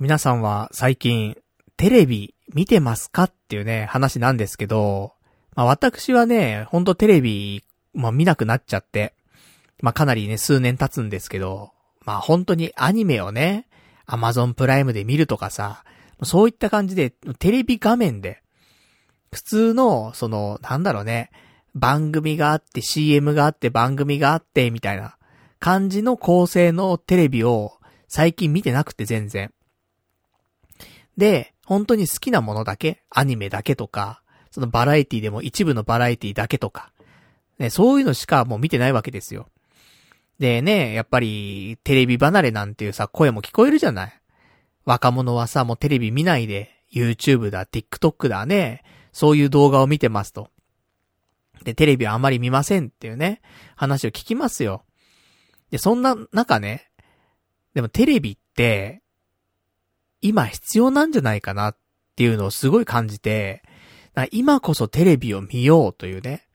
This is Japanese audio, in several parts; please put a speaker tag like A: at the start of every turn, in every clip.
A: 皆さんは最近テレビ見てますかっていうね、話なんですけど、まあ私はね、ほんとテレビ、まあ見なくなっちゃって、まあかなりね、数年経つんですけど、まあ本当にアニメをね、アマゾンプライムで見るとかさ、そういった感じで、テレビ画面で、普通の、その、なんだろうね、番組があって CM があって番組があってみたいな感じの構成のテレビを最近見てなくて全然。で、本当に好きなものだけ、アニメだけとか、そのバラエティでも一部のバラエティだけとか、ね、そういうのしかもう見てないわけですよ。でね、やっぱりテレビ離れなんていうさ、声も聞こえるじゃない。若者はさ、もうテレビ見ないで、YouTube だ、TikTok だね、そういう動画を見てますと。で、テレビはあまり見ませんっていうね、話を聞きますよ。で、そんな中ね、でもテレビって、今必要なんじゃないかなっていうのをすごい感じて、今こそテレビを見ようというね、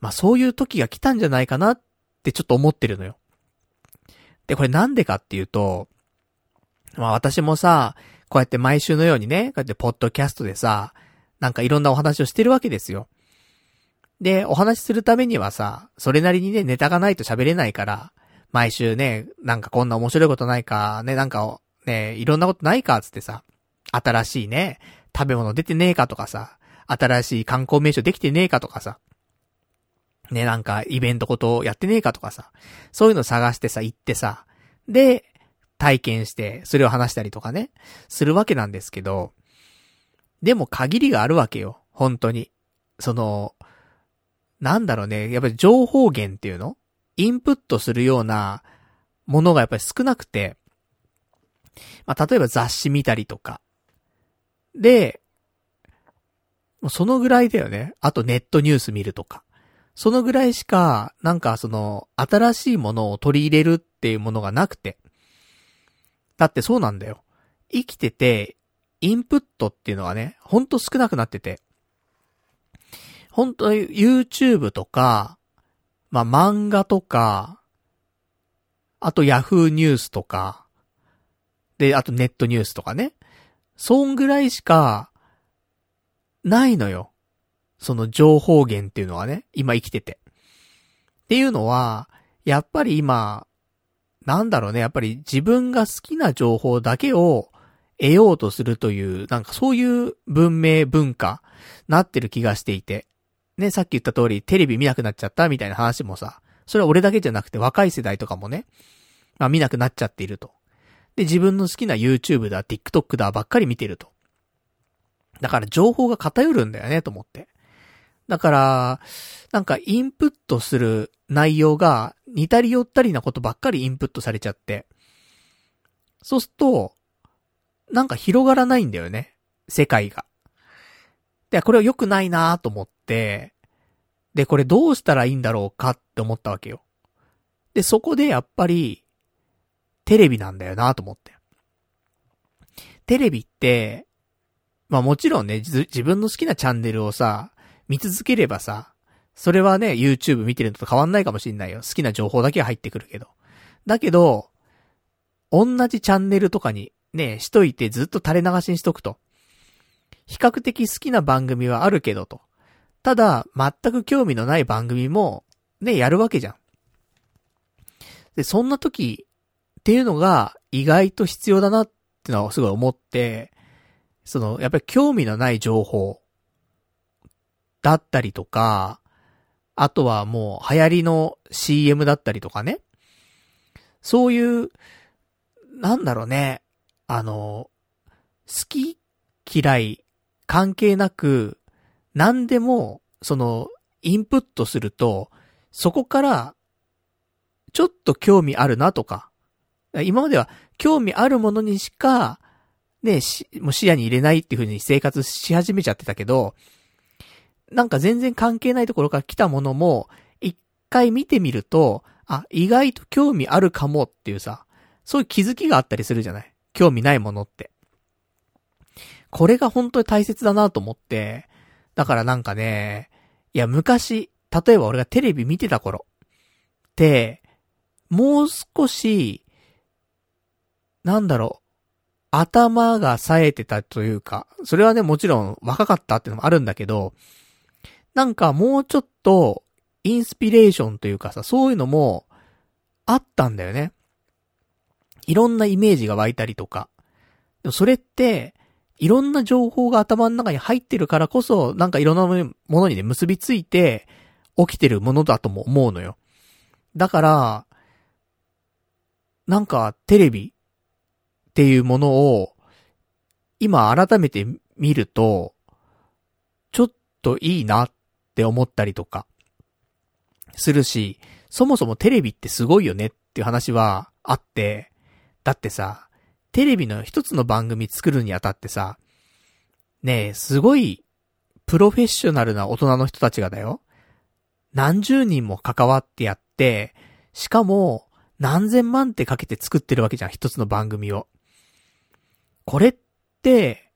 A: まあそういう時が来たんじゃないかなってちょっと思ってるのよ。で、これなんでかっていうと、まあ私もさ、こうやって毎週のようにね、こうやってポッドキャストでさ、なんかいろんなお話をしてるわけですよ。で、お話しするためにはさ、それなりにね、ネタがないと喋れないから、毎週ね、なんかこんな面白いことないか、ね、なんか、ね、いろんなことないか、つってさ、新しいね、食べ物出てねえかとかさ、新しい観光名所できてねえかとかさ、ね、なんかイベントことやってねえかとかさ、そういうの探してさ、行ってさ、で、体験して、それを話したりとかね、するわけなんですけど、でも限りがあるわけよ、本当に。その、なんだろうね、やっぱり情報源っていうの？インプットするようなものがやっぱり少なくて、まあ、例えば雑誌見たりとか。で、そのぐらいだよね。あとネットニュース見るとか。そのぐらいしか、なんかその、新しいものを取り入れるっていうものがなくて。だってそうなんだよ。生きてて、インプットっていうのはね、ほんと少なくなってて。本当に YouTube とか、まあ、漫画とか、あと Yahoo ニュースとか、で、あとネットニュースとかね。そんぐらいしか、ないのよ。その情報源っていうのはね、今生きてて。っていうのは、やっぱり今、なんだろうね、やっぱり自分が好きな情報だけを得ようとするという、なんかそういう文明文化、なってる気がしていて。ね、さっき言った通り、テレビ見なくなっちゃったみたいな話もさ、それは俺だけじゃなくて若い世代とかもね、まあ見なくなっちゃっていると。で、自分の好きな YouTube だ、TikTok だばっかり見てると。だから情報が偏るんだよね、と思って。だから、なんかインプットする内容が似たり寄ったりなことばっかりインプットされちゃって。そうすると、なんか広がらないんだよね。世界が。で、これは良くないなと思って、で、これどうしたらいいんだろうかって思ったわけよ。で、そこでやっぱり、テレビなんだよなと思って。テレビって、まあもちろんね、自分の好きなチャンネルをさ、見続ければさ、それはね、YouTube 見てるのと変わんないかもしんないよ。好きな情報だけは入ってくるけど。だけど、同じチャンネルとかにね、しといてずっと垂れ流しにしとくと。比較的好きな番組はあるけどと。ただ、全く興味のない番組も、ね、やるわけじゃん。で、そんな時っていうのが意外と必要だなってのはすごい思って、その、やっぱり興味のない情報だったりとか、あとはもう流行りの CM だったりとかね。そういう、なんだろうね、あの、好き嫌い関係なく、何でも、その、インプットすると、そこから、ちょっと興味あるなとか、今までは興味あるものにしか、ね、し、もう視野に入れないっていう風に生活し始めちゃってたけど、なんか全然関係ないところから来たものも、一回見てみると、あ、意外と興味あるかもっていうさ、そういう気づきがあったりするじゃない？興味ないものって。これが本当に大切だなと思って、だからなんかね、いや昔、例えば俺がテレビ見てた頃って、もう少し、なんだろう、頭が冴えてたというか、それはね、もちろん若かったってのもあるんだけど、なんかもうちょっと、インスピレーションというかさ、そういうのも、あったんだよね。いろんなイメージが湧いたりとか。でもそれって、いろんな情報が頭の中に入ってるからこそ、なんかいろんなものにね、結びついて、起きてるものだとも思うのよ。だから、なんかテレビっていうものを、今改めて見ると、ちょっといいなって思ったりとか、するし、そもそもテレビってすごいよねっていう話はあって、だってさ、テレビの一つの番組作るにあたってさ、ねえ、すごい、プロフェッショナルな大人の人たちがだよ。何十人も関わってやって、しかも、何千万ってかけて作ってるわけじゃん、一つの番組を。これって、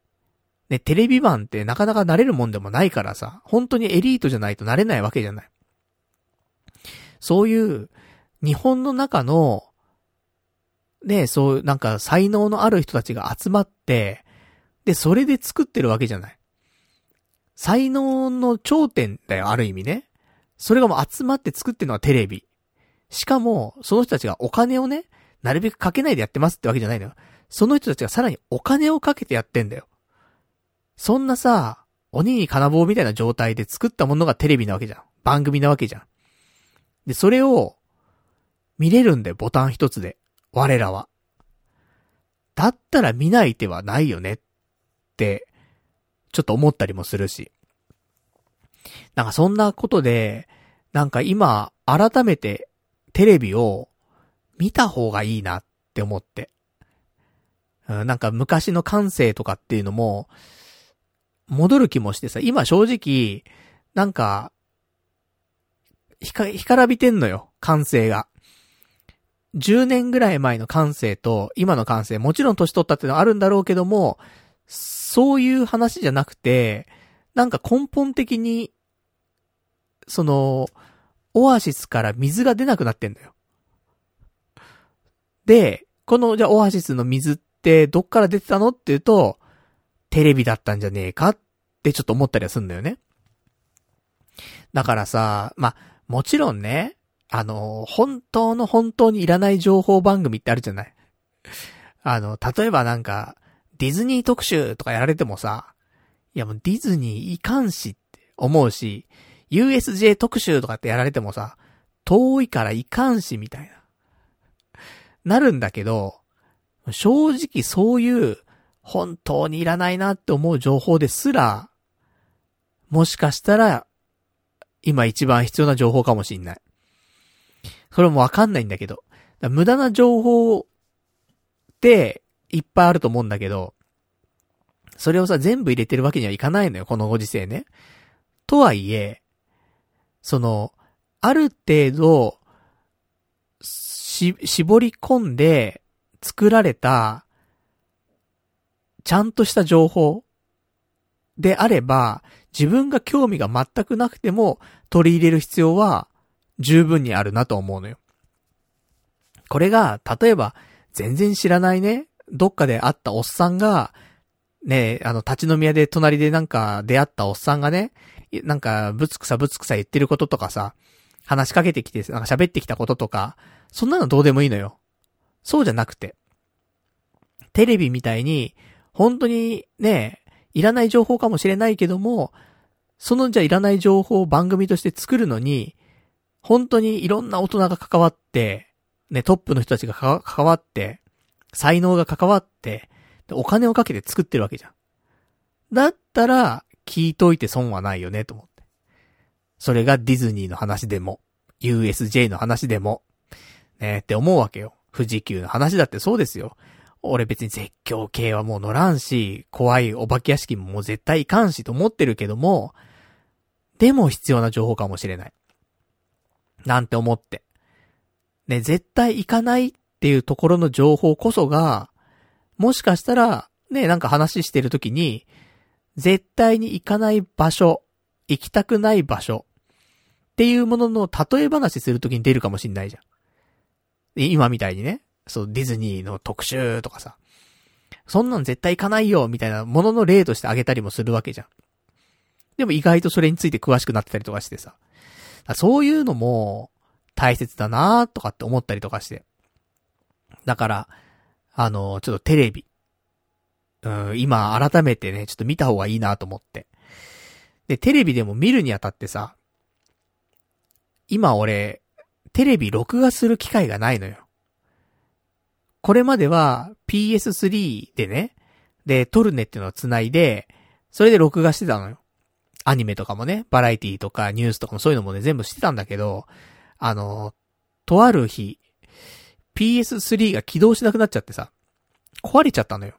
A: ね、テレビ版ってなかなか慣れるもんでもないからさ、本当にエリートじゃないとなれないわけじゃない。そういう、日本の中の、ね、そう、なんか才能のある人たちが集まって、で、それで作ってるわけじゃない。才能の頂点だよ、ある意味ね。それがもう集まって作ってるのはテレビ。しかも、その人たちがお金をね、なるべくかけないでやってますってわけじゃないのよ。その人たちがさらにお金をかけてやってんだよ。そんなさ、鬼に金棒みたいな状態で作ったものがテレビなわけじゃん。番組なわけじゃん。で、それを、見れるんだよ、ボタン一つで。我らは。だったら見ない手はないよねって、ちょっと思ったりもするし。なんかそんなことで、なんか今、改めてテレビを見た方がいいなって思って。なんか昔の感性とかっていうのも、戻る気もしてさ、今正直、なんか、ひか、干からびてんのよ、感性が。10年ぐらい前の感性と今の感性、もちろん年取ったってのはあるんだろうけども、そういう話じゃなくて、なんか根本的に、その、オアシスから水が出なくなってんだよ。で、この、じゃあオアシスの水ってどっから出てたのっていうと、テレビだったんじゃねえかってちょっと思ったりはすんだよね。だからさ、まあ、もちろんね、あの、本当の本当にいらない情報番組ってあるじゃない。あの、例えばなんか、ディズニー特集とかやられてもさ、いやもうディズニーいかんしって思うし、USJ 特集とかってやられてもさ、遠いからいかんしみたいな。なるんだけど、正直そういう本当にいらないなって思う情報ですら、もしかしたら、今一番必要な情報かもしんない。それもわかんないんだけど。無駄な情報っていっぱいあると思うんだけど、それをさ、全部入れてるわけにはいかないのよ、このご時世ね。とはいえ、その、ある程度、し、絞り込んで作られた、ちゃんとした情報であれば、自分が興味が全くなくても取り入れる必要は十分にあるなと思うのよ。これが、例えば、全然知らないね、どっかで会ったおっさんが、ね、あの、立ち飲み屋で隣でなんか出会ったおっさんがね、なんか、ぶつくさぶつくさ言ってることとかさ、話しかけてきて、なんか喋ってきたこととか、そんなのどうでもいいのよ。そうじゃなくて。テレビみたいに、本当にね、いらない情報かもしれないけども、そのじゃいらない情報を番組として作るのに、本当にいろんな大人が関わって、ね、トップの人たちが関わって、才能が関わって、お金をかけて作ってるわけじゃん。だったら、聞いといて損はないよね、と思って。それがディズニーの話でも、USJ の話でも、ねって思うわけよ。富士急の話だってそうですよ。俺別に絶叫系はもう乗らんし、怖いお化け屋敷ももう絶対行かんしと思ってるけども、でも必要な情報かもしれない。なんて思って。ね、絶対行かないっていうところの情報こそが、もしかしたら、ね、なんか話してるときに、絶対に行かない場所、行きたくない場所っていうものの例え話するときに出るかもしんないじゃん。今みたいにね、そう、ディズニーの特集とかさ、そんなん絶対行かないよみたいなものの例としてあげたりもするわけじゃん。でも意外とそれについて詳しくなってたりとかしてさ。そういうのも大切だなとかって思ったりとかして。だから、あの、ちょっとテレビ。うん、今改めてね、ちょっと見た方がいいなと思って。で、テレビでも見るにあたってさ、今俺、テレビ録画する機会がないのよ。これまでは PS3 でね、で、トルネっていうのを繋いで、それで録画してたのよ。アニメとかもね、バラエティとかニュースとかもそういうのもね、全部してたんだけど、あの、とある日、PS3 が起動しなくなっちゃってさ、壊れちゃったのよ。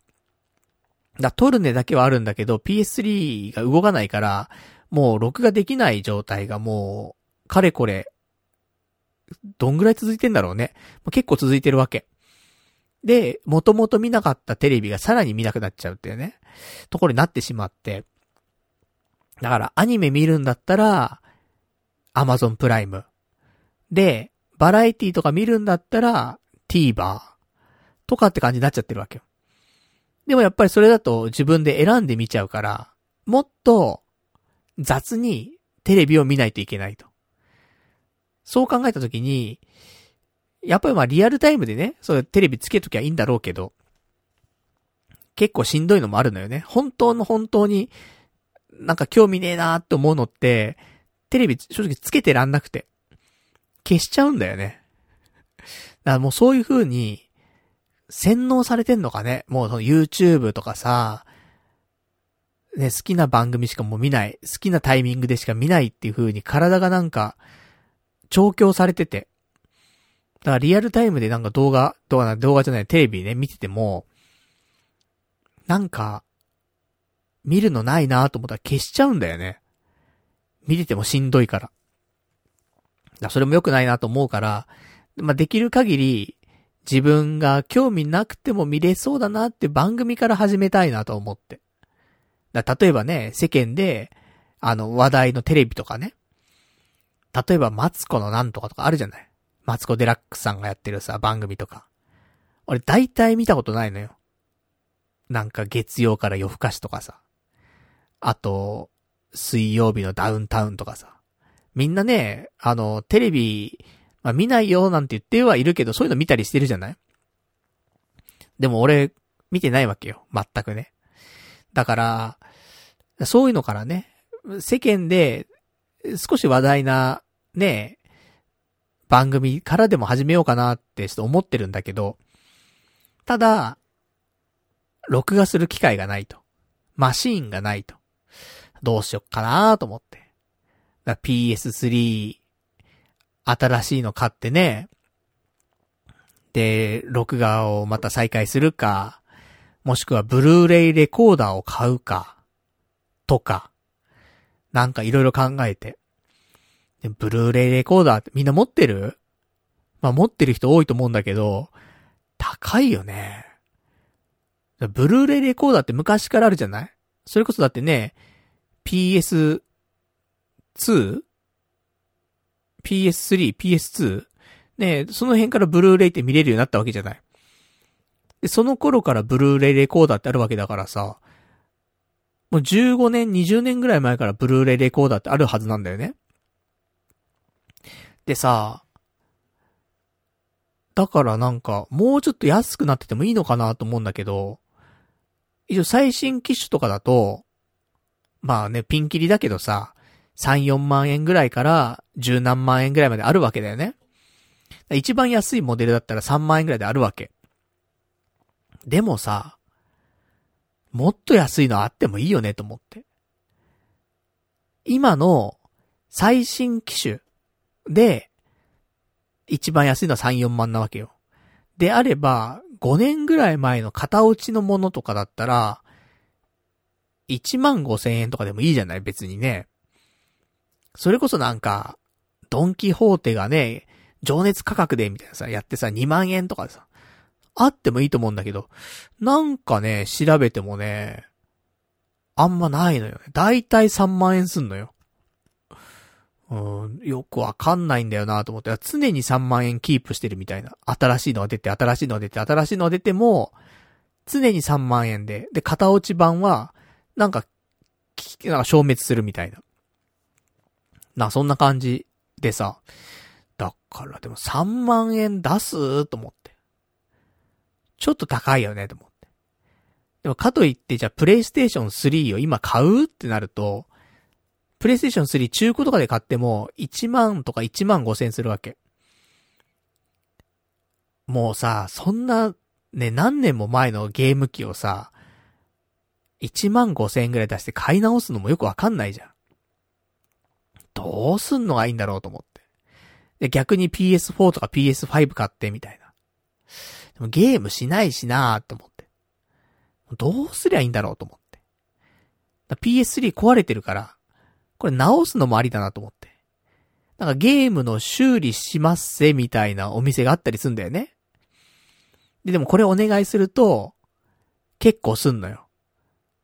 A: だトルネだけはあるんだけど、PS3 が動かないから、もう録画できない状態がもう、かれこれ、どんぐらい続いてんだろうね。結構続いてるわけ。で、もともと見なかったテレビがさらに見なくなっちゃうっていうね、ところになってしまって。だからアニメ見るんだったら、アマゾンプライム。で、バラエティとか見るんだったら、TVer。とかって感じになっちゃってるわけよ。でもやっぱりそれだと自分で選んで見ちゃうから、もっと雑にテレビを見ないといけないと。そう考えたときに、やっぱりまあリアルタイムでね、そうテレビつけときゃいいんだろうけど、結構しんどいのもあるのよね。本当の本当に、なんか興味ねえなーって思うのって、テレビ正直つけてらんなくて、消しちゃうんだよね。だからもうそういう風に、洗脳されてんのかね。もうその YouTube とかさ、ね、好きな番組しかもう見ない、好きなタイミングでしか見ないっていう風に体がなんか、調教されてて、だからリアルタイムでなんか動画、動画、動画じゃない、テレビね、見てても、なんか、見るのないなと思ったら消しちゃうんだよね。見ててもしんどいから。だそれも良くないなと思うから、まあ、できる限り、自分が興味なくても見れそうだなって番組から始めたいなと思って。だ例えばね、世間で、あの、話題のテレビとかね。例えば、マツコのなんとかとかあるじゃない？マツコデラックスさんがやってるさ、番組とか。俺大体見たことないのよ。なんか月曜から夜更かしとかさ。あと、水曜日のダウンタウンとかさ。みんなね、あの、テレビ、まあ、見ないよなんて言ってはいるけど、そういうの見たりしてるじゃない？でも俺、見てないわけよ。全くね。だから、そういうのからね、世間で少し話題な、ね、番組からでも始めようかなってちょっと思ってるんだけど、ただ、録画する機会がないと。マシーンがないと。どうしよっかなと思って。PS3、新しいの買ってね。で、録画をまた再開するか、もしくはブルーレイレコーダーを買うか、とか、なんかいろいろ考えて。でブルーレイレコーダーってみんな持ってる？まあ持ってる人多いと思うんだけど、高いよね。ブルーレイレコーダーって昔からあるじゃない？それこそだってね、PS2? PS3? PS2? ねその辺からブルーレイって見れるようになったわけじゃない？で、その頃からブルーレイレコーダーってあるわけだからさ、もう15年、20年ぐらい前からブルーレイレコーダーってあるはずなんだよね。でさ、だからなんか、もうちょっと安くなっててもいいのかなと思うんだけど、一応最新機種とかだと、まあね、ピンキリだけどさ、3、4万円ぐらいから10何万円ぐらいまであるわけだよね。一番安いモデルだったら3万円ぐらいであるわけ。でもさ、もっと安いのあってもいいよねと思って。今の最新機種で、一番安いのは3、4万なわけよ。であれば、5年ぐらい前の型落ちのものとかだったら、1万5千円とかでもいいじゃない？別にね。それこそなんか、ドンキホーテがね、情熱価格でみたいなさ、やってさ、2万円とかでさ、あってもいいと思うんだけど、なんかね、調べてもね、あんまないのよね。だいたい3万円すんのよ。うん、よくわかんないんだよなと思って、常に3万円キープしてるみたいな。新しいのが出て、新しいのが出て、新しいのが出ても、常に3万円で、で、型落ち版は、なんか、なんか消滅するみたいな。な、そんな感じでさ、だからでも3万円出すと思って。ちょっと高いよね、と思って。でもかといって、じゃあプレイステーション3を今買うってなると、プレイステーション3中古とかで買っても1万とか1万5千するわけ。もうさ、そんな、ね、何年も前のゲーム機をさ、1万5千円ぐらい出して買い直すのもよくわかんないじゃん。どうすんのがいいんだろうと思って。で、逆に PS4 とか PS5 買ってみたいな。でもゲームしないしなーと思って。どうすりゃいいんだろうと思って。PS3 壊れてるから、これ直すのもありだなと思って。なんかゲームの修理しますせみたいなお店があったりすんだよね。で、でもこれお願いすると、結構すんのよ。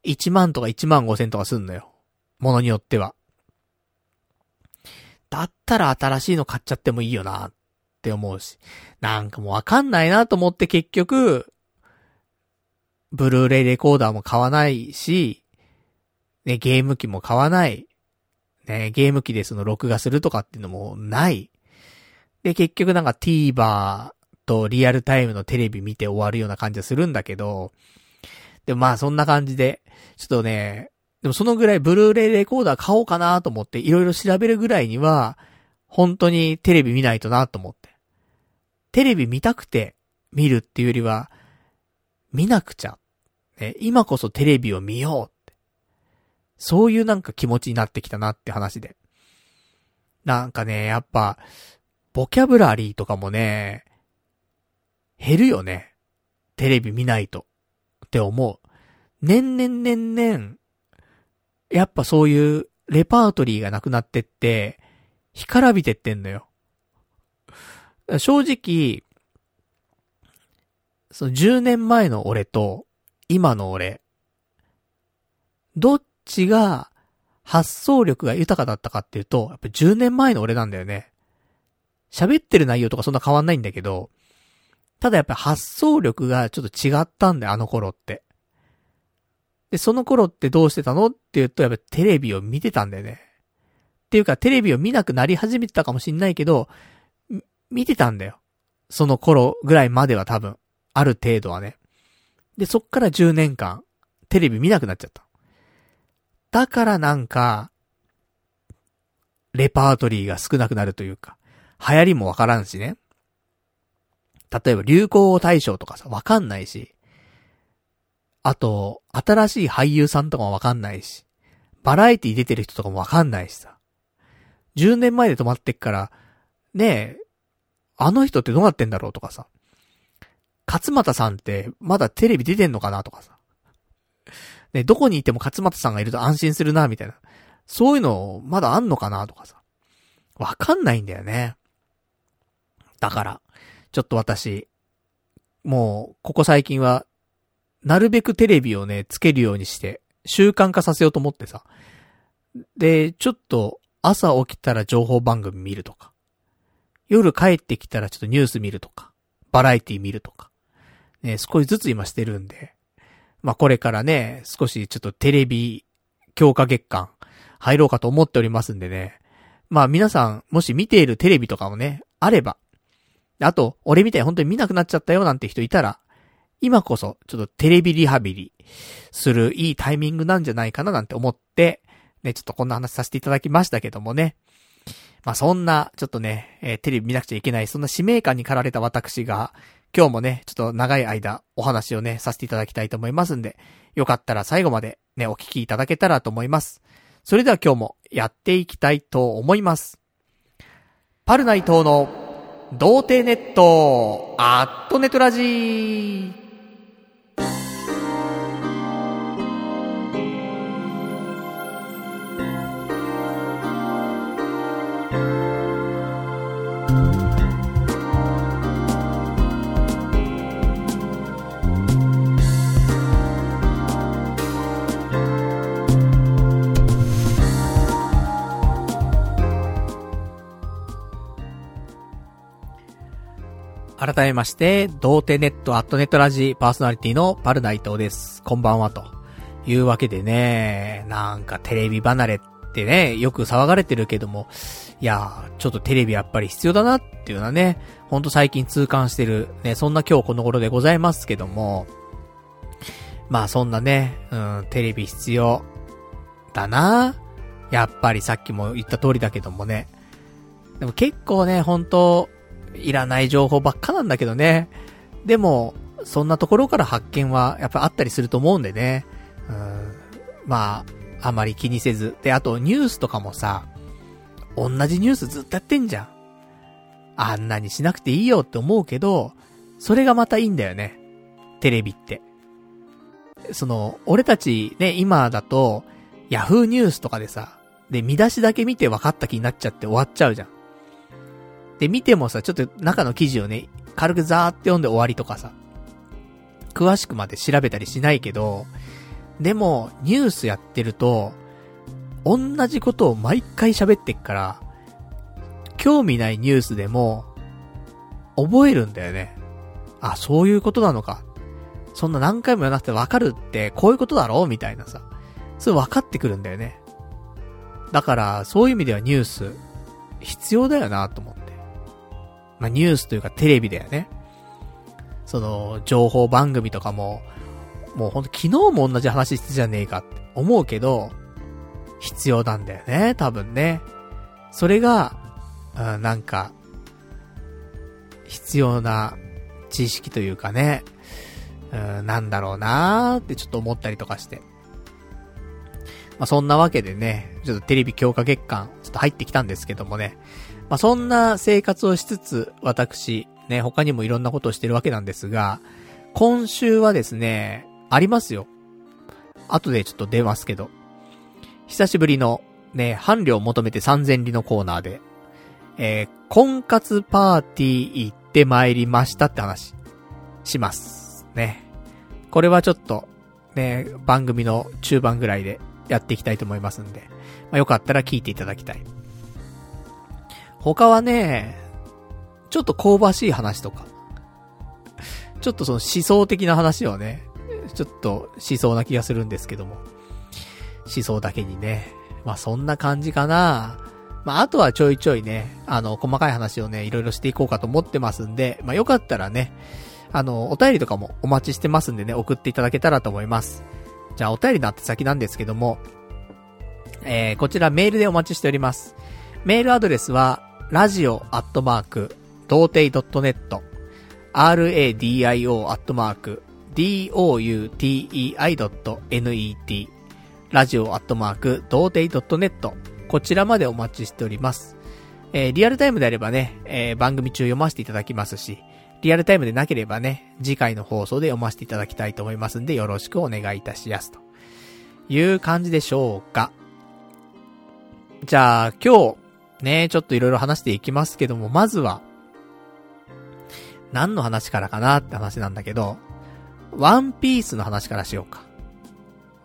A: 1万とか1万5千とかすんのよ。ものによっては。だったら新しいの買っちゃってもいいよなって思うし。なんかもうわかんないなと思って結局、ブルーレイレコーダーも買わないし、ね、ゲーム機も買わない。ね、ゲーム機でその録画するとかっていうのもない。で、結局なんか TVer とリアルタイムのテレビ見て終わるような感じがするんだけど、でまあそんな感じで、ちょっとね、でもそのぐらいブルーレイレコーダー買おうかなと思っていろいろ調べるぐらいには、本当にテレビ見ないとなと思って。テレビ見たくて見るっていうよりは、見なくちゃ。ね、今こそテレビを見よう。そういうなんか気持ちになってきたなって話で。なんかね、やっぱ、ボキャブラリーとかもね、減るよね。テレビ見ないと。って思う。年々年々、やっぱそういうレパートリーがなくなってって、干からびてってんのよ。正直、その10年前の俺と今の俺、どっちが発想力が豊かだったかっていうと、やっぱ10年前の俺なんだよね。喋ってる内容とかそんな変わんないんだけど、ただやっぱ発想力がちょっと違ったんだよ、あの頃って。で、その頃ってどうしてたのって言うと、やっぱテレビを見てたんだよね。っていうか、テレビを見なくなり始めてたかもしんないけど、見てたんだよ。その頃ぐらいまでは多分。ある程度はね。で、そっから10年間、テレビ見なくなっちゃった。だからなんか、レパートリーが少なくなるというか、流行りもわからんしね。例えば流行語大賞とかさ、わかんないし。あと、新しい俳優さんとかもわかんないし、バラエティ出てる人とかもわかんないしさ。10年前で止まってっから、ねえ、あの人ってどうなってんだろうとかさ。勝又さんってまだテレビ出てんのかなとかさ。ね、どこにいても勝又さんがいると安心するな、みたいな。そういうの、まだあんのかなとかさ。わかんないんだよね。だから、ちょっと私、もう、ここ最近はなるべくテレビをね、つけるようにして、習慣化させようと思ってさ。で、ちょっと朝起きたら情報番組見るとか。夜帰ってきたらちょっとニュース見るとか。バラエティ見るとか。ね、少しずつ今してるんで。まあ、これからね、少しちょっとテレビ強化月間入ろうかと思っておりますんでね。まあ皆さん、もし見ているテレビとかもね、あれば。あと、俺みたいに本当に見なくなっちゃったよなんて人いたら、今こそ、ちょっとテレビリハビリするいいタイミングなんじゃないかななんて思って、ね、ちょっとこんな話させていただきましたけどもね。まあ、そんな、ちょっとね、えー、テレビ見なくちゃいけない、そんな使命感に駆られた私が、今日もね、ちょっと長い間お話をね、させていただきたいと思いますんで、よかったら最後までね、お聞きいただけたらと思います。それでは今日もやっていきたいと思います。パルナイトの童貞ネット、アットネトラジー。改めまして、童貞ネットアットネットラジパーソナリティのパルナイトです。こんばんはと。いうわけでね、なんかテレビ離れってね、よく騒がれてるけども、いやちょっとテレビやっぱり必要だなっていうのはね、ほんと最近痛感してる、ね、そんな今日この頃でございますけども、まあそんなね、うん、テレビ必要だなやっぱりさっきも言った通りだけどもね。でも結構ね、本当いらない情報ばっかなんだけどね。でも、そんなところから発見はやっぱあったりすると思うんでね。うん、まあ、あまり気にせず。で、あとニュースとかもさ、同じニュースずっとやってんじゃん。あんなにしなくていいよって思うけど、それがまたいいんだよね。テレビって。その、俺たちね、今だと、ヤフーニュースとかでさ、で、見出しだけ見て分かった気になっちゃって終わっちゃうじゃん。で、見てもさ、ちょっと中の記事をね、軽くザーって読んで終わりとかさ、詳しくまで調べたりしないけど、でも、ニュースやってると、同じことを毎回喋ってっから、興味ないニュースでも、覚えるんだよね。あ、そういうことなのか。そんな何回も言わなくてわかるって、こういうことだろう？みたいなさ。それ分かってくるんだよね。だから、そういう意味ではニュース、必要だよなと思って。まあ、ニュースというかテレビだよね。その、情報番組とかも、もうほんと昨日も同じ話してじゃねえかって思うけど、必要なんだよね、多分ね。それが、うん、なんか、必要な知識というかね、うん、なんだろうなーってちょっと思ったりとかして。まあ、そんなわけでね、ちょっとテレビ強化月間、ちょっと入ってきたんですけどもね。まあ、そんな生活をしつつ、私、ね、他にもいろんなことをしてるわけなんですが、今週はですね、ありますよ。後でちょっと出ますけど。久しぶりの、ね、伴侶を求めて3000里のコーナーで、えー、婚活パーティー行って参りましたって話、します。ね。これはちょっと、ね、番組の中盤ぐらいでやっていきたいと思いますんで、まあ、よかったら聞いていただきたい。他はね、ちょっと香ばしい話とか、ちょっとその思想的な話をね、ちょっとしそうな気がするんですけども。思想だけにね。まあそんな感じかな。まああとはちょいちょいね、あの、細かい話をね、いろいろしていこうかと思ってますんで、まあよかったらね、あの、お便りとかもお待ちしてますんでね、送っていただけたらと思います。じゃあお便りの宛先なんですけども、えー、こちらメールでお待ちしております。メールアドレスは、ラジオアットマーク、童貞 .net、radio アットマーク、doutei.net、ラジオアットマーク、童貞 .net、こちらまでお待ちしております。えー、リアルタイムであればね、えー、番組中読ませていただきますし、リアルタイムでなければね、次回の放送で読ませていただきたいと思いますんで、よろしくお願いいたしやす。という感じでしょうか。じゃあ、今日、ね、ちょっといろいろ話していきますけども、まずは、何の話からかなって話なんだけど、ワンピースの話からしようか。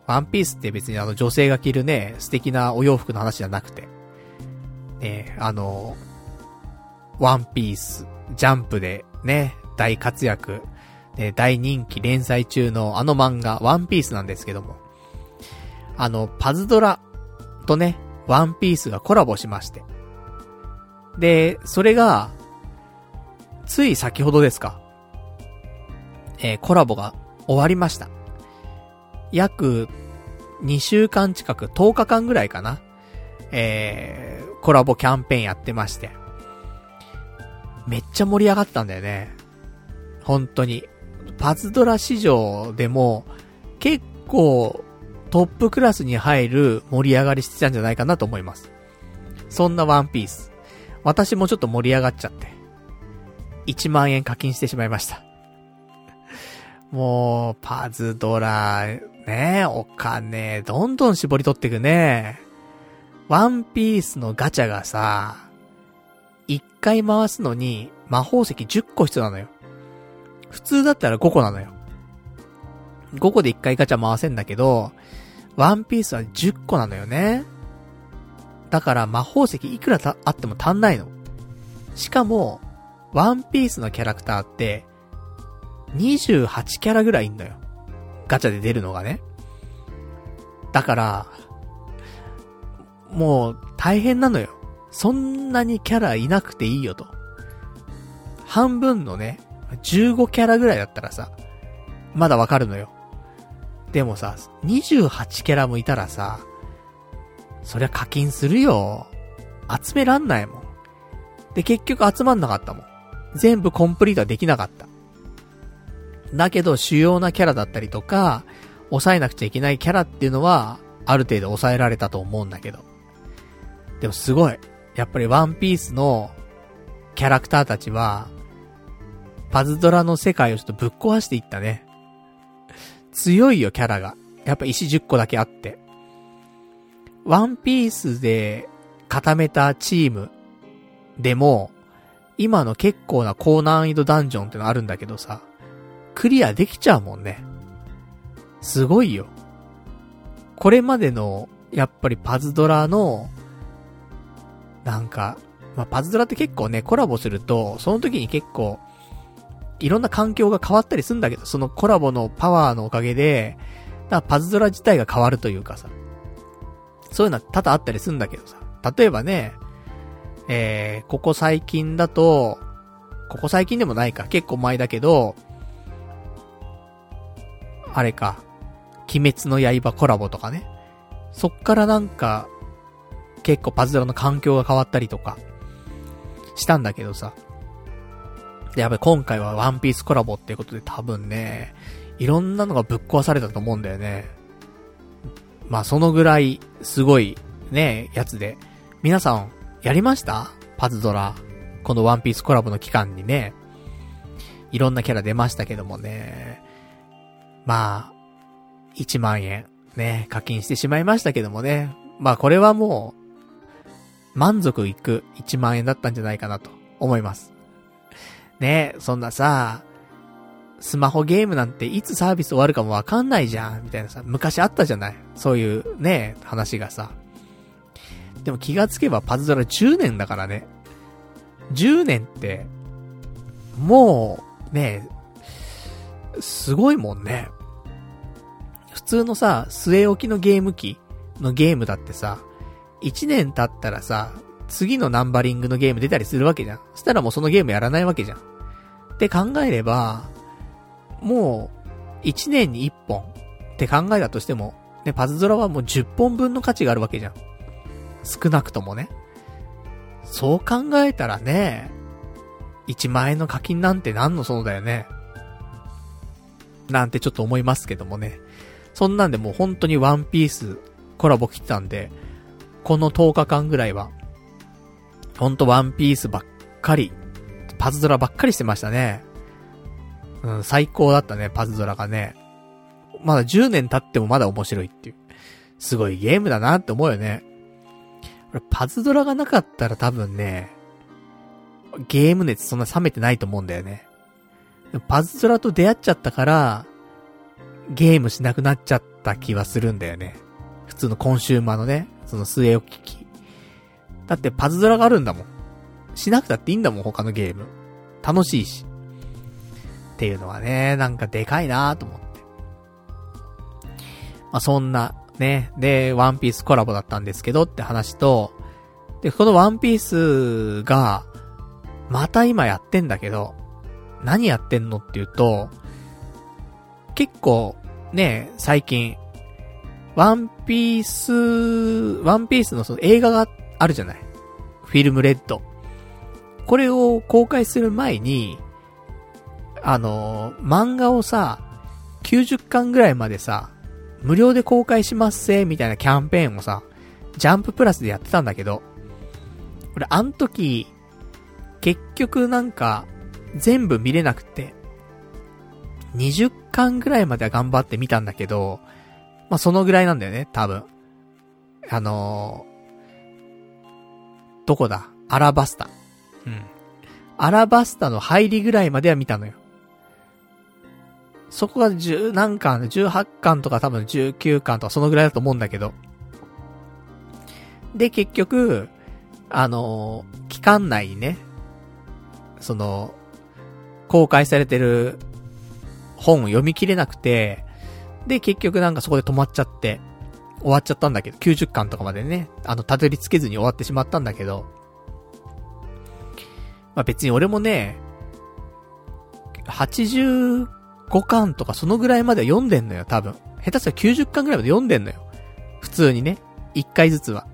A: ワンピースって別にあの女性が着るね、素敵なお洋服の話じゃなくて、ね、あの、ワンピース、ジャンプでね、大活躍、ね、大人気連載中のあの漫画、ワンピースなんですけども、あの、パズドラとね、ワンピースがコラボしまして。で、それが、つい先ほどですか。えー、コラボが終わりました。約2週間近く、10日間ぐらいかな。えー、コラボキャンペーンやってまして。めっちゃ盛り上がったんだよね。本当に。パズドラ市場でも、結構、トップクラスに入る盛り上がりしてたんじゃないかなと思います。そんなワンピース。私もちょっと盛り上がっちゃって。1万円課金してしまいました。もう、パズドラ、ねお金、どんどん絞り取ってくね。ワンピースのガチャがさ、1回回すのに魔法石10個必要なのよ。普通だったら5個なのよ。5個で1回ガチャ回せんだけど、ワンピースは10個なのよね。だから魔法石いくらあっても足んないの。しかも、ワンピースのキャラクターって、28キャラぐらいいんのよ。ガチャで出るのがね。だから、もう大変なのよ。そんなにキャラいなくていいよと。半分のね、15キャラぐらいだったらさ、まだわかるのよ。でもさ、28キャラもいたらさ、そりゃ課金するよ。集めらんないもん。で、結局集まんなかったもん。全部コンプリートはできなかった。だけど、主要なキャラだったりとか、抑えなくちゃいけないキャラっていうのは、ある程度抑えられたと思うんだけど。でもすごい。やっぱりワンピースのキャラクターたちは、パズドラの世界をちょっとぶっ壊していったね。強いよ、キャラが。やっぱ石10個だけあって。ワンピースで固めたチームでも、今の結構な高難易度ダンジョンってのあるんだけどさ、クリアできちゃうもんね。すごいよ。これまでの、やっぱりパズドラの、なんか、まあ、パズドラって結構ね、コラボすると、その時に結構、いろんな環境が変わったりするんだけど、そのコラボのパワーのおかげで、だパズドラ自体が変わるというかさ、そういうのは多々あったりするんだけどさ、例えばね、えー、ここ最近だと、ここ最近でもないか、結構前だけど、あれか、鬼滅の刃コラボとかね。そっからなんか、結構パズドラの環境が変わったりとか、したんだけどさ。で、やっぱり今回はワンピースコラボっていうことで多分ね、いろんなのがぶっ壊されたと思うんだよね。まあそのぐらい、すごい、ね、やつで。皆さん、やりました？パズドラ。このワンピースコラボの期間にね。いろんなキャラ出ましたけどもね。まあ、1万円、ね、課金してしまいましたけどもね。まあこれはもう、満足いく1万円だったんじゃないかなと思います。ねそんなさ、スマホゲームなんていつサービス終わるかもわかんないじゃん、みたいなさ、昔あったじゃない？そういうね、話がさ。でも気がつけばパズドラ10年だからね。10年って、もう、ね、すごいもんね。普通のさ、据え置きのゲーム機のゲームだってさ、1年経ったらさ、次のナンバリングのゲーム出たりするわけじゃん。そしたらもうそのゲームやらないわけじゃん。って考えれば、もう、1年に1本って考えたとしても、ね、パズドラはもう10本分の価値があるわけじゃん。少なくともね。そう考えたらね、1万円の課金なんて何のそのだよね。なんてちょっと思いますけどもね。そんなんでもう本当にワンピースコラボ来てたんで、この10日間ぐらいは、ほんとワンピースばっかり、パズドラばっかりしてましたね。うん、最高だったね、パズドラがね。まだ10年経ってもまだ面白いっていう。すごいゲームだなって思うよね。パズドラがなかったら多分ね、ゲーム熱そんな冷めてないと思うんだよね。パズドラと出会っちゃったから、ゲームしなくなっちゃった気はするんだよね。普通のコンシューマーのね、その据え置き機。だってパズドラがあるんだもん。しなくたっていいんだもん、他のゲーム。楽しいし。っていうのはね、なんかでかいなと思って。まあ、そんな、ね、で、ワンピースコラボだったんですけどって話と、で、このワンピースが、また今やってんだけど、何やってんのっていうと、結構、ね、最近、ワンピース、ワンピースのその映画があるじゃない。フィルムレッド。これを公開する前に、あの、漫画をさ、90巻ぐらいまでさ、無料で公開しますせ、みたいなキャンペーンをさ、ジャンププラスでやってたんだけど、俺、あん時、結局なんか、全部見れなくて、20巻ぐらいまでは頑張って見たんだけど、まあ、そのぐらいなんだよね、多分。あのー、どこだ？アラバスタ。うん。アラバスタの入りぐらいまでは見たのよ。そこが10何巻、18巻とか多分19巻とかそのぐらいだと思うんだけど。で、結局、あの、期間内にね、その、公開されてる本を読み切れなくて、で、結局なんかそこで止まっちゃって、終わっちゃったんだけど、90巻とかまでね、あの、たどり着けずに終わってしまったんだけど、まあ別に俺もね、5巻とかそのぐらいまでは読んでんのよ、多分。下手したら90巻ぐらいまで読んでんのよ。普通にね。1回ずつは。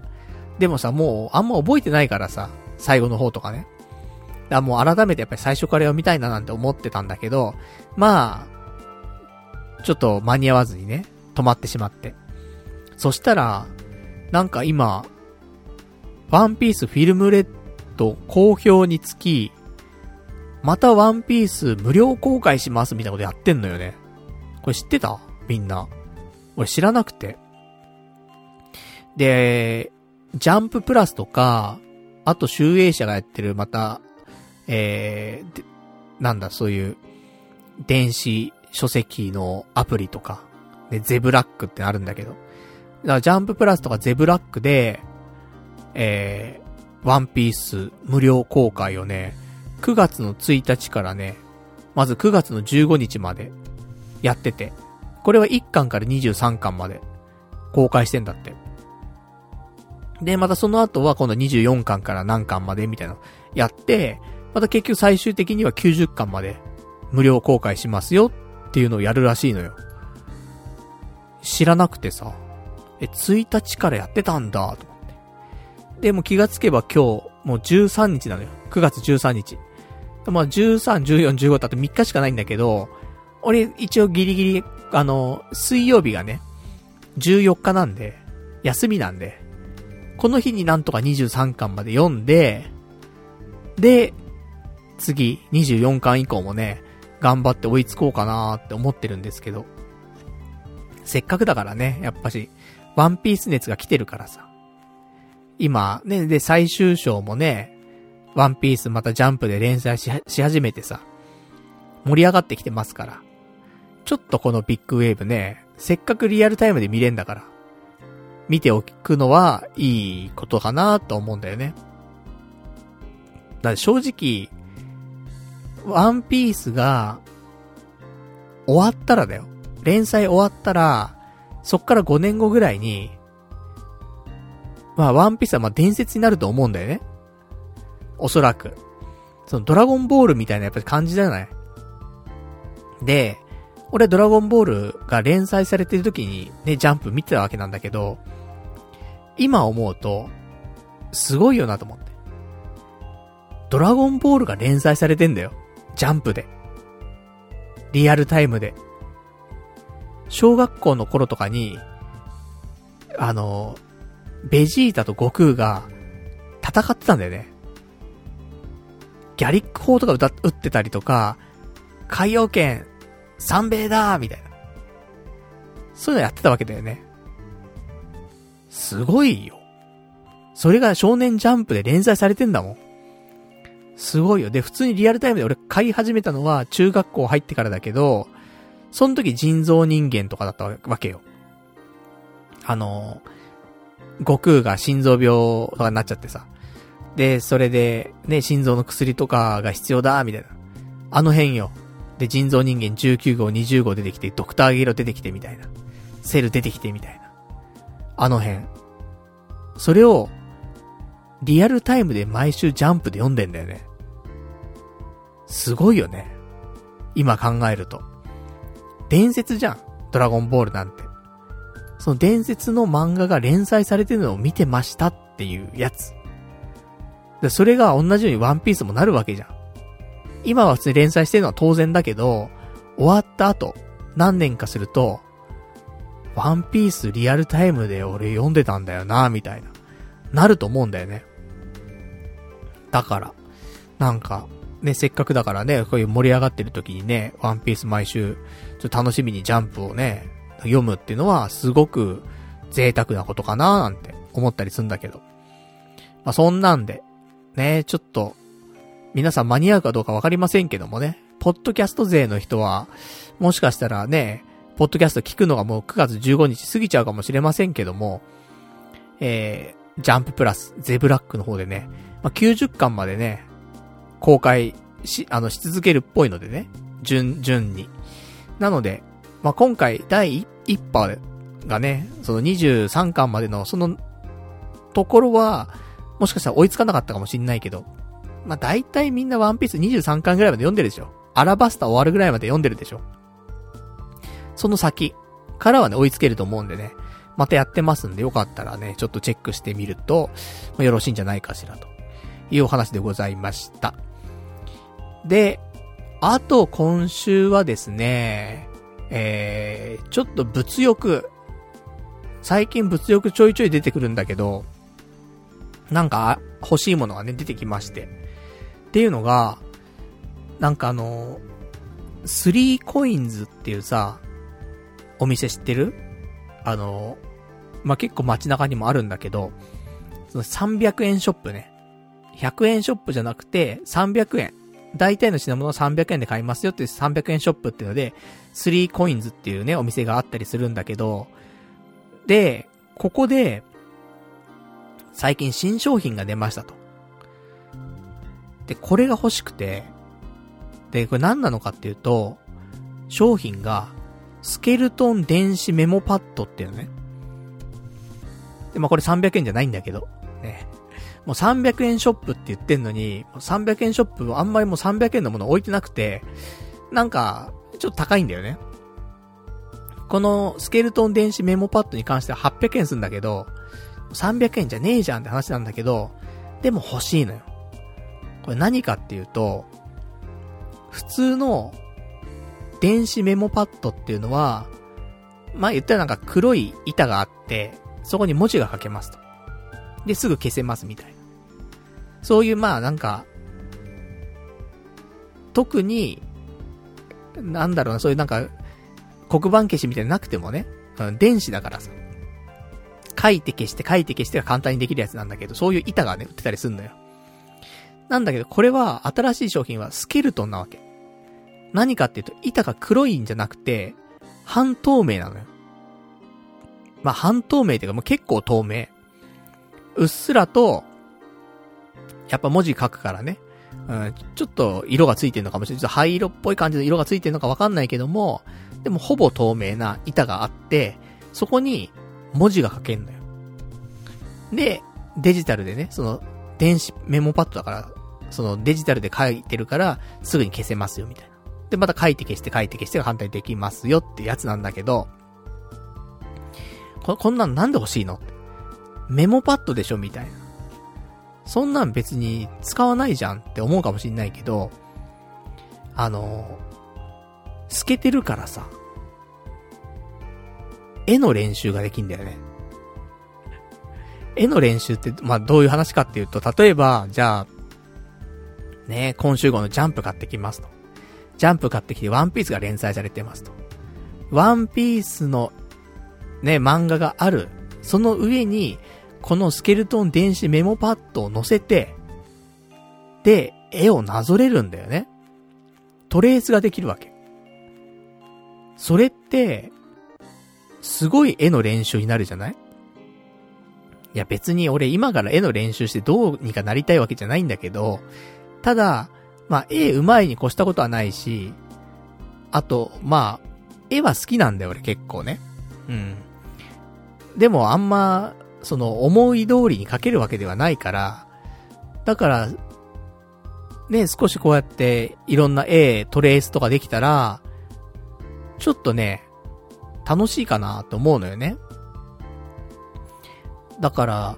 A: でもさ、もうあんま覚えてないからさ、最後の方とかね。だもう改めてやっぱり最初から読みたいななんて思ってたんだけど、まあ、ちょっと間に合わずにね、止まってしまって。そしたら、なんか今、ワンピースフィルムレッド好評につき、またワンピース無料公開しますみたいなことやってんのよね。これ知ってた？みんな。俺知らなくて。で、ジャンププラスとか、あと、集英社がやってる、また、えー、なんだ、そういう、電子書籍のアプリとか、で、ゼブラックってあるんだけど。だからジャンププラスとかゼブラックで、えー、ワンピース無料公開をね、9月の1日からね、まず9月の15日までやってて、これは1巻から23巻まで公開してんだって。で、またその後は今度24巻から何巻までみたいなやって、また結局最終的には90巻まで無料公開しますよっていうのをやるらしいのよ。知らなくてさ、え、1日からやってたんだ、と思って。で、も気がつけば今日、もう13日なのよ。9月13日。まあ、13、14、15ってあと3日しかないんだけど、俺一応ギリギリ、あの、水曜日がね、14日なんで、休みなんで、この日になんとか23巻まで読んで、で、次、24巻以降もね、頑張って追いつこうかなーって思ってるんですけど、せっかくだからね、やっぱし、ワンピース熱が来てるからさ。今、ね、で、最終章もね、ワンピースまたジャンプで連載し始めてさ、盛り上がってきてますから。ちょっとこのビッグウェーブね、せっかくリアルタイムで見れんだから、見ておくのはいいことかなと思うんだよね。だって正直、ワンピースが、終わったらだよ。連載終わったら、そっから5年後ぐらいに、まあ、ワンピースはまあ伝説になると思うんだよね。おそらく。そのドラゴンボールみたいなやっぱり感じじゃない？で、俺ドラゴンボールが連載されてる時にね、ジャンプ見てたわけなんだけど、今思うと、すごいよなと思って。ドラゴンボールが連載されてんだよ。ジャンプで。リアルタイムで。小学校の頃とかに、あの、ベジータと悟空が戦ってたんだよね。ギャリック砲とか歌、撃ってたりとか、海洋圏、三米だーみたいな。そういうのやってたわけだよね。すごいよ。それが少年ジャンプで連載されてんだもん。すごいよ。で、普通にリアルタイムで俺買い始めたのは中学校入ってからだけど、その時人造人間とかだったわけよ。あの、悟空が心臓病とかになっちゃってさ。で、それで、ね、心臓の薬とかが必要だ、みたいな。あの辺よ。で、人造人間19号、20号出てきて、ドクターゲロ出てきてみたいな。セル出てきてみたいな。あの辺。それを、リアルタイムで毎週ジャンプで読んでんだよね。すごいよね。今考えると。伝説じゃん。ドラゴンボールなんて。その伝説の漫画が連載されてるのを見てましたっていうやつ。でそれが同じようにワンピースもなるわけじゃん。今は普通に連載してるのは当然だけど、終わった後、何年かすると、ワンピースリアルタイムで俺読んでたんだよな、みたいな。なると思うんだよね。だから、なんか、ね、せっかくだからね、こういう盛り上がってる時にね、ワンピース毎週、ちょっと楽しみにジャンプをね、読むっていうのは、すごく贅沢なことかななんて思ったりするんだけど。まあ、そんなんで、ね、ちょっと、皆さん間に合うかどうかわかりませんけどもね、ポッドキャスト勢の人は、もしかしたらね、ポッドキャスト聞くのがもう9月15日過ぎちゃうかもしれませんけども、えー、ジャンププラス、ゼブラックの方でね、まあ、90巻までね、公開し、あの、し続けるっぽいのでね。順、順に。なので、まあ、今回、第1波がね、その23巻までの、その、ところは、もしかしたら追いつかなかったかもしんないけど、まあ、大体みんなワンピース23巻ぐらいまで読んでるでしょ。アラバスタ終わるぐらいまで読んでるでしょ。その先からはね、追いつけると思うんでね。またやってますんで、よかったらね、ちょっとチェックしてみると、まあ、よろしいんじゃないかしら、というお話でございました。で、あと今週はですね、えー、ちょっと物欲、最近物欲ちょいちょい出てくるんだけど、なんか欲しいものがね、出てきまして。っていうのが、なんかあの、スリーコインズっていうさ、お店知ってる？あの、まあ、結構街中にもあるんだけど、その300円ショップね。100円ショップじゃなくて、300円。大体の品物は300円で買いますよっていう300円ショップっていうので、3コインズっていうね、お店があったりするんだけど、で、ここで、最近新商品が出ましたと。で、これが欲しくて、で、これ何なのかっていうと、商品が、スケルトン電子メモパッドっていうのね。で、まあ、これ300円じゃないんだけど、ね。もう300円ショップって言ってんのに、300円ショップあんまりもう300円のもの置いてなくて、なんか、ちょっと高いんだよね。このスケルトン電子メモパッドに関しては800円するんだけど、300円じゃねえじゃんって話なんだけど、でも欲しいのよ。これ何かっていうと、普通の電子メモパッドっていうのは、まあ言ったらなんか黒い板があって、そこに文字が書けますと。で、すぐ消せますみたいな。そういうまあなんか、特に、なんだろうな、そういうなんか、黒板消しみたいななくてもね、電子だからさ。書いて消して書いて消してが簡単にできるやつなんだけど、そういう板がね、売ってたりすんのよ。なんだけど、これは、新しい商品はスケルトンなわけ。何かっていうと、板が黒いんじゃなくて、半透明なのよ。まあ、半透明っていうか、もう結構透明。うっすらと、やっぱ文字書くからね。うん、ちょっと色がついてるのかもしれない。ちょっと灰色っぽい感じの色がついてるのかわかんないけども、でもほぼ透明な板があって、そこに文字が書けんのよ。で、デジタルでね、その、電子メモパッドだから、そのデジタルで書いてるから、すぐに消せますよ、みたいな。で、また書いて消して書いて消してが反対できますよってやつなんだけど、こ、こんなんなんで欲しいの？メモパッドでしょみたいな。そんなん別に使わないじゃんって思うかもしんないけど、あの、透けてるからさ、絵の練習ができんだよね。絵の練習って、まあ、どういう話かっていうと、例えば、じゃあ、ね今週号のジャンプ買ってきますと。ジャンプ買ってきてワンピースが連載されてますと。ワンピースの、ね、漫画がある。その上に、このスケルトン電子メモパッドを載せて、で、絵をなぞれるんだよね。トレースができるわけ。それって、すごい絵の練習になるじゃない？いや別に俺今から絵の練習してどうにかなりたいわけじゃないんだけど、ただ、まあ、絵上手いに越したことはないし、あと、まあ、絵は好きなんだよ、俺結構ね。うん。でもあんま、その思い通りに描けるわけではないから、だから、ね、少しこうやっていろんな絵、トレースとかできたら、ちょっとね、楽しいかなと思うのよね。だから、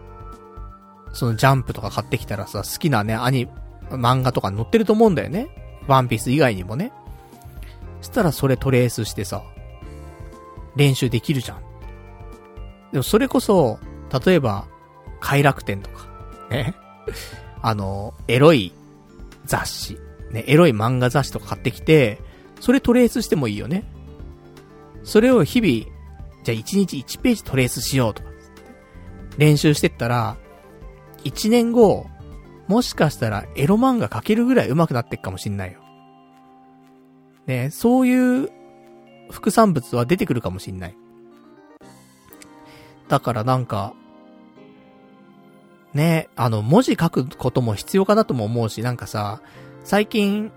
A: そのジャンプとか買ってきたらさ、好きなね、アニ、漫画とか載ってると思うんだよね。ワンピース以外にもね。そしたらそれトレースしてさ、練習できるじゃん。でもそれこそ、例えば、快楽天とか、ね。あの、エロい雑誌、ね、エロい漫画雑誌とか買ってきて、それトレースしてもいいよね。それを日々、じゃあ1日1ページトレースしようとか、練習してったら、1年後、もしかしたらエロ漫画描けるぐらい上手くなっていくかもしんないよ。ね、そういう副産物は出てくるかもしんない。だからなんか、ね、あの、文字書くことも必要かなとも思うし、なんかさ、最近、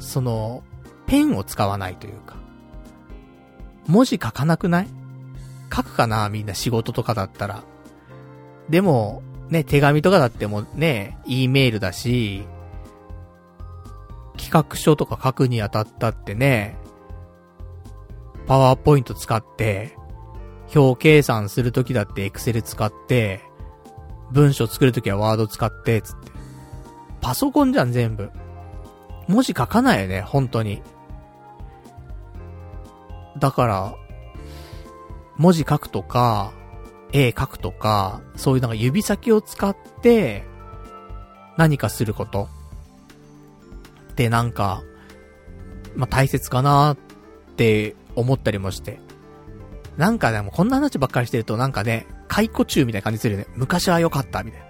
A: その、ペンを使わないというか、文字書かなくない？書くかな？みんな仕事とかだったら。でも、ね、手紙とかだってもね、E メールだし、企画書とか書くにあたったってね、パワーポイント使って、表計算するときだってエクセル使って、文章作るときはワード使って、つって。パソコンじゃん、全部。文字書かないよね、本当に。だから、文字書くとか、絵描くとか、そういうなんか指先を使って、何かすること。ってなんか、まあ、大切かなって思ったりもして。なんかでもこんな話ばっかりしてるとなんかね、解雇中みたいな感じするよね。昔は良かったみたいな。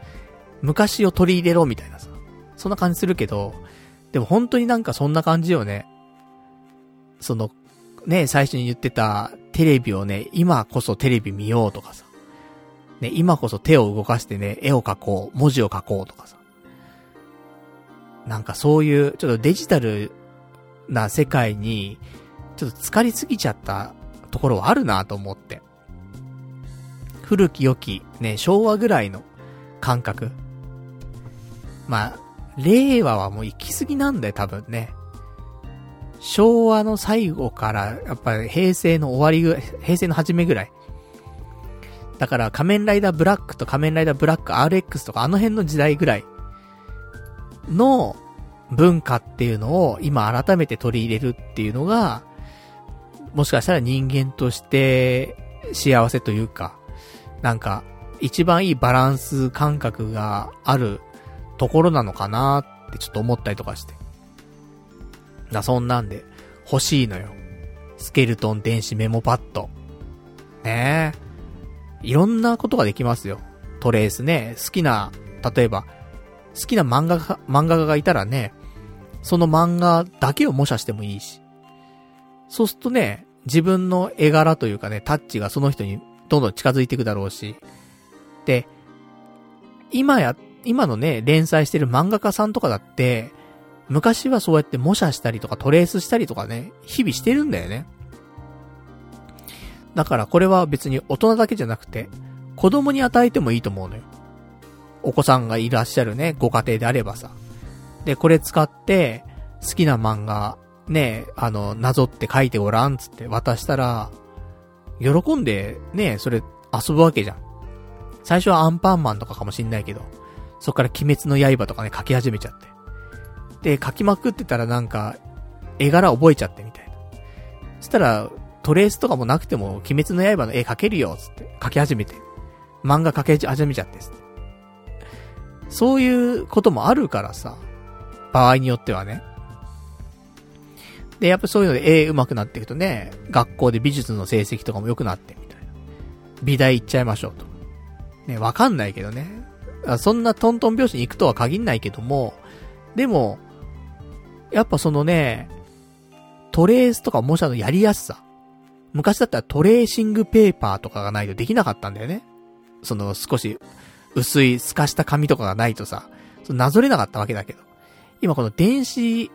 A: 昔を取り入れろみたいなさ。そんな感じするけど、でも本当になんかそんな感じよね。その、ね、最初に言ってたテレビをね、今こそテレビ見ようとかさ。ね、今こそ手を動かしてね、絵を描こう、文字を描こうとかさ。なんかそういう、ちょっとデジタルな世界に、ちょっと疲れすぎちゃったところはあるなと思って。古き良き、ね、昭和ぐらいの感覚。まあ、令和はもう行き過ぎなんだよ、多分ね。昭和の最後から、やっぱり平成の終わりぐらい、平成の初めぐらい。だから仮面ライダーブラックと仮面ライダーブラック RX とかあの辺の時代ぐらいの文化っていうのを今改めて取り入れるっていうのが、もしかしたら人間として幸せというか、なんか、一番いいバランス感覚があるところなのかなってちょっと思ったりとかして。な、そんなんで、欲しいのよ。スケルトン電子メモパッド。ねえ。いろんなことができますよ。トレースね。好きな、例えば、好きな漫画家、漫画家がいたらね、その漫画だけを模写してもいいし。そうするとね、自分の絵柄というかね、タッチがその人にどんどん近づいていくだろうし。で、今や、今のね、連載してる漫画家さんとかだって、昔はそうやって模写したりとかトレースしたりとかね、日々してるんだよね。だからこれは別に大人だけじゃなくて、子供に与えてもいいと思うのよ。お子さんがいらっしゃるね、ご家庭であればさ。で、これ使って、好きな漫画、ね、あの、なぞって書いてごらんつって渡したら、喜んで、ね、それ遊ぶわけじゃん。最初はアンパンマンとかかもしんないけど、そっから鬼滅の刃とかね、書き始めちゃって。で、書きまくってたらなんか、絵柄覚えちゃってみたいな。そしたら、トレースとかもなくても、鬼滅の刃の絵描けるよ、つって、書き始めて。漫画描き始めちゃって、そういうこともあるからさ。場合によってはね。で、やっぱそういうので絵上手くなっていくとね、学校で美術の成績とかも良くなってみたいな。美大行っちゃいましょうと。ね、わかんないけどね。そんなトントン拍子に行くとは限んないけども、でも、やっぱそのね、トレースとか模写のやりやすさ。昔だったらトレーシングペーパーとかがないとできなかったんだよね。その少し薄い透かした紙とかがないとさ、なぞれなかったわけだけど。今この電子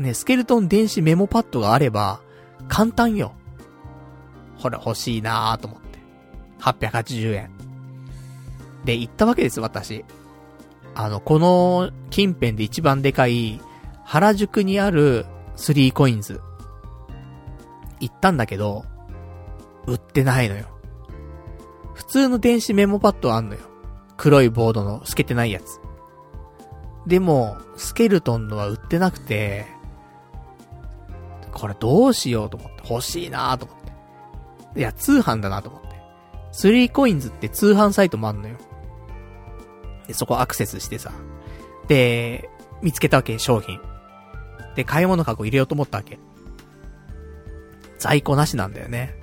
A: ね、スケルトン電子メモパッドがあれば、簡単よ。ほら、欲しいなーと思って。880円。で、行ったわけです、私。あの、この近辺で一番でかい、原宿にある3コインズ。行ったんだけど、売ってないのよ。普通の電子メモパッドあんのよ。黒いボードの透けてないやつ。でも、スケルトンのは売ってなくて、これどうしようと思って、欲しいなと思って。いや、通販だなと思って。3コインズって通販サイトもあんのよ。で、そこアクセスしてさ。で、見つけたわけ、商品。で、買い物かご入れようと思ったわけ。在庫なしなんだよね。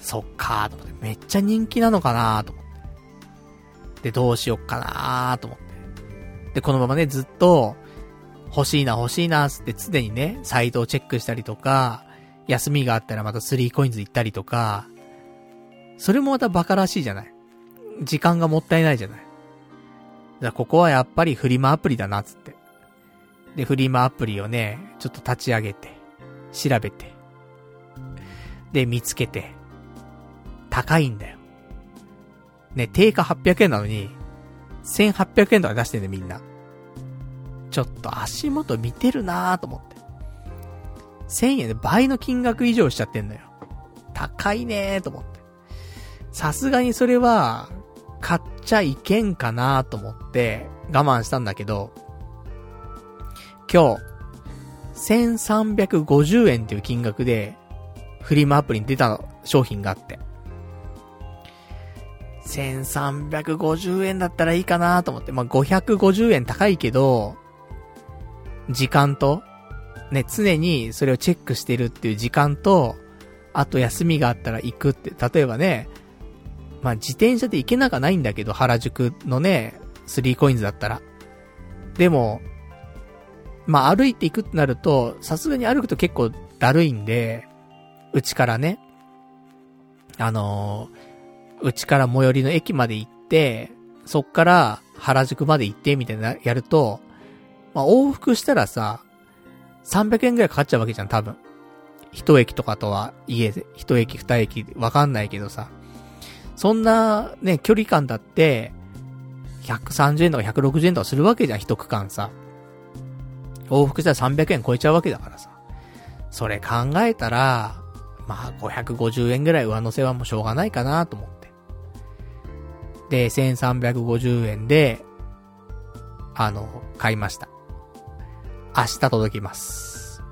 A: そっかーと思って。めっちゃ人気なのかなーと思って。で、どうしよっかなーと思って。で、このままね、ずっと、欲しいな欲しいなーって常にね、サイトをチェックしたりとか、休みがあったらまた3コインズ行ったりとか、それもまたバカらしいじゃない。時間がもったいないじゃない。じゃあここはやっぱりフリマアプリだな、つって。で、フリマアプリをね、ちょっと立ち上げて、調べて、で、見つけて、高いんだよ。ね、定価800円なのに、1800円とか出してんね、みんな。ちょっと足元見てるなーと思って。1000円で倍の金額以上しちゃってんのよ。高いねーと思って。さすがにそれは、買っちゃいけんかなと思って我慢したんだけど、今日、1350円っていう金額で、フリマアプリに出た商品があって。1350円だったらいいかなと思って。まあ、550円高いけど、時間と、ね、常にそれをチェックしてるっていう時間と、あと休みがあったら行くって、例えばね、まあ、自転車で行けなかないんだけど、原宿のね、3コインズだったら。でも、まあ、歩いていくってなると、さすがに歩くと結構だるいんで、うちからね、あのうちから最寄りの駅まで行って、そっから原宿まで行ってみたいなやると、まあ、往復したらさ、300円くらいかかっちゃうわけじゃん、多分。一駅とかとは家で、一駅二駅わかんないけどさ。そんなね、距離感だって、130円とか160円とかするわけじゃん、一区間さ。往復したら300円超えちゃうわけだからさ。それ考えたら、まあ550円ぐらい上乗せはもうしょうがないかなと思って。で、1350円で、あの、買いました。明日届きます。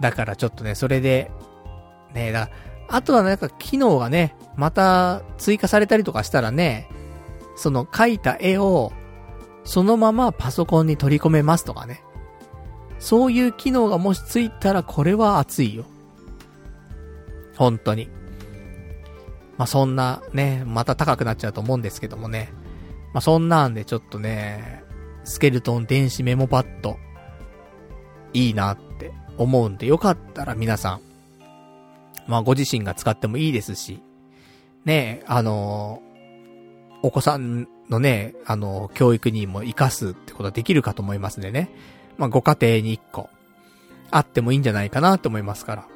A: だからちょっとね、それで、ね、だあとはなんか機能がね、また追加されたりとかしたらね、その描いた絵を、そのままパソコンに取り込めますとかね。そういう機能がもしついたらこれは熱いよ。本当に。まあ、そんなね、また高くなっちゃうと思うんですけどもね。まあ、そんなんでちょっとね、スケルトン電子メモパッド、いいなって思うんで、よかったら皆さん、まあ、ご自身が使ってもいいですし、ね、あのお子さんのね、あの教育にも活かすってことはできるかと思いますんでね。まあ、ご家庭に1個、あってもいいんじゃないかなと思いますから。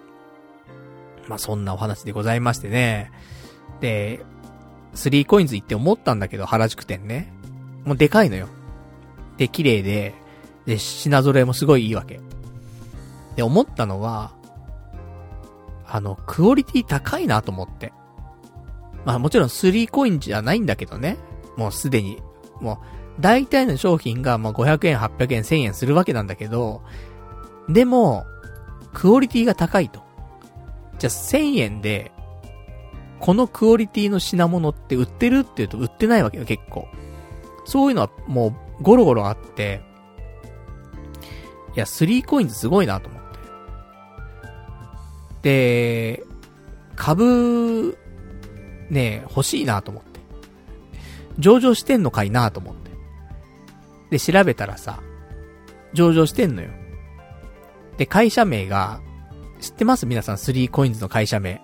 A: まあ、そんなお話でございましてね。で、3コインズ行って思ったんだけど、原宿店ね。もうでかいのよ。で、綺麗で、で、品揃えもすごいいいわけ。で、思ったのは、あの、クオリティ高いなと思って。まあもちろん3コインじゃないんだけどね。もうすでに。もう、大体の商品がまあ500円、800円、1000円するわけなんだけど、でも、クオリティが高いと。じゃあ1000円で、このクオリティの品物って売ってるって言うと売ってないわけよ、結構。そういうのはもうゴロゴロあって、いや、3コインズすごいなと思って。で、株、ね、欲しいなと思って。上場してんのかいなと思って。で、調べたらさ、上場してんのよ。で、会社名が、知ってます？皆さん、3コインズの会社名。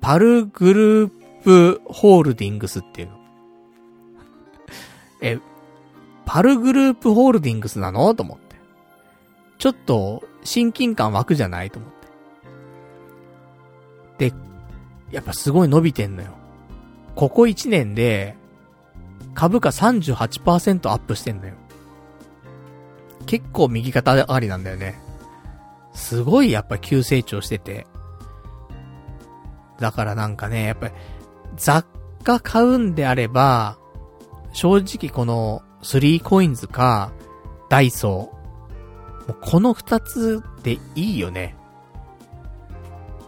A: パルグループホールディングスっていうの。え、パルグループホールディングスなの？と思って。ちょっと、親近感湧くじゃない？と思って。で、やっぱすごい伸びてんのよ。ここ1年で、株価38%アップしてんのよ。結構右肩上がりなんだよね。すごいやっぱ急成長してて。だからなんかね、やっぱり、雑貨買うんであれば、正直この3コインズか、ダイソー。もうこの2つでいいよね。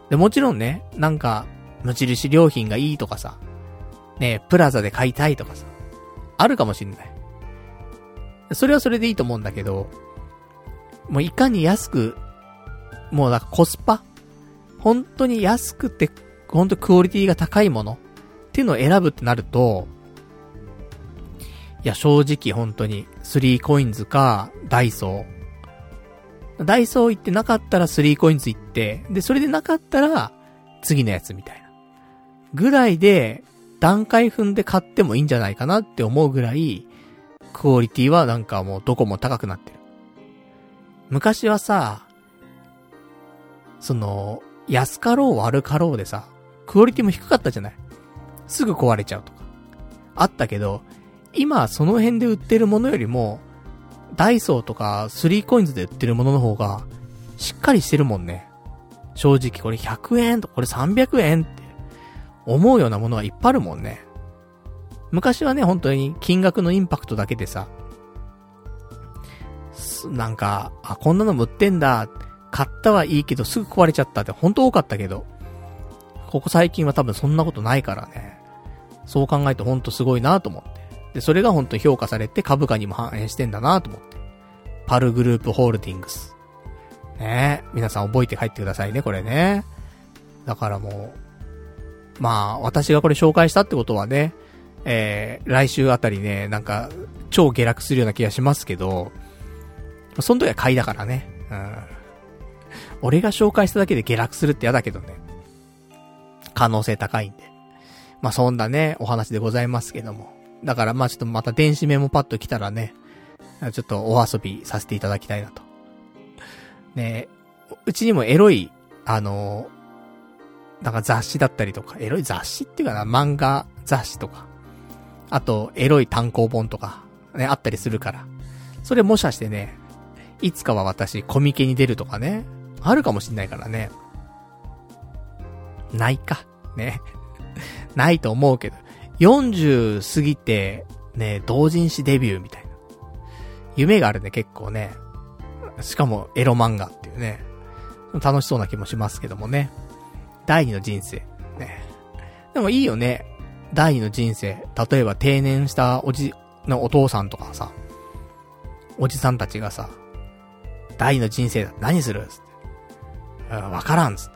A: で、もちろんね、なんか、無印良品がいいとかさ、ね、プラザで買いたいとかさ、あるかもしんない。それはそれでいいと思うんだけど、もういかに安く、もうなんかコスパ本当に安くて、本当クオリティが高いものっていうのを選ぶってなると、いや、正直本当に、3コインズか、ダイソー。ダイソー行ってなかったら3コインズ行って、で、それでなかったら、次のやつみたいな。ぐらいで、段階踏んで買ってもいいんじゃないかなって思うぐらい、クオリティはなんかもうどこも高くなってる。昔はさ、その、安かろう悪かろうでさ、クオリティも低かったじゃないすぐ壊れちゃうとか。あったけど、今その辺で売ってるものよりも、ダイソーとか3コインズで売ってるものの方が、しっかりしてるもんね。正直これ100円とこれ300円って思うようなものはいっぱいあるもんね。昔はね、本当に金額のインパクトだけでさ、なんか、あ、こんなのも売ってんだ、買ったはいいけどすぐ壊れちゃったって本当多かったけど、ここ最近は多分そんなことないからね。そう考えてほんとすごいなと思って。で、それがほんと評価されて株価にも反映してんだなと思って。パルグループホールディングス。ね皆さん覚えて帰ってくださいね、これね。だからもう、まあ、私がこれ紹介したってことはね、えー、来週あたりね、なんか、超下落するような気がしますけど、その時は買いだからね。うん。俺が紹介しただけで下落するって嫌だけどね。可能性高いんで。まあ、そんなね、お話でございますけども。だからまあちょっとまた電子メモパッド来たらね、ちょっとお遊びさせていただきたいなと。ねうちにもエロい、あのなんか雑誌だったりとか、エロい雑誌っていうかな、漫画雑誌とか、あと、エロい単行本とか、ね、あったりするから。それもしかしてね、いつかは私、コミケに出るとかね、あるかもしんないからね。ないか。ね。ないと思うけど。40過ぎて、ね、同人誌デビューみたいな。夢があるね、結構ね。しかも、エロ漫画っていうね。楽しそうな気もしますけどもね。第二の人生。ね。でもいいよね。第二の人生。例えば定年したおじ、のお父さんとかさ、おじさんたちがさ、第二の人生だ。何する？つって。わからんつって。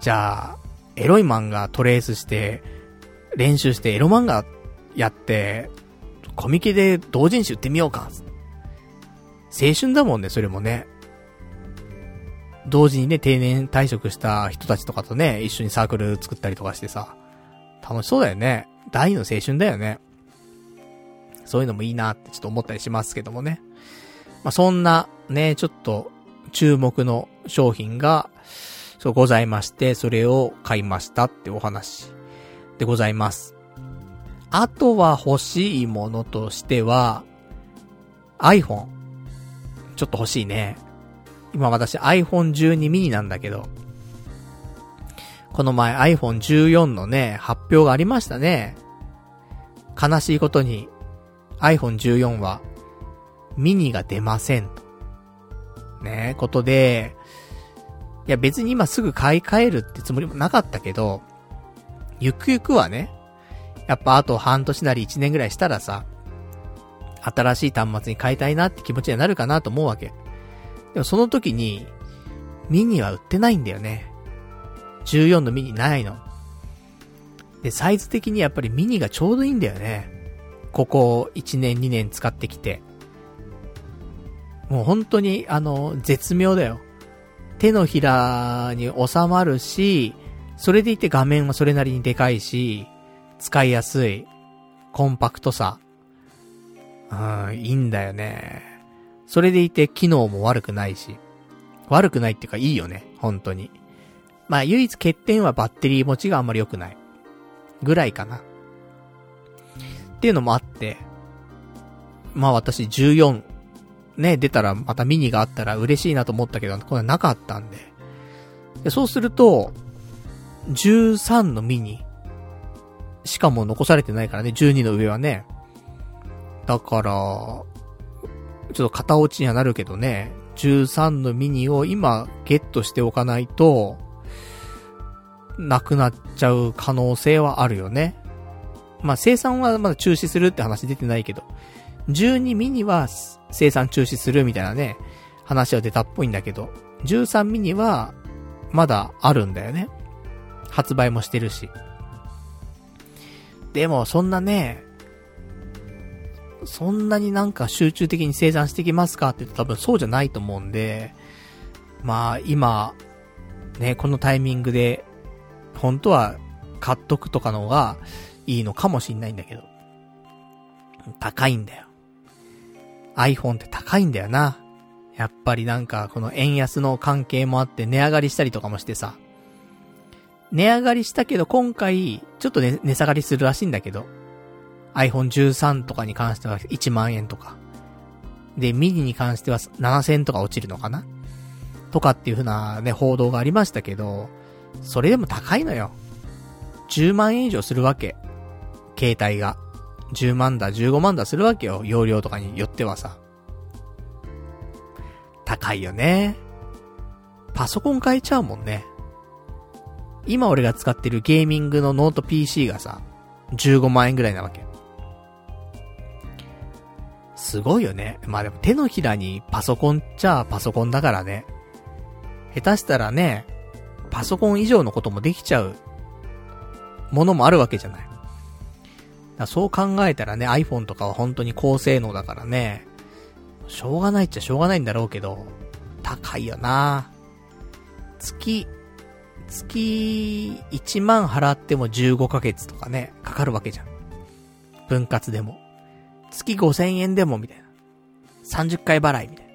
A: じゃあ、エロい漫画トレースして、練習してエロ漫画やって、コミケで同人誌売ってみようか。青春だもんね、それもね。同時にね、定年退職した人たちとかとね、一緒にサークル作ったりとかしてさ、楽しそうだよね。大の青春だよね。そういうのもいいなってちょっと思ったりしますけどもね。まあ、そんな、ね、ちょっと、注目の商品が、そうございまして、それを買いましたってお話でございます。あとは欲しいものとしては、iPhone。ちょっと欲しいね。今私 iPhone 12 mini なんだけど、この前 iPhone 14のね、発表がありましたね。悲しいことに iPhone 14はミニが出ませんと。ねことで、いや別に今すぐ買い替えるってつもりもなかったけど、ゆくゆくはね、やっぱあと半年なり1年ぐらいしたらさ、新しい端末に変えたいなって気持ちになるかなと思うわけ。でもその時に、ミニは売ってないんだよね。14のミニないの。で、サイズ的にやっぱりミニがちょうどいいんだよね。ここ1年2年使ってきて。もう本当に、あの、絶妙だよ。手のひらに収まるし、それでいて画面はそれなりにでかいし、使いやすい、コンパクトさ。うん、いいんだよね。それでいて機能も悪くないし。悪くないっていうかいいよね、本当に。まあ唯一欠点はバッテリー持ちがあんまり良くない。ぐらいかな。っていうのもあって、まあ私14、ね、出たらまたミニがあったら嬉しいなと思ったけど、これなかったんで。でそうすると、13のミニ。しかも残されてないからね、12の上はね。だから、ちょっと片落ちにはなるけどね、13のミニを今ゲットしておかないと、なくなっちゃう可能性はあるよね。まあ、生産はまだ中止するって話出てないけど、12ミニは生産中止するみたいなね、話は出たっぽいんだけど、13ミニはまだあるんだよね。発売もしてるし。でも、そんなね、そんなになんか集中的に生産してきますかって言うと多分そうじゃないと思うんで、まあ今、ね、このタイミングで、本当は買っとくとかの方がいいのかもしんないんだけど。高いんだよ。iPhone って高いんだよな。やっぱりなんか、この円安の関係もあって値上がりしたりとかもしてさ。値上がりしたけど今回、ちょっとね、値下がりするらしいんだけど。iPhone 13とかに関しては1万円とか。で、ミニに関しては7000円とか落ちるのかな？とかっていう風なね、報道がありましたけど、それでも高いのよ。10万円以上するわけ。携帯が。10万だ、15万だするわけよ。容量とかによってはさ。高いよね。パソコン買えちゃうもんね。今俺が使ってるゲーミングのノート PC がさ、15万円ぐらいなわけ。すごいよね。まあでも手のひらにパソコンっちゃパソコンだからね。下手したらね、パソコン以上のこともできちゃうものもあるわけじゃない。だそう考えたらね、iPhone とかは本当に高性能だからね、しょうがないっちゃしょうがないんだろうけど、高いよな月、月1万払っても15ヶ月とかね、かかるわけじゃん。分割でも。月5000円でもみたいな。30回払いみたいな。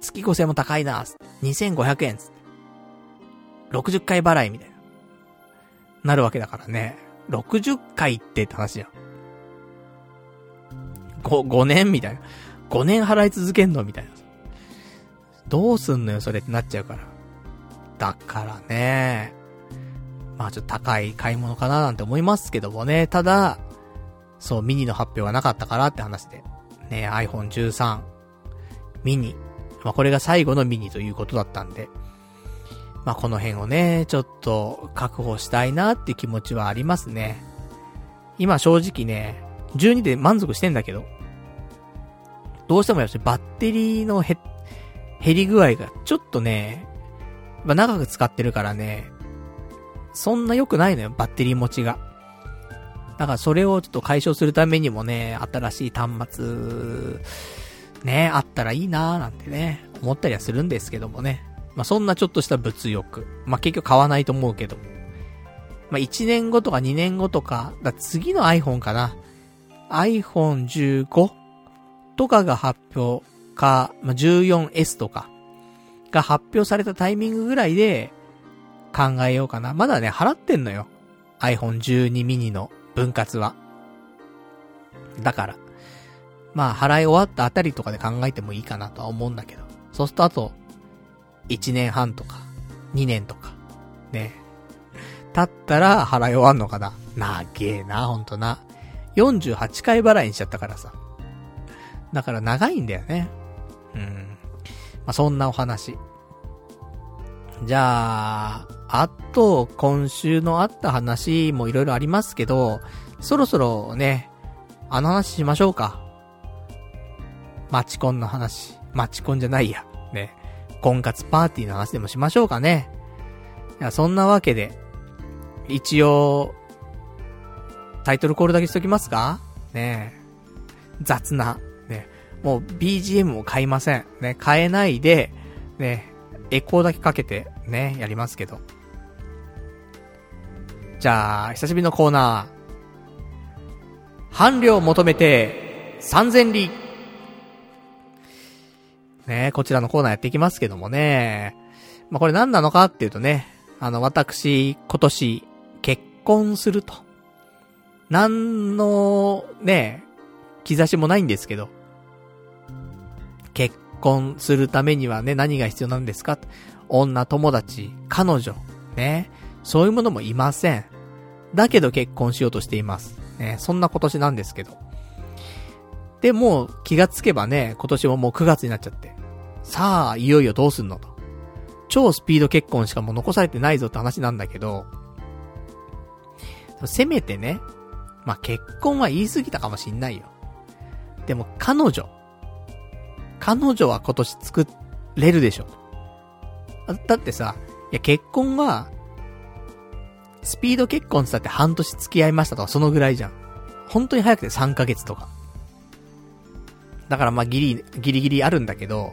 A: 月5000円も高いな2500円つって。60回払いみたいな。なるわけだからね。60回ってって話じゃん。5、5年みたいな。5年払い続けんのみたいな。どうすんのよ、それってなっちゃうから。だからね。まあちょっと高い買い物かななんて思いますけどもね。ただ、そう、ミニの発表がなかったからって話で。ね、iPhone 13、ミニ。まあこれが最後のミニということだったんで。まあ、この辺をね、ちょっと確保したいなって気持ちはありますね。今正直ね、12で満足してんだけど、どうしてもやっぱりバッテリーの減、減り具合がちょっとね、まあ、長く使ってるからね、そんな良くないのよ、バッテリー持ちが。だからそれをちょっと解消するためにもね、新しい端末、ね、あったらいいなーなんてね、思ったりはするんですけどもね。まあ、そんなちょっとした物欲。まあ、結局買わないと思うけど。まあ、1年後とか2年後とか、だ次の iPhone かな。iPhone15 とかが発表か、まあ、14S とかが発表されたタイミングぐらいで考えようかな。まだね、払ってんのよ。iPhone12 mini の分割は。だから。まあ、払い終わったあたりとかで考えてもいいかなとは思うんだけど。そうするとあと、1年半とか、2年とか、ね。経ったら払い終わんのかな。なげえな、ほんとな。48回払いにしちゃったからさ。だから長いんだよね。うん。まあ、そんなお話。じゃあ、あと、今週のあった話もいろいろありますけど、そろそろね、あの話しましょうか。マチコンの話。マチコンじゃないや。ね。婚活パーティーの話でもしましょうかね。いや、そんなわけで、一応、タイトルコールだけしときますか？ね雑な、ねもう BGM も買いません。ね、買えないで、ね、エコーだけかけて、ね、やりますけど。じゃあ、久しぶりのコーナー。伴侶を求めて、3000里。ね、こちらのコーナーやっていきますけどもね。まあ、これ何なのかっていうとね、あの、私、今年、結婚すると。何の、ね、兆しもないんですけど。結婚するためにはね、何が必要なんですか？女友達、彼女、ね。そういうものもいません。だけど結婚しようとしています。ね、そんな今年なんですけど。で、もう気がつけばね、今年ももう9月になっちゃって。さあ、いよいよどうすんのと。超スピード結婚しかもう残されてないぞって話なんだけど、せめてね、まあ、結婚は言い過ぎたかもしんないよ。でも彼女。彼女は今年作れるでしょ。だってさ、いや結婚は、スピード結婚ってって半年付き合いましたとかそのぐらいじゃん。本当に早くて3ヶ月とか。だからまあギリ、ギリギリあるんだけど、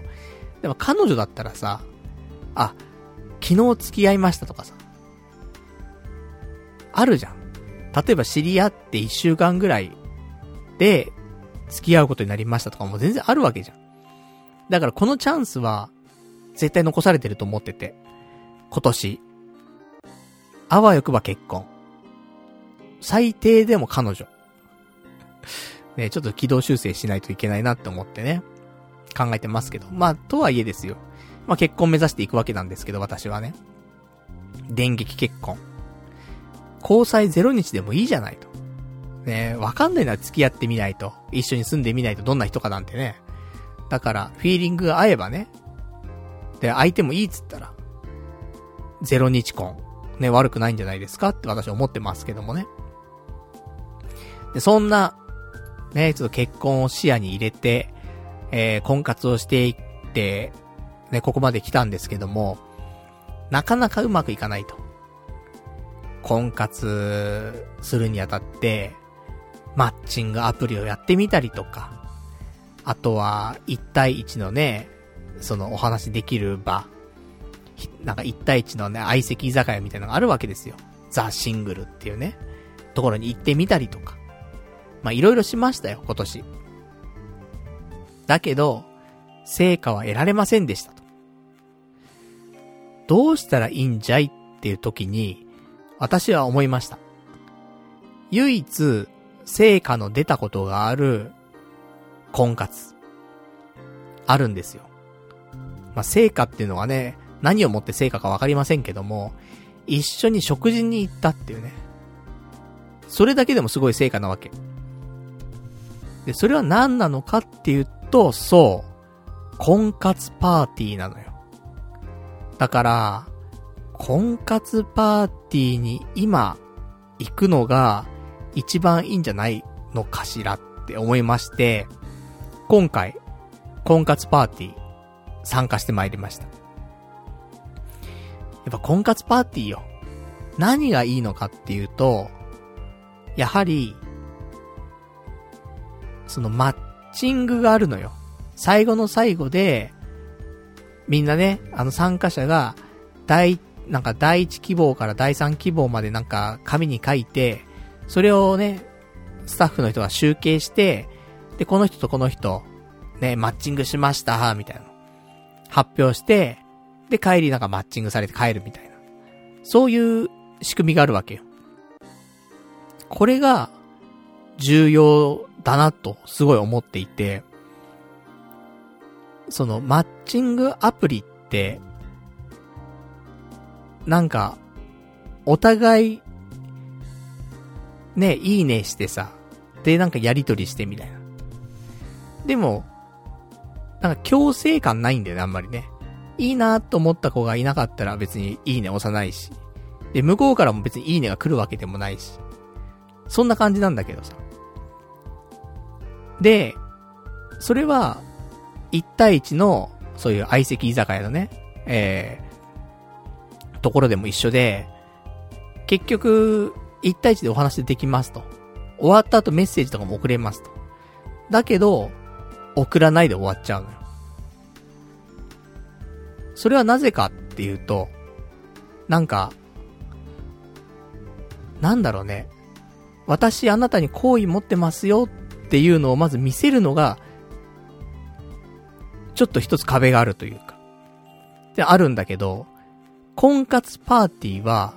A: でも彼女だったらさ、あ、昨日付き合いましたとかさ、あるじゃん。例えば知り合って1週間ぐらいで付き合うことになりましたとかも全然あるわけじゃん。だからこのチャンスは絶対残されてると思ってて。今年。あわよくば結婚。最低でも彼女。ね、ちょっと軌道修正しないといけないなって思ってね。考えてますけど。まあ、とはいえですよ。まあ結婚目指していくわけなんですけど、私はね。電撃結婚。交際0日でもいいじゃないと。ねわかんないなら付き合ってみないと。一緒に住んでみないとどんな人かなんてね。だから、フィーリングが合えばね。で、相手もいいっつったら、0日婚。ね、悪くないんじゃないですかって私は思ってますけどもね。で、そんな、ね、ちょっと結婚を視野に入れて、えー、婚活をしていって、ね、ここまで来たんですけども、なかなかうまくいかないと。婚活するにあたって、マッチングアプリをやってみたりとか、あとは、1対1のね、そのお話できる場、なんか1対1のね、相席居酒屋みたいなのがあるわけですよ。ザ・シングルっていうね、ところに行ってみたりとか。まあ、いろいろしましたよ、今年。だけど、成果は得られませんでしたと。どうしたらいいんじゃいっていう時に、私は思いました。唯一、成果の出たことがある、婚活。あるんですよ。まあ、成果っていうのはね、何をもって成果かわかりませんけども、一緒に食事に行ったっていうね。それだけでもすごい成果なわけ。で、それは何なのかっていうと、そう、婚活パーティーなのよ。だから、婚活パーティーに今、行くのが、一番いいんじゃないのかしらって思いまして、今回、婚活パーティー、参加してまいりました。やっぱ婚活パーティーよ。何がいいのかっていうと、やはり、そのマッチングがあるのよ。最後の最後で、みんなね、あの参加者が、第、なんか第一希望から第三希望までなんか紙に書いて、それをね、スタッフの人が集計して、で、この人とこの人、ね、マッチングしました、みたいな。発表して、で、帰りなんかマッチングされて帰るみたいな。そういう仕組みがあるわけよ。これが、重要だなと、すごい思っていて、その、マッチングアプリって、なんか、お互い、ね、いいねしてさ、で、なんかやりとりしてみたいな。でも、なんか強制感ないんだよね、あんまりね。いいなと思った子がいなかったら別にいいね押さないし。で、向こうからも別にいいねが来るわけでもないし。そんな感じなんだけどさ。で、それは、1対1の、そういう相席居酒屋のね、えー、ところでも一緒で、結局、1対1でお話できますと。終わった後メッセージとかも送れますと。だけど、送らないで終わっちゃうのよ。それはなぜかっていうと、なんか、なんだろうね。私あなたに好意持ってますよっていうのをまず見せるのが、ちょっと一つ壁があるというか。で、あるんだけど、婚活パーティーは、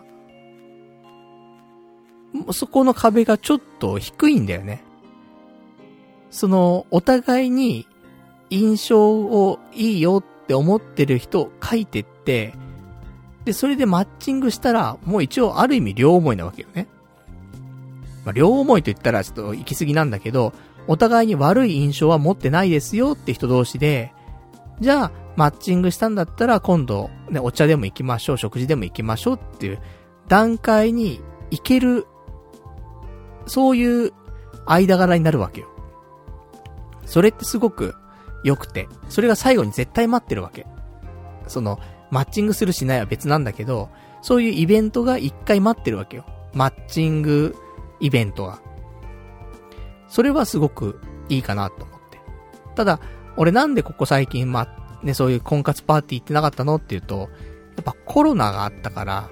A: そこの壁がちょっと低いんだよね。その、お互いに印象をいいよっって思ってる人を書いてって、で、それでマッチングしたら、もう一応ある意味両思いなわけよね。まあ、両思いと言ったらちょっと行き過ぎなんだけど、お互いに悪い印象は持ってないですよって人同士で、じゃあ、マッチングしたんだったら今度、ね、お茶でも行きましょう、食事でも行きましょうっていう段階に行ける、そういう間柄になるわけよ。それってすごく良くて、それが最後に絶対待ってるわけ。その、マッチングするしないは別なんだけど、そういうイベントが一回待ってるわけよ。マッチングイベントが。それはすごくいいかなと思って。ただ、俺なんでここ最近、まね、そういう婚活パーティー行ってなかったのっていうと、やっぱコロナがあったから、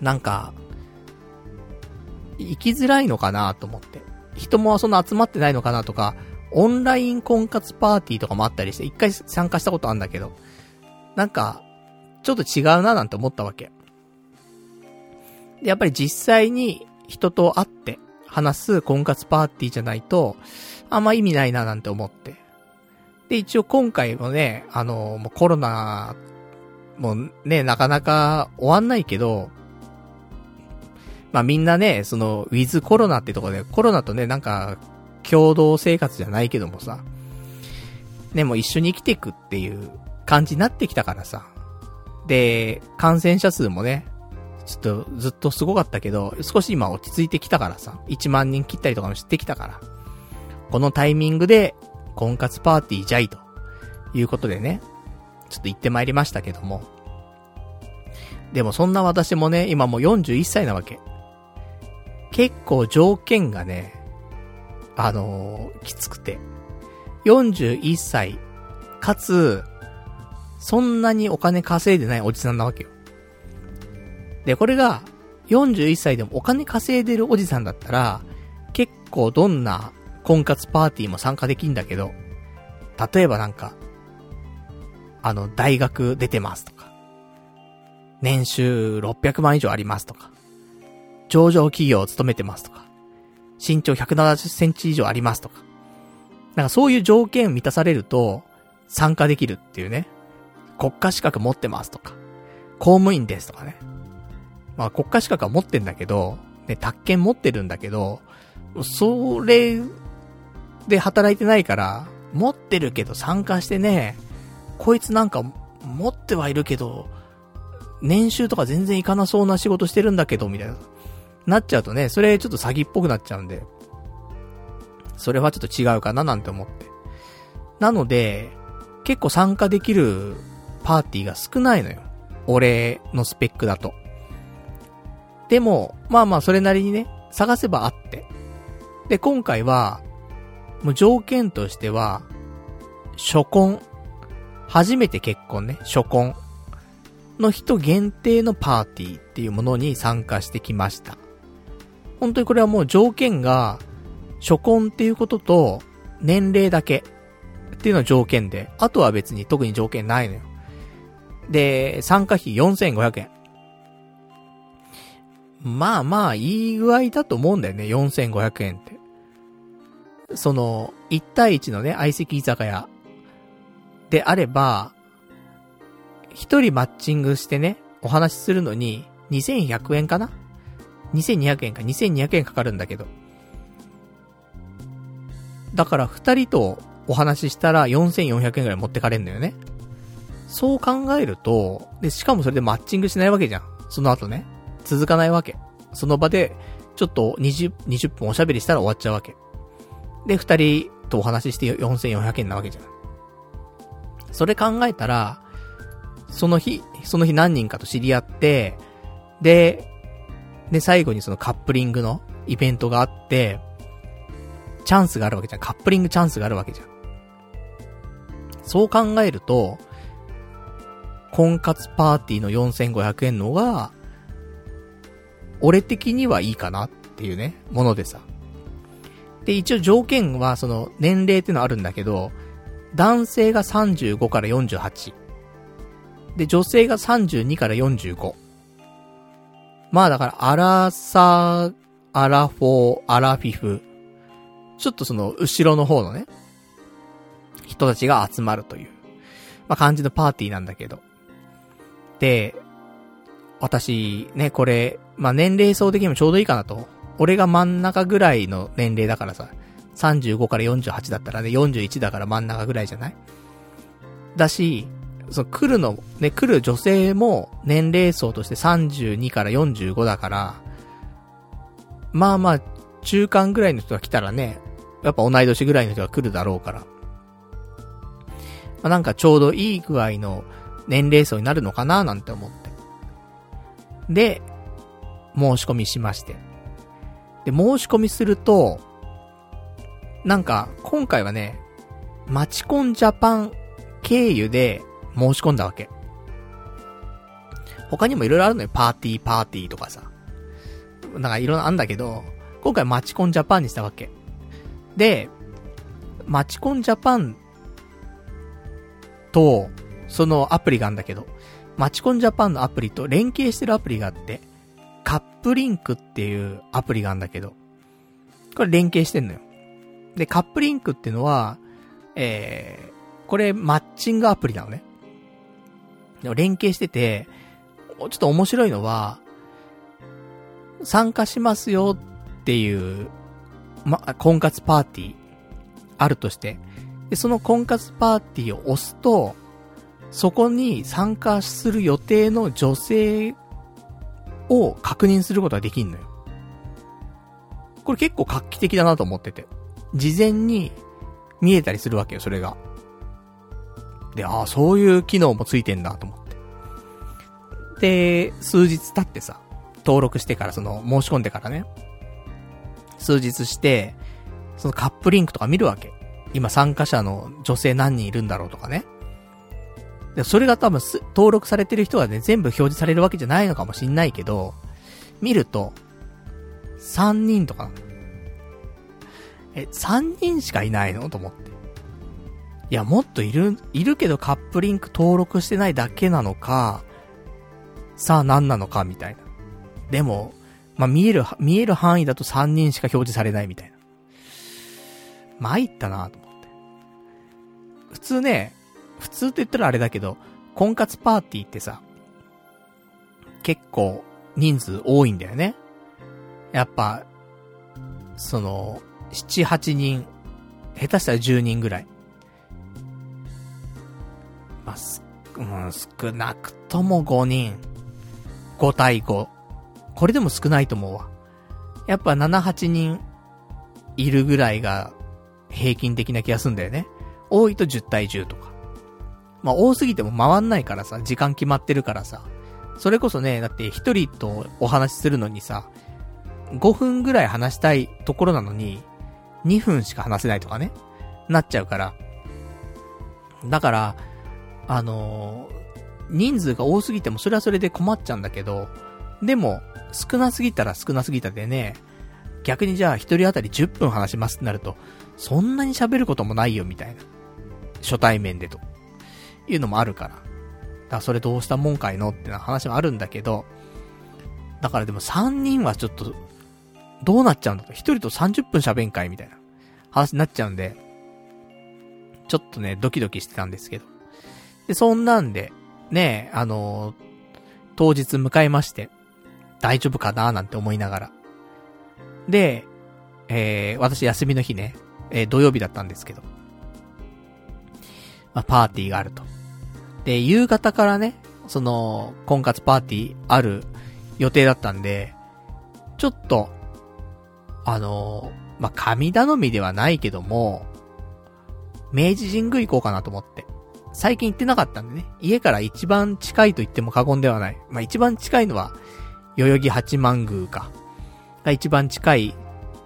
A: なんか、行きづらいのかなと思って。人もそんな集まってないのかなとか、オンライン婚活パーティーとかもあったりして、一回参加したことあるんだけど、なんか、ちょっと違うななんて思ったわけ。やっぱり実際に人と会って話す婚活パーティーじゃないと、あんま意味ないななんて思って。で、一応今回もね、あの、もうコロナ、もうね、なかなか終わんないけど、まあみんなね、その、ウィズコロナってとこで、コロナとね、なんか、共同生活じゃないけどもさ、ね、もう一緒に生きていくっていう感じになってきたからさ。で、感染者数もね、ちょっとずっとすごかったけど、少し今落ち着いてきたからさ、1万人切ったりとかもしてきたから、このタイミングで、婚活パーティーじゃいと、いうことでね、ちょっと行ってまいりましたけども。でもそんな私もね、今もう41歳なわけ。結構条件がね、あのー、きつくて。41歳、かつ、そんなにお金稼いでないおじさんなわけよ。で、これが、41歳でもお金稼いでるおじさんだったら、結構どんな婚活パーティーも参加できんだけど、例えばなんか、あの、大学出てますとか、年収600万以上ありますとか、上場企業を務めてますとか、身長170センチ以上ありますとか、なんかそういう条件満たされると、参加できるっていうね。国家資格持ってますとか、公務員ですとかね。まあ国家資格は持ってんだけど、ね、宅建持ってるんだけど、それで働いてないから、持ってるけど参加してね、こいつなんか持ってはいるけど、年収とか全然いかなそうな仕事してるんだけど、みたいな。なっちゃうとね、それちょっと詐欺っぽくなっちゃうんで、それはちょっと違うかななんて思って。なので、結構参加できるパーティーが少ないのよ。俺のスペックだと。でも、まあまあそれなりにね、探せばあって。で、今回は、もう条件としては、初婚。初めて結婚ね、初婚。の人限定のパーティーっていうものに参加してきました。本当にこれはもう条件が、初婚っていうことと、年齢だけっていうのは条件で、あとは別に特に条件ないのよ。で、参加費4500円。まあまあ、いい具合だと思うんだよね、4500円って。その、1対1のね、相席居酒屋であれば、一人マッチングしてね、お話しするのに、2100円かな ?2200 円か、2200円かかるんだけど。だから二人とお話ししたら4400円くらい持ってかれんのよね。そう考えると、で、しかもそれでマッチングしないわけじゃん。その後ね。続かないわけ。その場で、ちょっと20、20分おしゃべりしたら終わっちゃうわけ。で、二人とお話しして4400円なわけじゃん。それ考えたら、その日、その日何人かと知り合って、で、で、最後にそのカップリングのイベントがあって、チャンスがあるわけじゃん。カップリングチャンスがあるわけじゃん。そう考えると、婚活パーティーの4500円のが、俺的にはいいかなっていうね、ものでさ。で、一応条件は、その、年齢ってのあるんだけど、男性が35から48。で、女性が32から45。まあだから、アラサー、アラフォー、アラフィフ。ちょっとその、後ろの方のね、人たちが集まるという、まあ感じのパーティーなんだけど。で、私、ね、これ、まあ年齢層的にもちょうどいいかなと。俺が真ん中ぐらいの年齢だからさ、35から48だったらね、41だから真ん中ぐらいじゃない？だし、その来るの、ね、来る女性も年齢層として32から45だから、まあまあ、中間ぐらいの人が来たらね、やっぱ同い年ぐらいの人が来るだろうから。まあなんかちょうどいい具合の年齢層になるのかななんて思って。で、申し込みしまして。で、申し込みすると、なんか、今回はね、マチコンジャパン経由で申し込んだわけ。他にも色々あるのよ。パーティーパーティーとかさ。なんかいろんなあんだけど、今回マチコンジャパンにしたわけ。で、マチコンジャパンと、そのアプリがあるんだけど、マチコンジャパンのアプリと連携してるアプリがあって、カップリンクっていうアプリがあるんだけど、これ連携してんのよ。で、カップリンクっていうのは、えー、これマッチングアプリなのね。でも連携してて、ちょっと面白いのは、参加しますよっていう、ま、婚活パーティー、あるとして、で、その婚活パーティーを押すと、そこに参加する予定の女性を確認することができんのよ。これ結構画期的だなと思ってて。事前に見えたりするわけよ、それが。で、ああ、そういう機能もついてんだと思って。で、数日経ってさ、登録してから、その、申し込んでからね。数日して、そのカップリンクとか見るわけ。今参加者の女性何人いるんだろうとかね。で、それが多分登録されてる人がね、全部表示されるわけじゃないのかもしんないけど、見ると、3人とかえ、3人しかいないの？と思って。いや、もっといる、いるけどカップリンク登録してないだけなのか、さあ何なのかみたいな。でも、まあ、見える、見える範囲だと3人しか表示されないみたいな。参ったなと思って。普通ね、普通って言ったらあれだけど、婚活パーティーってさ、結構人数多いんだよね。やっぱ、その、7、8人、下手したら10人ぐらい。まあ、す、うん、少なくとも5人。5対5。これでも少ないと思うわ。やっぱ7、8人いるぐらいが平均的な気がすんだよね。多いと10対10とか。まあ多すぎても回んないからさ、時間決まってるからさ。それこそね、だって一人とお話しするのにさ、5分ぐらい話したいところなのに、2分しか話せないとかね、なっちゃうから。だから、あの、人数が多すぎてもそれはそれで困っちゃうんだけど、でも、少なすぎたら少なすぎたでね、逆にじゃあ一人当たり10分話しますってなると、そんなに喋ることもないよみたいな。初対面でと。いうのもあるから。だからそれどうしたもんかいのってな話もあるんだけど、だからでも3人はちょっと、どうなっちゃうんだと。1人と30分喋んかいみたいな話になっちゃうんで、ちょっとね、ドキドキしてたんですけど。で、そんなんで、ね、あのー、当日迎えまして、大丈夫かななんて思いながら。で、えー、私休みの日ね、えー、土曜日だったんですけど。まあ、パーティーがあると。で、夕方からね、その、婚活パーティーある予定だったんで、ちょっと、あのー、まあ、神頼みではないけども、明治神宮行こうかなと思って。最近行ってなかったんでね、家から一番近いと言っても過言ではない。まあ、一番近いのは、代々木八幡宮か。が一番近い、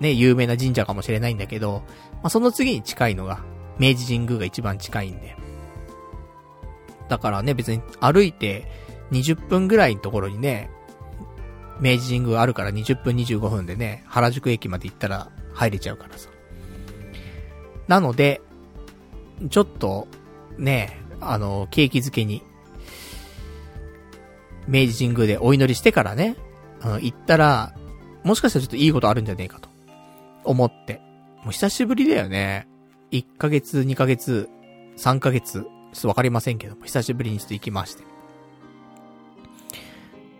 A: ね、有名な神社かもしれないんだけど、まあ、その次に近いのが、明治神宮が一番近いんで。だからね、別に歩いて20分ぐらいのところにね、明治神宮あるから20分25分でね、原宿駅まで行ったら入れちゃうからさ。なので、ちょっと、ね、あの、景気づけに、明治神宮でお祈りしてからね、うん、行ったら、もしかしたらちょっといいことあるんじゃねえかと、思って。もう久しぶりだよね。1ヶ月、2ヶ月、3ヶ月、ちょっとわかりませんけども、久しぶりにちょっと行きまして。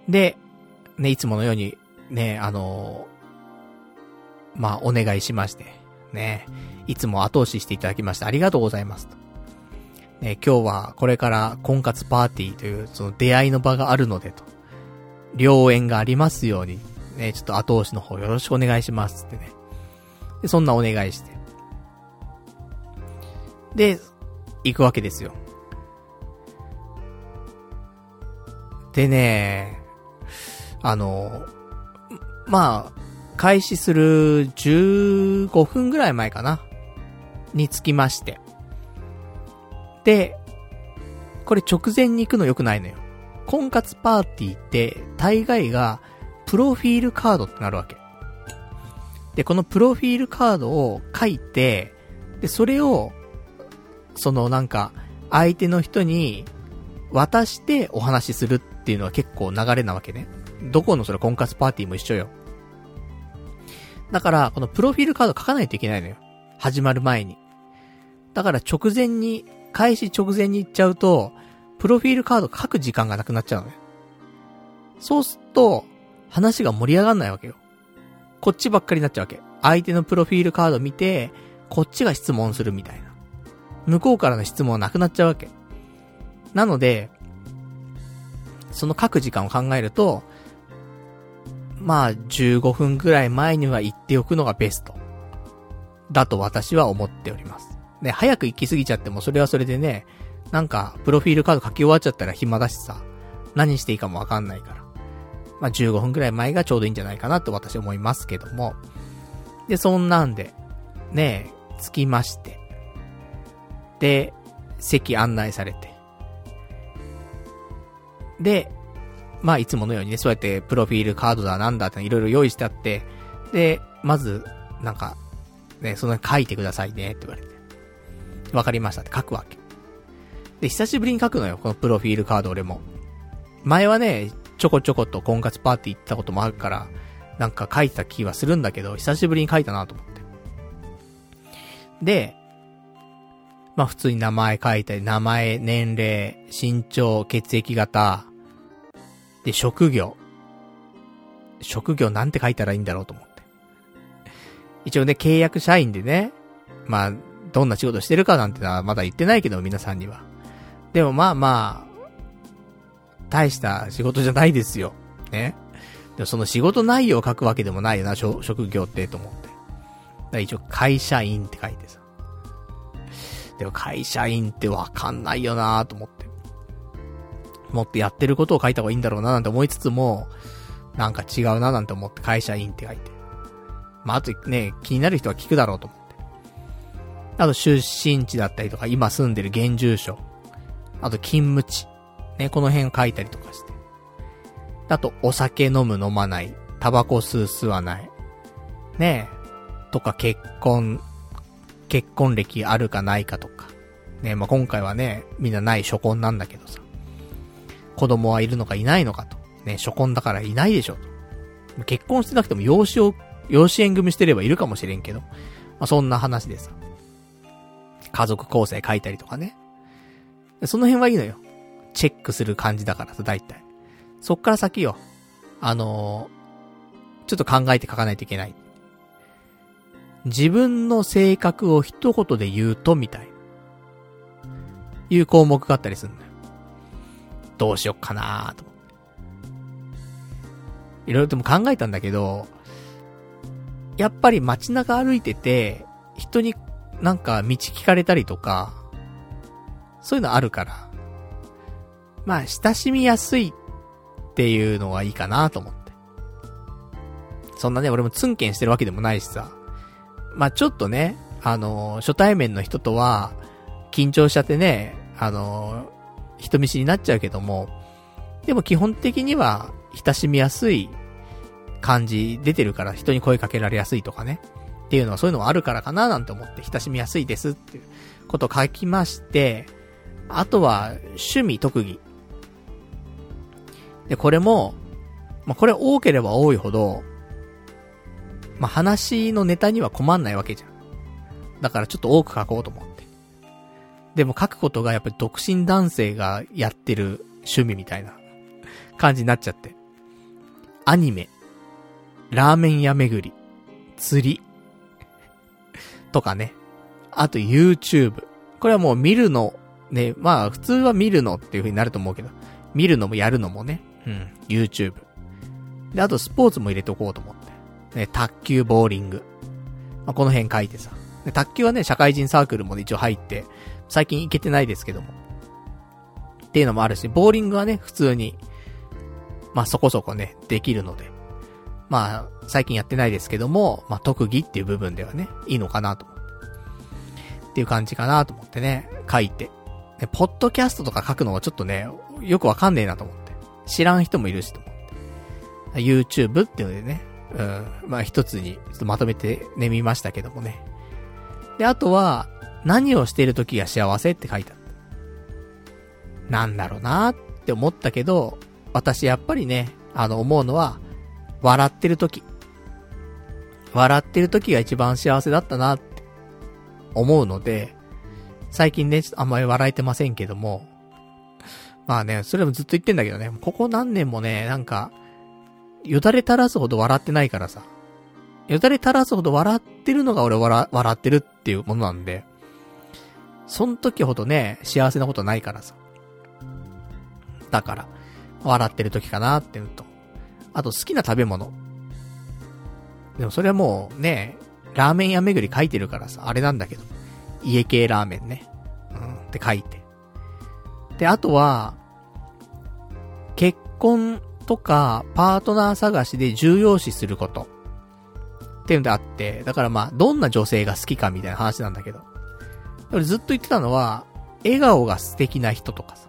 A: で、ね、いつものように、ね、あの、まあ、お願いしまして、ね、いつも後押ししていただきましてありがとうございますと。ね、今日はこれから婚活パーティーというその出会いの場があるのでと。良縁がありますように、ね、ちょっと後押しの方よろしくお願いしますってね。で、そんなお願いして。で、行くわけですよ。でね、あの、まあ、開始する15分ぐらい前かな。につきまして。で、これ直前に行くの良くないのよ。婚活パーティーって、大概がプロフィールカードってなるわけ。で、このプロフィールカードを書いて、で、それを、そのなんか、相手の人に渡してお話しするっていうのは結構流れなわけね。どこのそれ婚活パーティーも一緒よ。だから、このプロフィールカード書かないといけないのよ。始まる前に。だから直前に、開始直前に行っちゃうと、プロフィールカード書く時間がなくなっちゃうのよ。そうすると、話が盛り上がんないわけよ。こっちばっかりになっちゃうわけ。相手のプロフィールカード見て、こっちが質問するみたいな。向こうからの質問はなくなっちゃうわけ。なので、その書く時間を考えると、まあ、15分くらい前には行っておくのがベスト。だと私は思っております。ね、早く行き過ぎちゃってもそれはそれでね、なんか、プロフィールカード書き終わっちゃったら暇だしさ、何していいかもわかんないから。まあ、15分くらい前がちょうどいいんじゃないかなと私思いますけども。で、そんなんで、ね、着きまして。で、席案内されて。で、まあいつものようにね、そうやってプロフィールカードだなんだっていろいろ用意してあって、で、まず、なんか、ね、その書いてくださいねって言われて。わかりましたって書くわけ。で、久しぶりに書くのよ、このプロフィールカード俺も。前はね、ちょこちょこと婚活パーティー行ったこともあるから、なんか書いた気はするんだけど、久しぶりに書いたなと思って。で、まあ普通に名前書いたり、名前、年齢、身長、血液型、で、職業。職業なんて書いたらいいんだろうと思って。一応ね、契約社員でね、まあ、どんな仕事してるかなんてのはまだ言ってないけど、皆さんには。でもまあまあ、大した仕事じゃないですよ。ね。でもその仕事内容を書くわけでもないよな、職業ってと思って。だ一応、会社員って書いてさ。でも会社員ってわかんないよなと思って。もっとやってることを書いた方がいいんだろうななんて思いつつも、なんか違うななんて思って会社員って書いて。まあ、あとね、気になる人は聞くだろうと思。あと出身地だったりとか、今住んでる現住所。あと勤務地。ね、この辺書いたりとかして。あと、お酒飲む飲まない。タバコ吸う吸わない。ねえ。とか結婚、結婚歴あるかないかとか。ねまあ、今回はね、みんなない初婚なんだけどさ。子供はいるのかいないのかと。ね、初婚だからいないでしょと。結婚してなくても養子を、養子縁組してればいるかもしれんけど。まあ、そんな話でさ。家族構成書いたりとかね。その辺はいいのよ。チェックする感じだからさ、大体。そっから先よ。あのー、ちょっと考えて書かないといけない。自分の性格を一言で言うと、みたい。いう項目があったりするんだよ。どうしよっかなーと。いろいろとも考えたんだけど、やっぱり街中歩いてて、人になんか道聞かれたりとか、そういうのあるから、まあ、親しみやすいっていうのがいいかなと思って。そんなね、俺もツンケンしてるわけでもないしさ。まあ、ちょっとね、あの初対面の人とは、緊張しちゃってね、あの人見知りになっちゃうけども、でも基本的には、親しみやすい感じ出てるから人に声かけられやすいとかね。っていうのはそういうのがあるからかななんて思って親しみやすいですっていうことを書きまして、あとは趣味特技。で、これも、まあ、これ多ければ多いほど、まあ、話のネタには困んないわけじゃん。だからちょっと多く書こうと思って。でも書くことがやっぱり独身男性がやってる趣味みたいな感じになっちゃって。アニメ、ラーメン屋巡り、釣り、とかね。あと YouTube。これはもう見るの、ね、まあ普通は見るのっていう風になると思うけど、見るのもやるのもね、うん、YouTube。で、あとスポーツも入れておこうと思って。ね、卓球、ボーリング。まあ、この辺書いてさ。で、卓球はね、社会人サークルもね、一応入って、最近行けてないですけども。っていうのもあるし、ボーリングはね、普通に、まあそこそこね、できるので。まあ、最近やってないですけども、まあ特技っていう部分ではね、いいのかなとって。いう感じかなと思ってね、書いて。で、ポッドキャストとか書くのはちょっとね、よくわかんねえなと思って。知らん人もいるしと思って。YouTube っていうのでね、うん、まあ一つにちょっとまとめてね、見ましたけどもね。で、あとは、何をしている時が幸せって書いてあった。なんだろうなって思ったけど、私やっぱりね、あの思うのは、笑ってる時。笑ってる時が一番幸せだったなって思うので、最近ね、あんまり笑えてませんけども、まあね、それもずっと言ってんだけどね、ここ何年もね、なんか、よだれ垂らすほど笑ってないからさ。よだれ垂らすほど笑ってるのが俺笑、笑ってるっていうものなんで、そん時ほどね、幸せなことないからさ。だから、笑ってる時かなっていうと。あと好きな食べ物。でもそれはもうね、ラーメン屋巡り書いてるからさ、あれなんだけど。家系ラーメンね。うん、って書いて。で、あとは、結婚とか、パートナー探しで重要視すること。っていうのであって、だからまあ、どんな女性が好きかみたいな話なんだけど。俺ずっと言ってたのは、笑顔が素敵な人とかさ。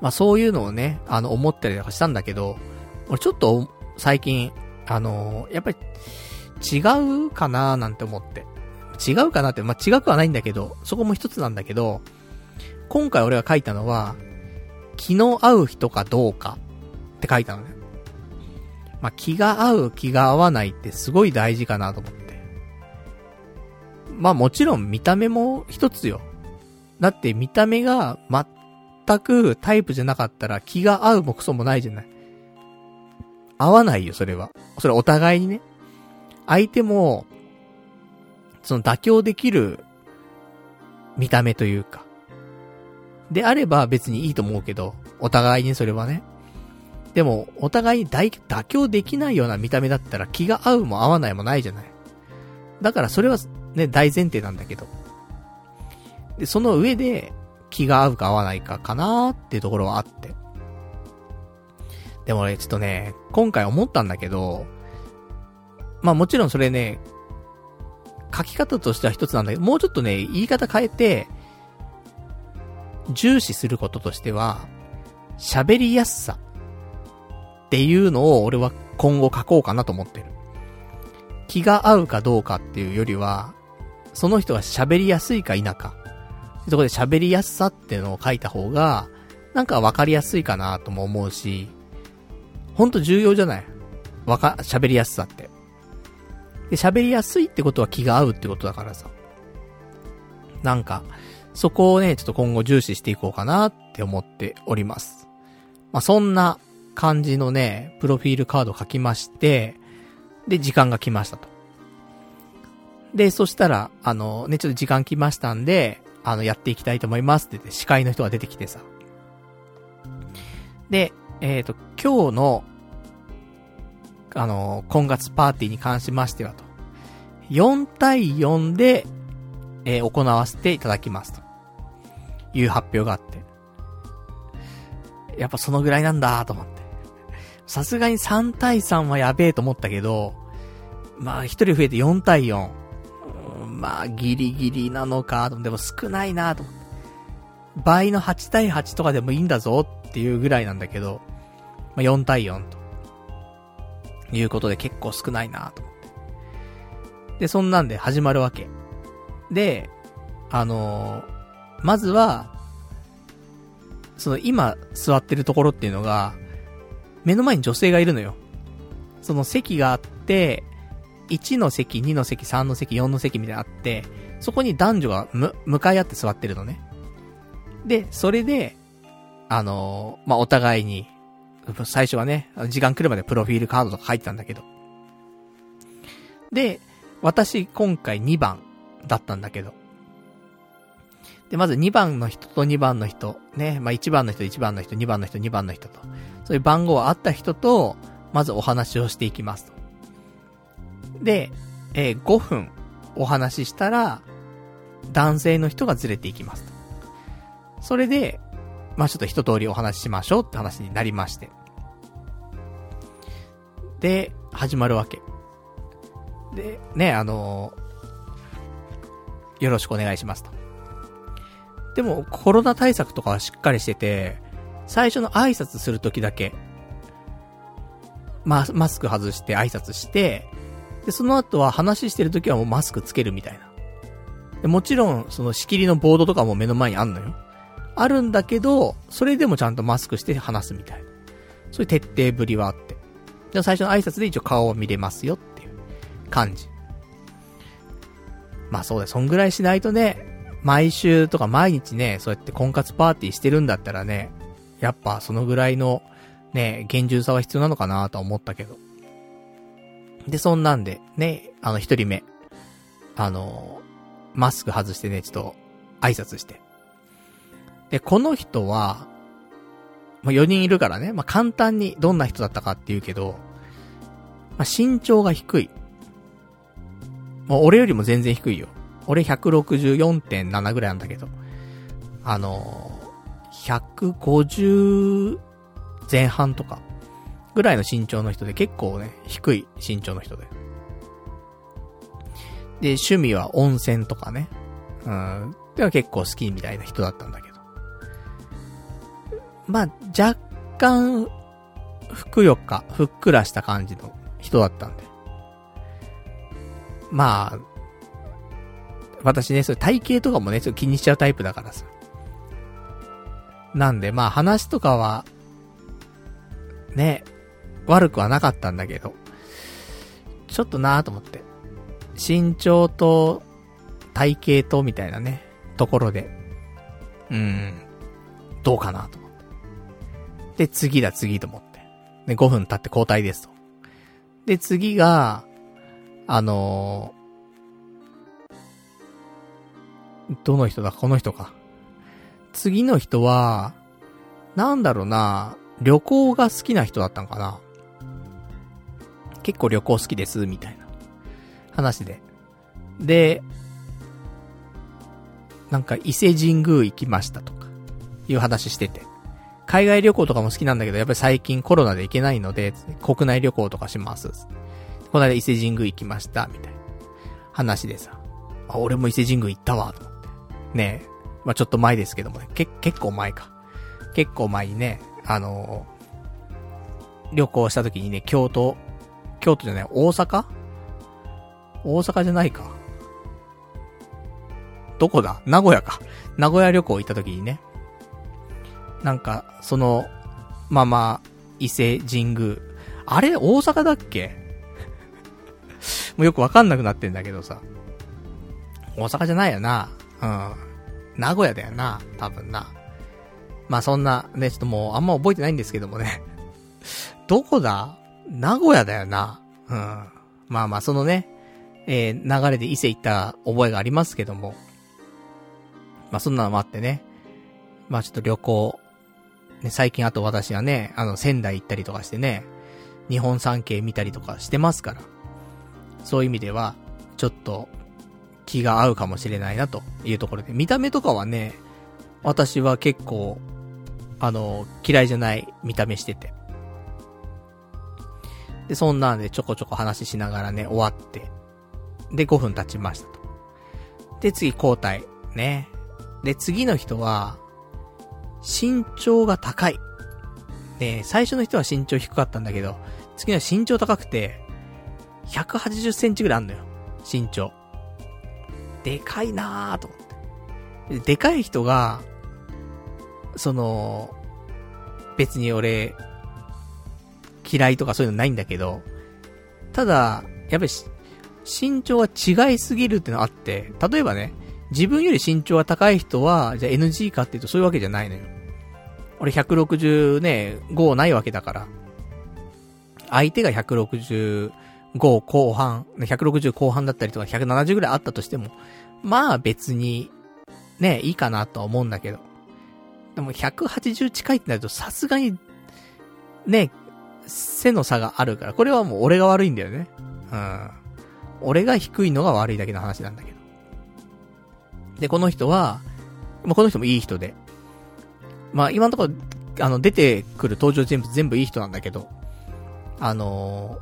A: まあそういうのをね、あの、思ったりとかしたんだけど、俺ちょっと、最近、あのー、やっぱり、違うかなーなんて思って。違うかなって、まあ、違くはないんだけど、そこも一つなんだけど、今回俺が書いたのは、気の合う人かどうかって書いたのね。まあ、気が合う、気が合わないってすごい大事かなと思って。まあもちろん見た目も一つよ。だって見た目が全くタイプじゃなかったら気が合うもクソもないじゃない。合わないよ、それは。それお互いにね。相手も、その妥協できる見た目というか。であれば別にいいと思うけど、お互いにそれはね。でも、お互いに妥協できないような見た目だったら気が合うも合わないもないじゃない。だからそれはね、大前提なんだけど。で、その上で気が合うか合わないかかなーっていうところはあって。でもね、ちょっとね、今回思ったんだけど、まあもちろんそれね、書き方としては一つなんだけど、もうちょっとね、言い方変えて、重視することとしては、喋りやすさっていうのを俺は今後書こうかなと思ってる。気が合うかどうかっていうよりは、その人が喋りやすいか否か。そこで喋りやすさっていうのを書いた方が、なんかわかりやすいかなとも思うし、ほんと重要じゃない？わか、喋りやすさって。で、喋りやすいってことは気が合うってことだからさ。なんか、そこをね、ちょっと今後重視していこうかなって思っております。まあ、そんな感じのね、プロフィールカード書きまして、で、時間が来ましたと。で、そしたら、あの、ね、ちょっと時間来ましたんで、あの、やっていきたいと思いますって言って、司会の人が出てきてさ。で、えっ、ー、と、今日の、あの、今月パーティーに関しましてはと。4対4で、えー、行わせていただきますと。いう発表があって。やっぱそのぐらいなんだと思って。さすがに3対3はやべえと思ったけど、まあ1人増えて4対4。まあギリギリなのか、でも少ないなと思って。倍の8対8とかでもいいんだぞっていうぐらいなんだけど、まあ4対4と。いうことで結構少ないなと思って。で、そんなんで始まるわけ。で、あのー、まずは、その今座ってるところっていうのが、目の前に女性がいるのよ。その席があって、1の席、2の席、3の席、4の席みたいなのあって、そこに男女がむ、向かい合って座ってるのね。で、それで、あのー、まあ、お互いに、最初はね、時間来るまでプロフィールカードとか書いてたんだけど。で、私今回2番だったんだけど。で、まず2番の人と2番の人、ね、まあ、1番の人、1番の人、2番の人、2番の人と、そういう番号あった人と、まずお話をしていきますと。で、えー、5分お話ししたら、男性の人がずれていきますと。それで、まあ、ちょっと一通りお話ししましょうって話になりまして。で、始まるわけ。で、ね、あのー、よろしくお願いしますと。でも、コロナ対策とかはしっかりしてて、最初の挨拶するときだけ、ま、マスク外して挨拶して、で、その後は話してる時はもうマスクつけるみたいな。でもちろん、その仕切りのボードとかも目の前にあんのよ。あるんだけど、それでもちゃんとマスクして話すみたいな。そういう徹底ぶりはあって。で最初の挨拶で一応顔を見れますよっていう感じ。まあそうだ、そんぐらいしないとね、毎週とか毎日ね、そうやって婚活パーティーしてるんだったらね、やっぱそのぐらいの、ね、厳重さは必要なのかなと思ったけど。で、そんなんで、ね、あの、一人目、あの、マスク外してね、ちょっと、挨拶して。で、この人は、まあ、4人いるからね、まあ、簡単にどんな人だったかっていうけど、まあ、身長が低い。もう俺よりも全然低いよ。俺164.7ぐらいなんだけど。あの150前半とか、ぐらいの身長の人で結構ね、低い身長の人で。で、趣味は温泉とかね。うん。では結構好きみたいな人だったんだけど。まあ、若干、ふくよか、ふっくらした感じの人だったんで。まあ、私ね、そう体型とかもね、ちょっと気にしちゃうタイプだからさ。なんで、まあ話とかは、ね、悪くはなかったんだけど、ちょっとなぁと思って。身長と体型とみたいなね、ところで、うーん、どうかなと思って。で、次だ次と思って。で、5分経って交代ですと。で、次が、あのー、どの人だ？この人か。次の人は、なんだろうな、旅行が好きな人だったんかな。結構旅行好きです、みたいな話で。で、なんか伊勢神宮行きましたとか、いう話してて。海外旅行とかも好きなんだけど、やっぱり最近コロナで行けないので、国内旅行とかします。この間伊勢神宮行きました、みたいな話でさ。あ、俺も伊勢神宮行ったわ、と思って。ねえ。まあ、ちょっと前ですけどもね。け、結構前か。結構前にね、あのー、旅行した時にね、京都、京都じゃない、大阪？大阪じゃないか。どこだ？名古屋か。名古屋旅行行った時にね。なんか、その、まま、伊勢神宮。あれ？大阪だっけ？もうよくわかんなくなってんだけどさ。大阪じゃないよな。うん。名古屋だよな。多分な。まあそんな、ね、ちょっともうあんま覚えてないんですけどもね。どこだ？名古屋だよな。うん。まあまあそのね、えー、流れで伊勢行った覚えがありますけども。まあそんなのもあってね。まあちょっと旅行。ね、最近あと私はね、あの仙台行ったりとかしてね、日本三景見たりとかしてますから。そういう意味では、ちょっと、気が合うかもしれないなというところで。見た目とかはね、私は結構、あの、嫌いじゃない見た目してて。で、そんなんでちょこちょこ話ししながらね、終わって。で、5分経ちましたと。で、次交代。ね。で、次の人は、身長が高い。で、最初の人は身長低かったんだけど、次の身長高くて、180センチぐらいあんのよ。身長。でかいなーと思って。でかい人が、その、別に俺、嫌いとかそういうのないんだけど、ただ、やっぱり、身長が違いすぎるってのあって、例えばね、自分より身長が高い人は、じゃあ NG かっていうとそういうわけじゃないのよ。俺160ね、5ないわけだから。相手が165後半、160後半だったりとか170ぐらいあったとしても、まあ別に、ね、いいかなとは思うんだけど。でも180近いってなるとさすがに、ね、背の差があるから、これはもう俺が悪いんだよね。うん。俺が低いのが悪いだけの話なんだけど。で、この人は、まあ、この人もいい人で。まあ、今のところ、あの、出てくる登場人物全部いい人なんだけど、あの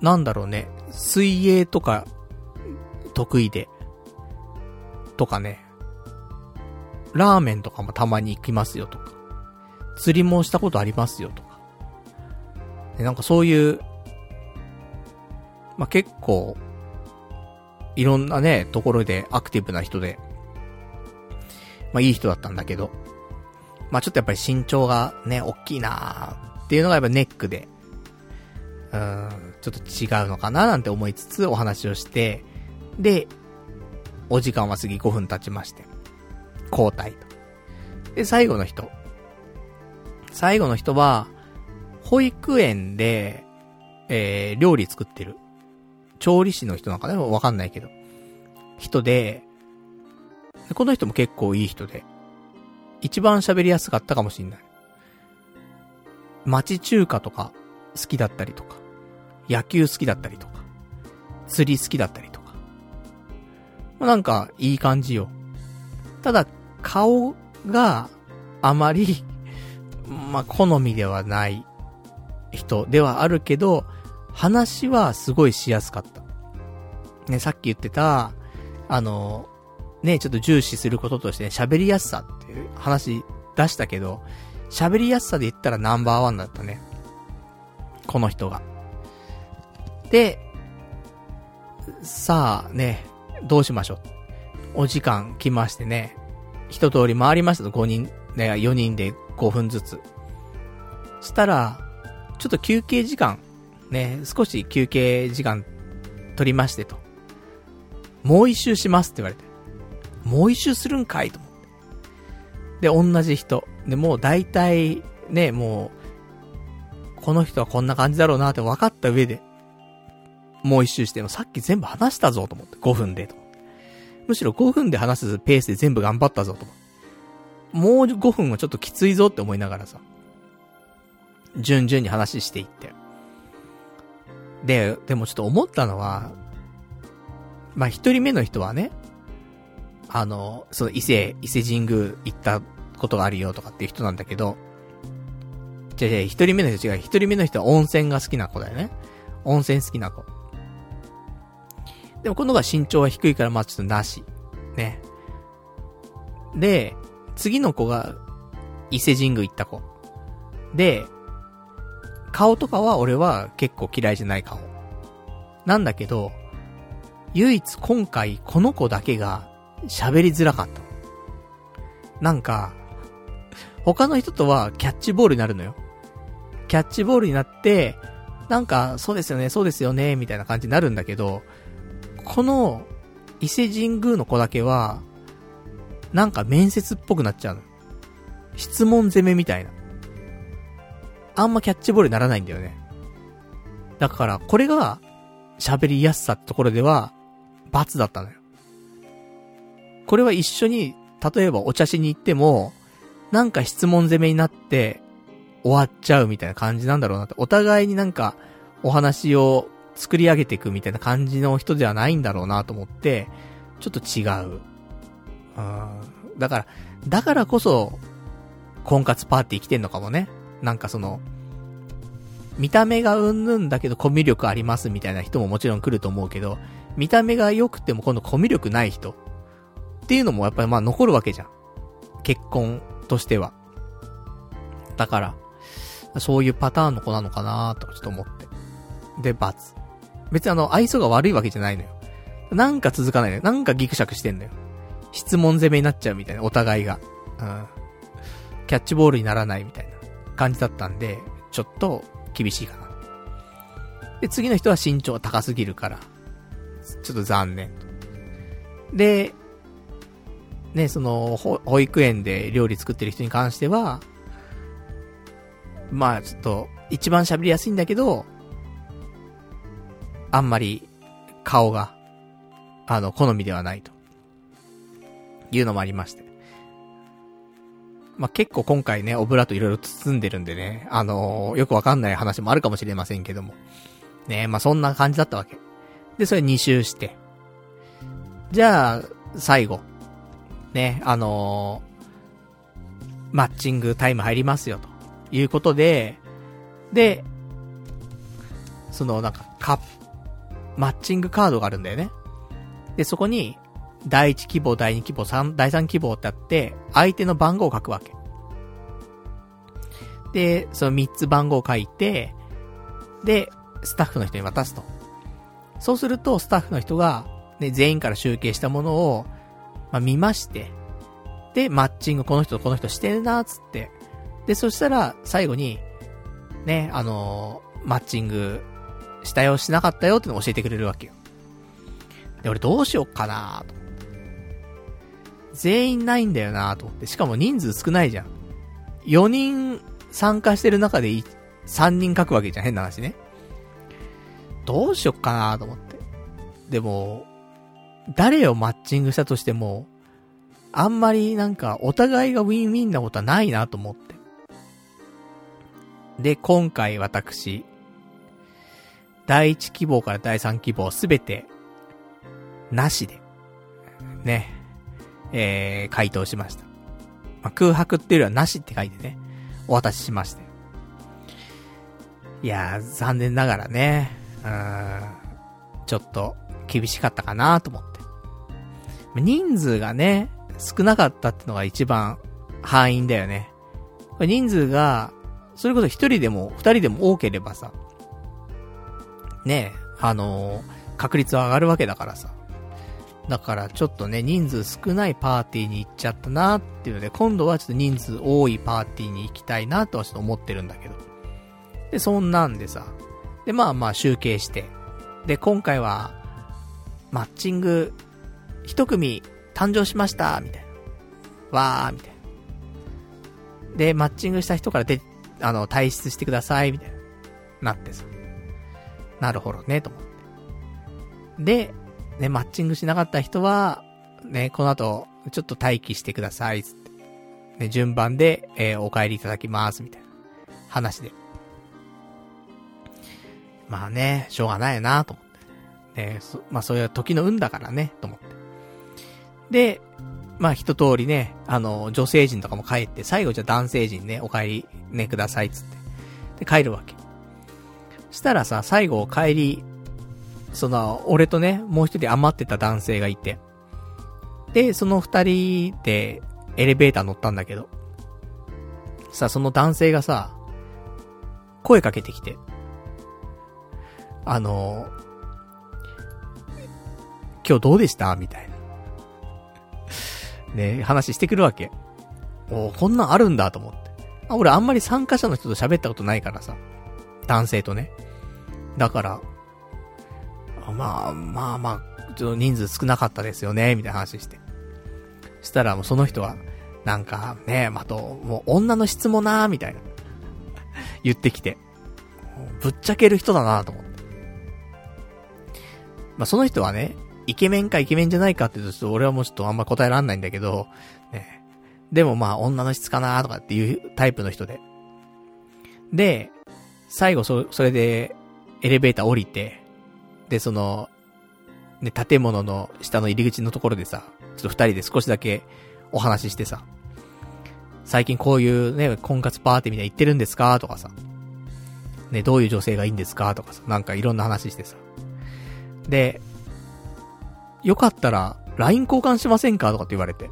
A: ー、なんだろうね、水泳とか、得意で、とかね、ラーメンとかもたまに行きますよとか、釣りもしたことありますよとか、でなんかそういう、まあ、結構、いろんなね、ところでアクティブな人で、まあ、いい人だったんだけど、まあ、ちょっとやっぱり身長がね、大きいなーっていうのがやっぱネックで、うん、ちょっと違うのかななんて思いつつお話をして、で、お時間は過ぎ5分経ちまして、交代と。で、最後の人。最後の人は、保育園で、えー、料理作ってる。調理師の人なんかね、わかんないけど。人で、この人も結構いい人で、一番喋りやすかったかもしんない。町中華とか好きだったりとか、野球好きだったりとか、釣り好きだったりとか。なんか、いい感じよ。ただ、顔があまりまあ、好みではない人ではあるけど、話はすごいしやすかった。ね、さっき言ってた、あの、ね、ちょっと重視することとしてね、喋りやすさっていう話出したけど、喋りやすさで言ったらナンバーワンだったね。この人が。で、さあね、どうしましょう。お時間来ましてね、一通り回りましたと5人、ね、4人で5分ずつ。したら、ちょっと休憩時間、ね、少し休憩時間取りましてと。もう一周しますって言われて。もう一周するんかいと思って。で、同じ人。で、もう大体、ね、もう、この人はこんな感じだろうなって分かった上で、もう一周してもさっき全部話したぞと思って。5分でと。むしろ5分で話すペースで全部頑張ったぞと思って。もう5分はちょっときついぞって思いながらさ。順々に話していって。で、でもちょっと思ったのは、まあ、一人目の人はね、あの、その伊勢、伊勢神宮行ったことがあるよとかっていう人なんだけど、じゃじゃ一人目の人違う。一人目の人は温泉が好きな子だよね。温泉好きな子。でもこの子は身長は低いからまあちょっとなし。ね。で、次の子が伊勢神宮行った子。で、顔とかは俺は結構嫌いじゃない顔。なんだけど、唯一今回この子だけが喋りづらかった。なんか、他の人とはキャッチボールになるのよ。キャッチボールになって、なんか、そうですよね、そうですよね、みたいな感じになるんだけど、この、伊勢神宮の子だけは、なんか面接っぽくなっちゃうの。質問攻めみたいな。あんまキャッチボールにならないんだよね。だから、これが、喋りやすさってところでは、罰だったのよ。これは一緒に、例えばお茶しに行っても、なんか質問攻めになって、終わっちゃうみたいな感じなんだろうなって。お互いになんか、お話を作り上げていくみたいな感じの人ではないんだろうなと思って、ちょっと違う。うん。だから、だからこそ、婚活パーティー来てんのかもね。なんかその、見た目がうんぬんだけどコミュ力ありますみたいな人ももちろん来ると思うけど、見た目が良くても今度コミュ力ない人っていうのもやっぱりまあ残るわけじゃん。結婚としては。だから、そういうパターンの子なのかなとちょっと思って。で、罰。別にあの、愛想が悪いわけじゃないのよ。なんか続かないのよ。なんかギクシャクしてんのよ。質問攻めになっちゃうみたいな、お互いが。うん。キャッチボールにならないみたいな。感じだったんで、ちょっと厳しいかな。で、次の人は身長が高すぎるから、ちょっと残念。で、ね、その、保育園で料理作ってる人に関しては、まあちょっと、一番喋りやすいんだけど、あんまり顔が、あの、好みではないと。いうのもありまして。まあ、結構今回ね、オブラートいろいろ包んでるんでね、あのー、よくわかんない話もあるかもしれませんけども。ねまあ、そんな感じだったわけ。で、それ2周して。じゃあ、最後。ね、あのー、マッチングタイム入りますよ、ということで、で、そのなんか、カップマッチングカードがあるんだよね。で、そこに、第1希望、第2希望、3、第3希望ってあって、相手の番号を書くわけ。で、その3つ番号を書いて、で、スタッフの人に渡すと。そうすると、スタッフの人が、ね、全員から集計したものを、まあ、見まして、で、マッチングこの人とこの人してるな、つって。で、そしたら、最後に、ね、あのー、マッチングしたよ、しなかったよってのを教えてくれるわけよ。で、俺どうしよっかなと。全員ないんだよなと思って。しかも人数少ないじゃん。4人参加してる中で3人書くわけじゃん、変な話ね。どうしよっかなと思って。でも、誰をマッチングしたとしても、あんまりなんかお互いがウィンウィンなことはないなと思って。で、今回私、第1希望から第3希望すべて、なしで、ね、えー、回答しました。まあ、空白っていうよりはなしって書いてね、お渡ししまして。いやー、残念ながらね、うん、ちょっと厳しかったかなと思って。人数がね、少なかったってのが一番範囲だよね。人数が、それこそ一人でも二人でも多ければさ、ねあのー、確率は上がるわけだからさ。だからちょっとね、人数少ないパーティーに行っちゃったなっていうので、今度はちょっと人数多いパーティーに行きたいなとはちょっと思ってるんだけど。で、そんなんでさ。で、まあまあ集計して。で、今回は、マッチング、一組誕生しました、みたいな。わー、みたいな。で、マッチングした人からで、あの、退出してください、みたいな。なってさ。なるほどね、と思って。で、ね、マッチングしなかった人は、ね、この後、ちょっと待機してください、つって。ね、順番で、えー、お帰りいただきます、みたいな話で。まあね、しょうがないなと思って。ね、そ、まあそういう時の運だからね、と思って。で、まあ一通りね、あの、女性陣とかも帰って、最後じゃ男性陣ね、お帰りね、ください、つって。で、帰るわけ。したらさ、最後帰り、その、俺とね、もう一人余ってた男性がいて。で、その二人でエレベーター乗ったんだけど。さ、その男性がさ、声かけてきて。あの、今日どうでした？みたいな。ね、話してくるわけ。おこんなんあるんだと思って。あ、俺あんまり参加者の人と喋ったことないからさ。男性とね。だから、まあ、まあまあ、ちょっと人数少なかったですよね、みたいな話して。したらもうその人は、なんかね、まと、もう女の質もなみたいな。言ってきて。ぶっちゃける人だなと思って。まあその人はね、イケメンかイケメンじゃないかって言うと、俺はもうちょっとあんま答えらんないんだけど、ね。でもまあ女の質かなとかっていうタイプの人で。で、最後そ、それで、エレベーター降りて、で、その、ね、建物の下の入り口のところでさ、ちょっと二人で少しだけお話ししてさ、最近こういうね、婚活パーティーみたいに行ってるんですか？とかさ、ね、どういう女性がいいんですか？とかさ、なんかいろんな話してさ。で、よかったら、LINE 交換しませんか？とかって言われて。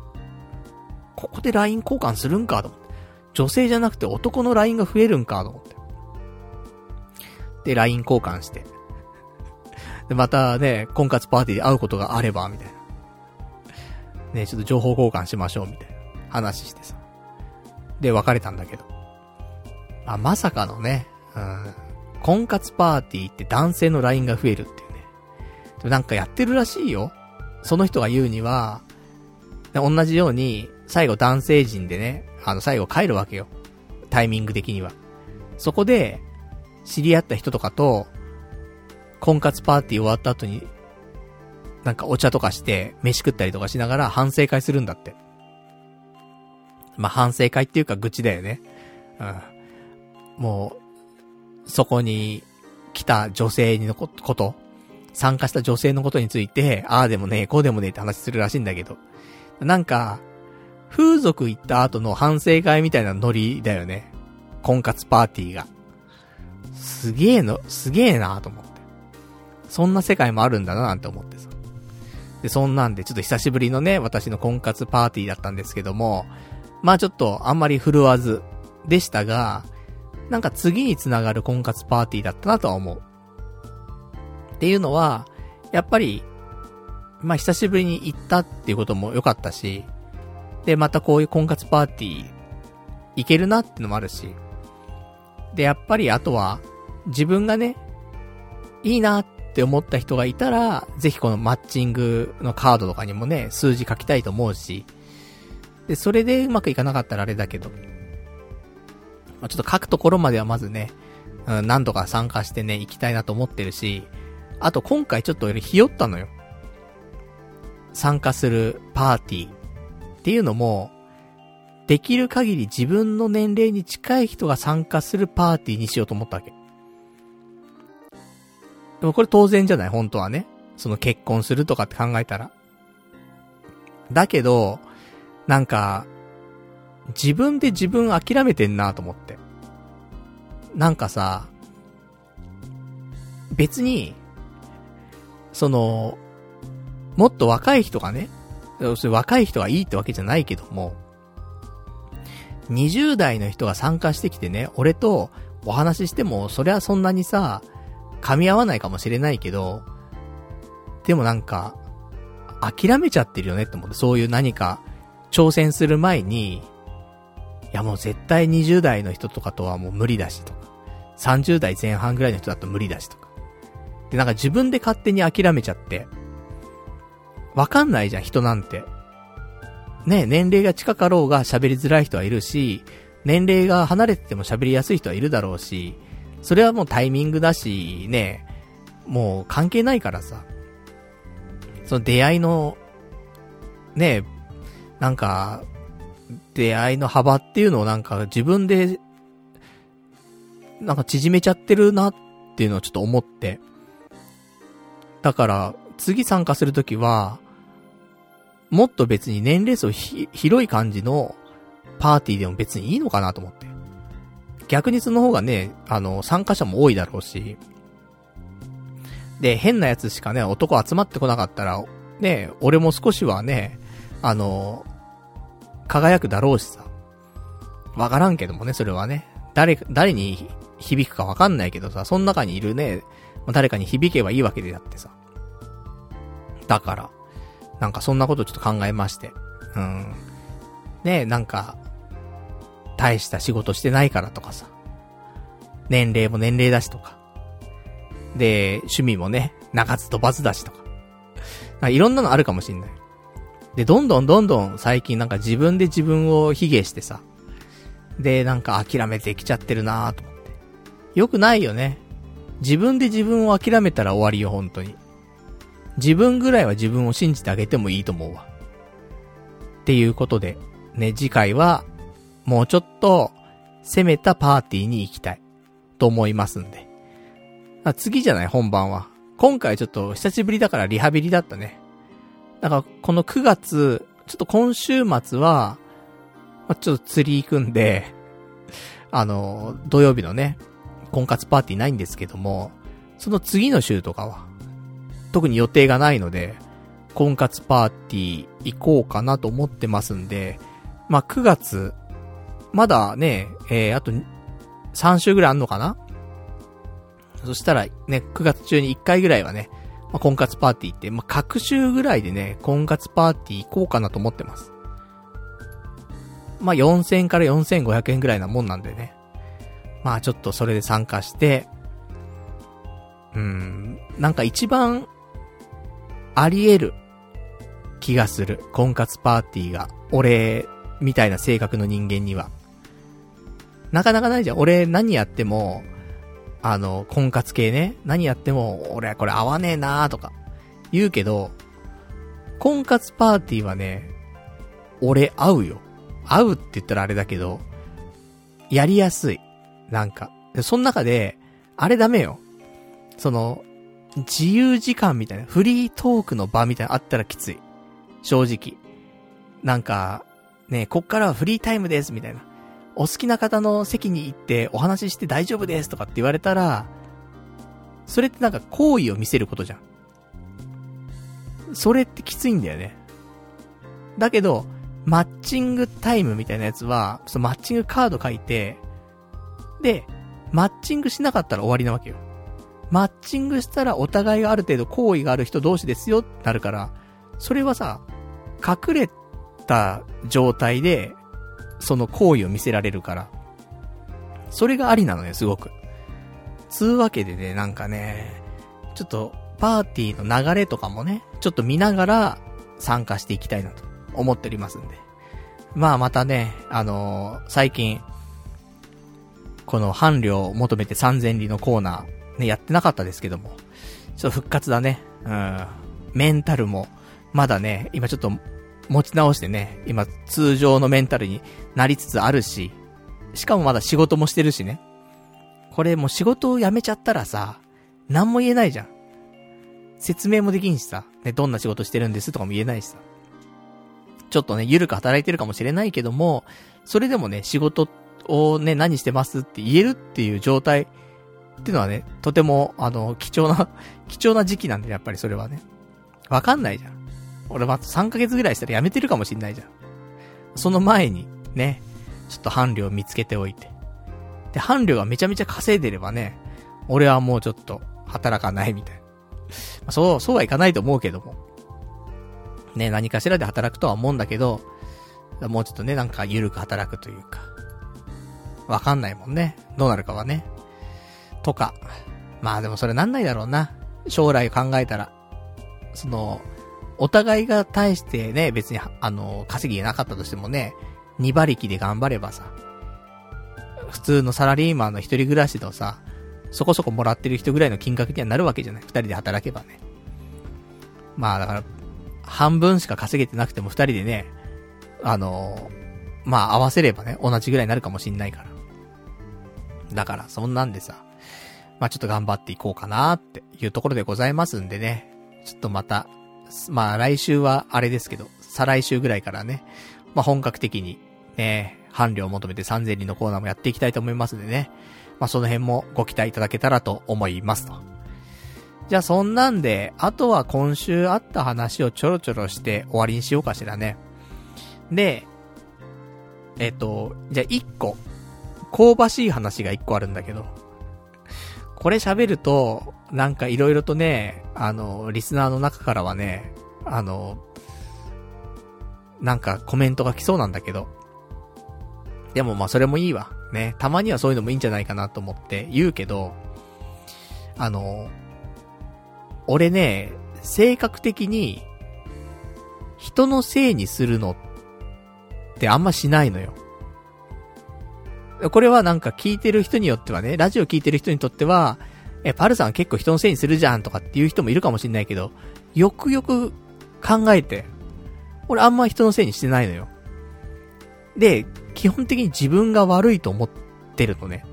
A: ここで LINE 交換するんか？と思って。女性じゃなくて男の LINE が増えるんか？と思って。で、LINE 交換して。で、またね、婚活パーティーで会うことがあれば、みたいな。ね、ちょっと情報交換しましょう、みたいな話してさ。で、別れたんだけど。あ、まさかのね、うん、婚活パーティーって男性の LINE が増えるっていうね。でもなんかやってるらしいよ。その人が言うには、同じように、最後男性陣でね、あの、最後帰るわけよ。タイミング的には。そこで、知り合った人とかと、婚活パーティー終わった後に、なんかお茶とかして、飯食ったりとかしながら反省会するんだって。まあ、反省会っていうか愚痴だよね。うん。もう、そこに来た女性のこと、参加した女性のことについて、ああでもねえ、こうでもねえって話するらしいんだけど。なんか、風俗行った後の反省会みたいなノリだよね。婚活パーティーが。すげえの、すげえなと思って。そんな世界もあるんだななんて思ってさ。で、そんなんで、ちょっと久しぶりのね、私の婚活パーティーだったんですけども、まあちょっとあんまり振るわずでしたが、なんか次につながる婚活パーティーだったなとは思う。っていうのは、やっぱり、まあ、久しぶりに行ったっていうことも良かったし、で、またこういう婚活パーティー、行けるなってのもあるし、で、やっぱりあとは、自分がね、いいなっって思った人がいたら、ぜひこのマッチングのカードとかにもね、数字書きたいと思うし、で、それでうまくいかなかったらあれだけど、まあ、ちょっと書くところまではまずね、うん、何度か参加してね、行きたいなと思ってるし、あと今回ちょっと俺ひよったのよ。参加するパーティーっていうのも、できる限り自分の年齢に近い人が参加するパーティーにしようと思ったわけ。でもこれ当然じゃない？本当はね。その結婚するとかって考えたら。だけど、なんか、自分で自分諦めてんなと思って。なんかさ、別に、その、もっと若い人がね、若い人がいいってわけじゃないけども、20代の人が参加してきてね、俺とお話ししても、そりゃそんなにさ、噛み合わないかもしれないけど、でもなんか、諦めちゃってるよねって思って、そういう何か、挑戦する前に、いやもう絶対20代の人とかとはもう無理だしとか、30代前半ぐらいの人だと無理だしとか。で、なんか自分で勝手に諦めちゃって、わかんないじゃん、人なんて。ね、年齢が近かろうが喋りづらい人はいるし、年齢が離れてても喋りやすい人はいるだろうし、それはもうタイミングだし、ね、もう関係ないからさ。その出会いの、ね、なんか、出会いの幅っていうのをなんか自分で、なんか縮めちゃってるなっていうのをちょっと思って。だから、次参加するときは、もっと別に年齢層広い感じのパーティーでも別にいいのかなと思って。逆にその方がね、あの、参加者も多いだろうし。で、変なやつしかね、男集まってこなかったら、ね、俺も少しはね、あの、輝くだろうしさ。わからんけどもね、それはね。誰、誰に響くかわかんないけどさ、その中にいるね、誰かに響けばいいわけであってさ。だから、なんかそんなことちょっと考えまして。うん。ねなんか、大した仕事してないからとかさ。年齢も年齢だしとか。で、趣味もね、中津飛ばずだしとか。かいろんなのあるかもしんない。で、どんどんどんどん最近なんか自分で自分を卑下してさ。で、なんか諦めてきちゃってるなーと思って。よくないよね。自分で自分を諦めたら終わりよ、本当に。自分ぐらいは自分を信じてあげてもいいと思うわ。っていうことで、ね、次回は、もうちょっと、攻めたパーティーに行きたい。と思いますんで。あ、次じゃない？本番は。今回ちょっと久しぶりだからリハビリだったね。だからこの9月、ちょっと今週末は、ま、ちょっと釣り行くんで、あの、土曜日のね、婚活パーティーないんですけども、その次の週とかは、特に予定がないので、婚活パーティー行こうかなと思ってますんで、まあ、9月、まだね、えー、あと、3週ぐらいあんのかな？そしたら、ね、9月中に1回ぐらいはね、まあ、婚活パーティーって、まあ、各週ぐらいでね、婚活パーティー行こうかなと思ってます。まあ、4000から4500円ぐらいなもんなんでね。まあ、ちょっとそれで参加して、うん、なんか一番あり得る気がする。婚活パーティーが。俺、みたいな性格の人間には。なかなかないじゃん。俺何やっても、あの、婚活系ね。何やっても、俺これ合わねえなーとか、言うけど、婚活パーティーはね、俺合うよ。合うって言ったらあれだけど、やりやすい。なんか。で、その中で、あれダメよ。その、自由時間みたいな、フリートークの場みたいなあったらきつい。正直。なんか、ね、こっからはフリータイムです、みたいな。お好きな方の席に行ってお話しして大丈夫ですとかって言われたら、それってなんか好意を見せることじゃん。それってきついんだよね。だけど、マッチングタイムみたいなやつは、そのマッチングカード書いて、で、マッチングしなかったら終わりなわけよ。マッチングしたらお互いがある程度好意がある人同士ですよってなるから、それはさ、隠れた状態で、その好意を見せられるから、それがありなのよ、すごく。つうわけでね、なんかね、ちょっと、パーティーの流れとかもね、ちょっと見ながら参加していきたいなと思っておりますんで。まあまたね、あのー、最近、この伴侶を求めて3000里のコーナー、ね、やってなかったですけども、ちょっと復活だね。うん。メンタルも、まだね、今ちょっと持ち直してね、今通常のメンタルになりつつあるし、しかもまだ仕事もしてるしね。これもう仕事を辞めちゃったらさ、何も言えないじゃん。説明もできんしさ、ね、どんな仕事してるんですとかも言えないしさ。ちょっとね、ゆるく働いてるかもしれないけども、それでもね、仕事をね、何してますって言えるっていう状態っていうのはね、とても、あの、貴重な 貴重な時期なんで、やっぱりそれはね。わかんないじゃん。俺まあ3ヶ月ぐらいしたら辞めてるかもしんないじゃん。その前に、ね、ちょっと伴侶を見つけておいて。で、伴侶がめちゃめちゃ稼いでればね、俺はもうちょっと働かないみたいな。そう、そうはいかないと思うけども。ね、何かしらで働くとは思うんだけど、もうちょっとね、なんか緩く働くというか。わかんないもんね。どうなるかはね。とか。まあでもそれなんないだろうな。将来考えたら。その、お互いが対してね、別に、あの、稼ぎがなかったとしてもね、2馬力で頑張ればさ、普通のサラリーマンの一人暮らしのさ、そこそこもらってる人ぐらいの金額にはなるわけじゃない。二人で働けばね。まあだから、半分しか稼げてなくても二人でね、あのまあ合わせればね、同じぐらいになるかもしんないから。だから、そんなんでさ、まあちょっと頑張っていこうかなっていうところでございますんでね。ちょっとまた、まあ来週はあれですけど、再来週ぐらいからね、まあ本格的に、ね、伴侶を求めて3000人のコーナーもやっていきたいと思いますんでね。まあ、その辺もご期待いただけたらと思いますと。じゃあそんなんで、あとは今週あった話をちょろちょろして終わりにしようかしらね。で、えっと、じゃあ一個、香ばしい話が一個あるんだけど、これ喋ると、なんか色々とね、あの、リスナーの中からはね、あの、なんかコメントが来そうなんだけど、でもまあそれもいいわ。ね。たまにはそういうのもいいんじゃないかなと思って言うけど、あの、俺ね、性格的に、人のせいにするのってあんましないのよ。これはなんか聞いてる人によってはね、ラジオ聞いてる人にとっては、え、パルさん結構人のせいにするじゃんとかっていう人もいるかもしんないけど、よくよく考えて、俺あんま人のせいにしてないのよ。で、基本的に自分が悪いと思ってるのね。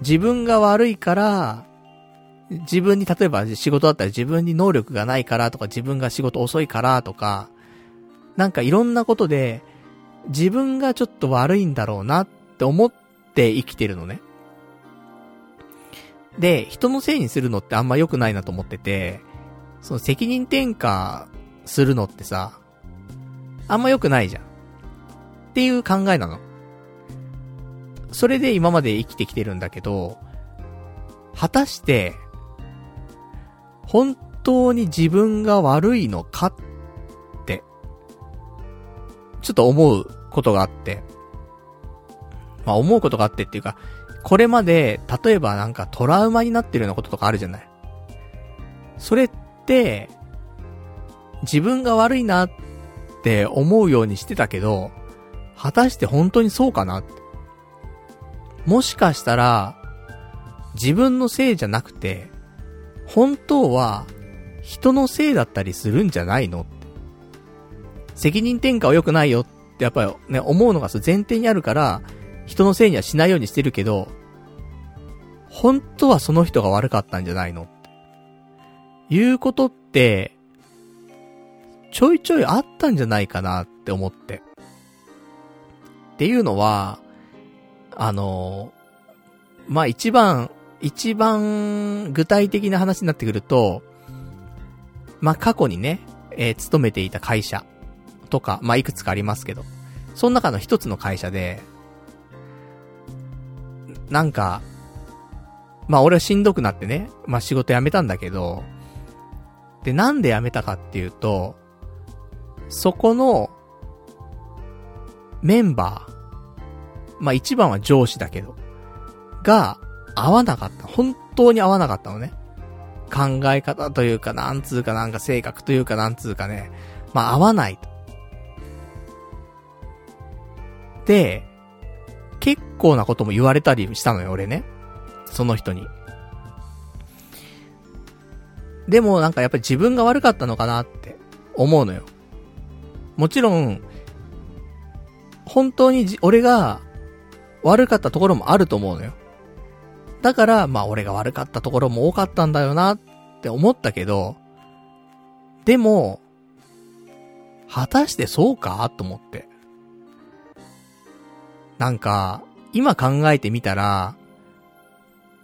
A: 自分が悪いから、自分に、例えば仕事だったら自分に能力がないからとか、自分が仕事遅いからとか、なんかいろんなことで、自分がちょっと悪いんだろうなって思って生きてるのね。で、人のせいにするのってあんま良くないなと思ってて、その責任転嫁するのってさ、あんま良くないじゃん。っていう考えなの。それで今まで生きてきてるんだけど、果たして、本当に自分が悪いのかって、ちょっと思うことがあって。まあ思うことがあってっていうか、これまで、例えばなんかトラウマになってるようなこととかあるじゃない。それって、自分が悪いなって思うようにしてたけど、果たして本当にそうかなもしかしたら、自分のせいじゃなくて、本当は、人のせいだったりするんじゃないの？責任転嫁は良くないよってやっぱりね、思うのが前提にあるから、人のせいにはしないようにしてるけど、本当はその人が悪かったんじゃないの？いうことって、ちょいちょいあったんじゃないかなって思って。っていうのは、あの、まあ、一番、一番具体的な話になってくると、まあ、過去にね、えー、勤めていた会社とか、まあ、いくつかありますけど、その中の一つの会社で、なんか、まあ俺はしんどくなってね、まあ仕事辞めたんだけど、で、なんで辞めたかっていうと、そこの、メンバー、まあ一番は上司だけど、が、合わなかった。本当に合わなかったのね。考え方というか、なんつうかなんか性格というかなんつうかね、まあ合わないと。で、結構なことも言われたりしたのよ、俺ね。その人に。でもなんかやっぱり自分が悪かったのかなって思うのよ。もちろん、本当に俺が悪かったところもあると思うのよ。だから、まあ俺が悪かったところも多かったんだよなって思ったけど、でも、果たしてそうかと思って。なんか、今考えてみたら、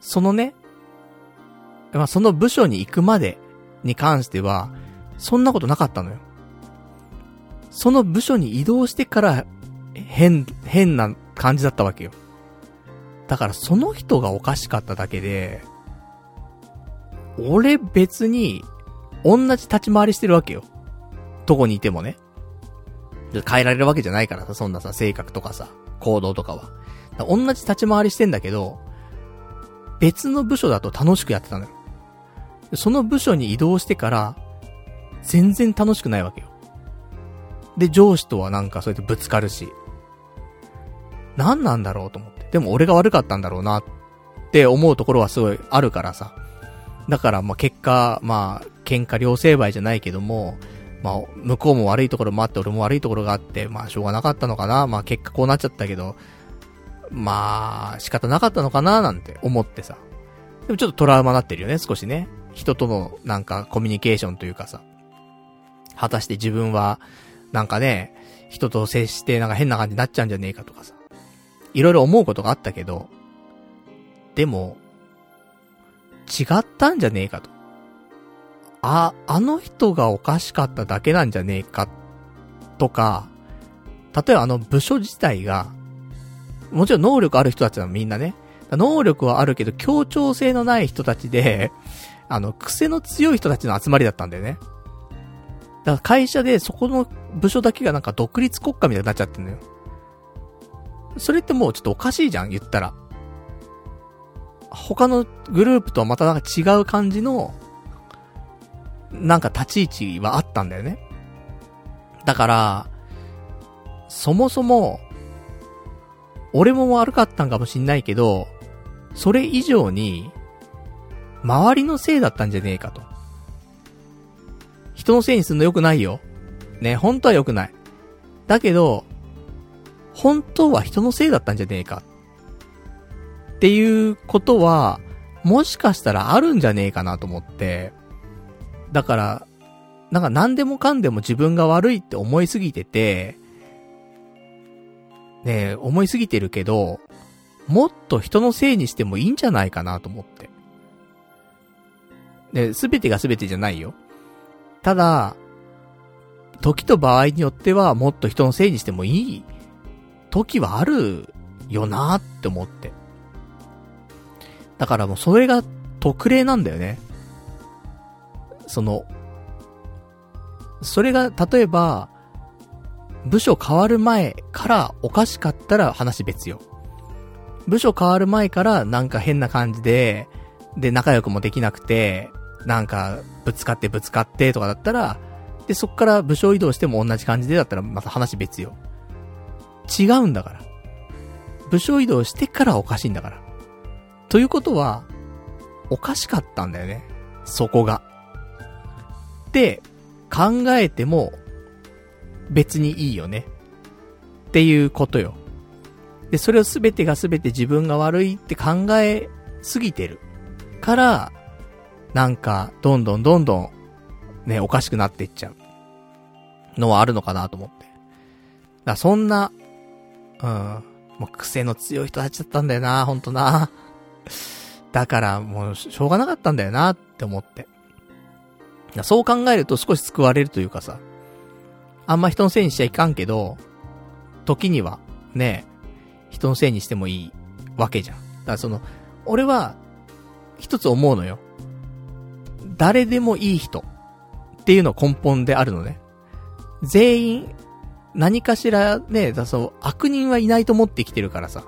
A: そのね、まあ、その部署に行くまでに関しては、そんなことなかったのよ。その部署に移動してから、変、変な感じだったわけよ。だからその人がおかしかっただけで、俺別に、同じ立ち回りしてるわけよ。どこにいてもね。変えられるわけじゃないからさ、そんなさ、性格とかさ、行動とかは。同じ立ち回りしてんだけど、別の部署だと楽しくやってたのよ。その部署に移動してから、全然楽しくないわけよ。で、上司とはなんかそうやってぶつかるし。何なんだろうと思って。でも俺が悪かったんだろうなって思うところはすごいあるからさ。だからまあ結果、まあ、喧嘩両成敗じゃないけども、まあ、向こうも悪いところもあって、俺も悪いところがあって、まあ、しょうがなかったのかな。まあ、結果こうなっちゃったけど、まあ、仕方なかったのかな、なんて思ってさ。でもちょっとトラウマになってるよね、少しね。人とのなんかコミュニケーションというかさ。果たして自分は、なんかね、人と接してなんか変な感じになっちゃうんじゃねえかとかさ。いろいろ思うことがあったけど、でも、違ったんじゃねえかと。あ、あの人がおかしかっただけなんじゃねえか、とか、例えばあの部署自体が、もちろん能力ある人たちはみんなね、能力はあるけど協調性のない人たちで、あの、癖の強い人たちの集まりだったんだよね。だから会社でそこの部署だけがなんか独立国家みたいになっちゃってんのよ。それってもうちょっとおかしいじゃん、言ったら。他のグループとはまたなんか違う感じの、なんか立ち位置はあったんだよね。だから、そもそも、俺も悪かったんかもしんないけど、それ以上に、周りのせいだったんじゃねえかと。人のせいにすんの良くないよ。ね、本当は良くない。だけど、本当は人のせいだったんじゃねえか。っていうことは、もしかしたらあるんじゃねえかなと思って。だから、なんか何でもかんでも自分が悪いって思いすぎてて、ねえ、思いすぎてるけど、もっと人のせいにしてもいいんじゃないかなと思って。で、すべてがすべてじゃないよ。ただ、時と場合によってはもっと人のせいにしてもいい時はあるよなって思って。だからもうそれが特例なんだよね。その、それが例えば、部署変わる前からおかしかったら話別よ。部署変わる前からなんか変な感じで、で仲良くもできなくて、なんかぶつかってぶつかってとかだったら、で、そっから部署移動しても同じ感じでだったらまた話別よ。違うんだから。部署移動してからおかしいんだから。ということは、おかしかったんだよね。そこが。って考えても別にいいよね。っていうことよ。で、それをすべてがすべて自分が悪いって考えすぎてる。から、なんか、どんどんどんどん、ね、おかしくなっていっちゃう。のはあるのかなと思って。だそんな、うん。もう癖の強い人たちだったんだよな、ほんとな。だからもうしょうがなかったんだよなって思って。そう考えると少し救われるというかさ。あんま人のせいにしちゃいかんけど、時には、ね、人のせいにしてもいいわけじゃん。だからその、俺は、一つ思うのよ。誰でもいい人っていうの根本であるのね。全員、何かしらね、だそう、悪人はいないと思ってきてるからさ。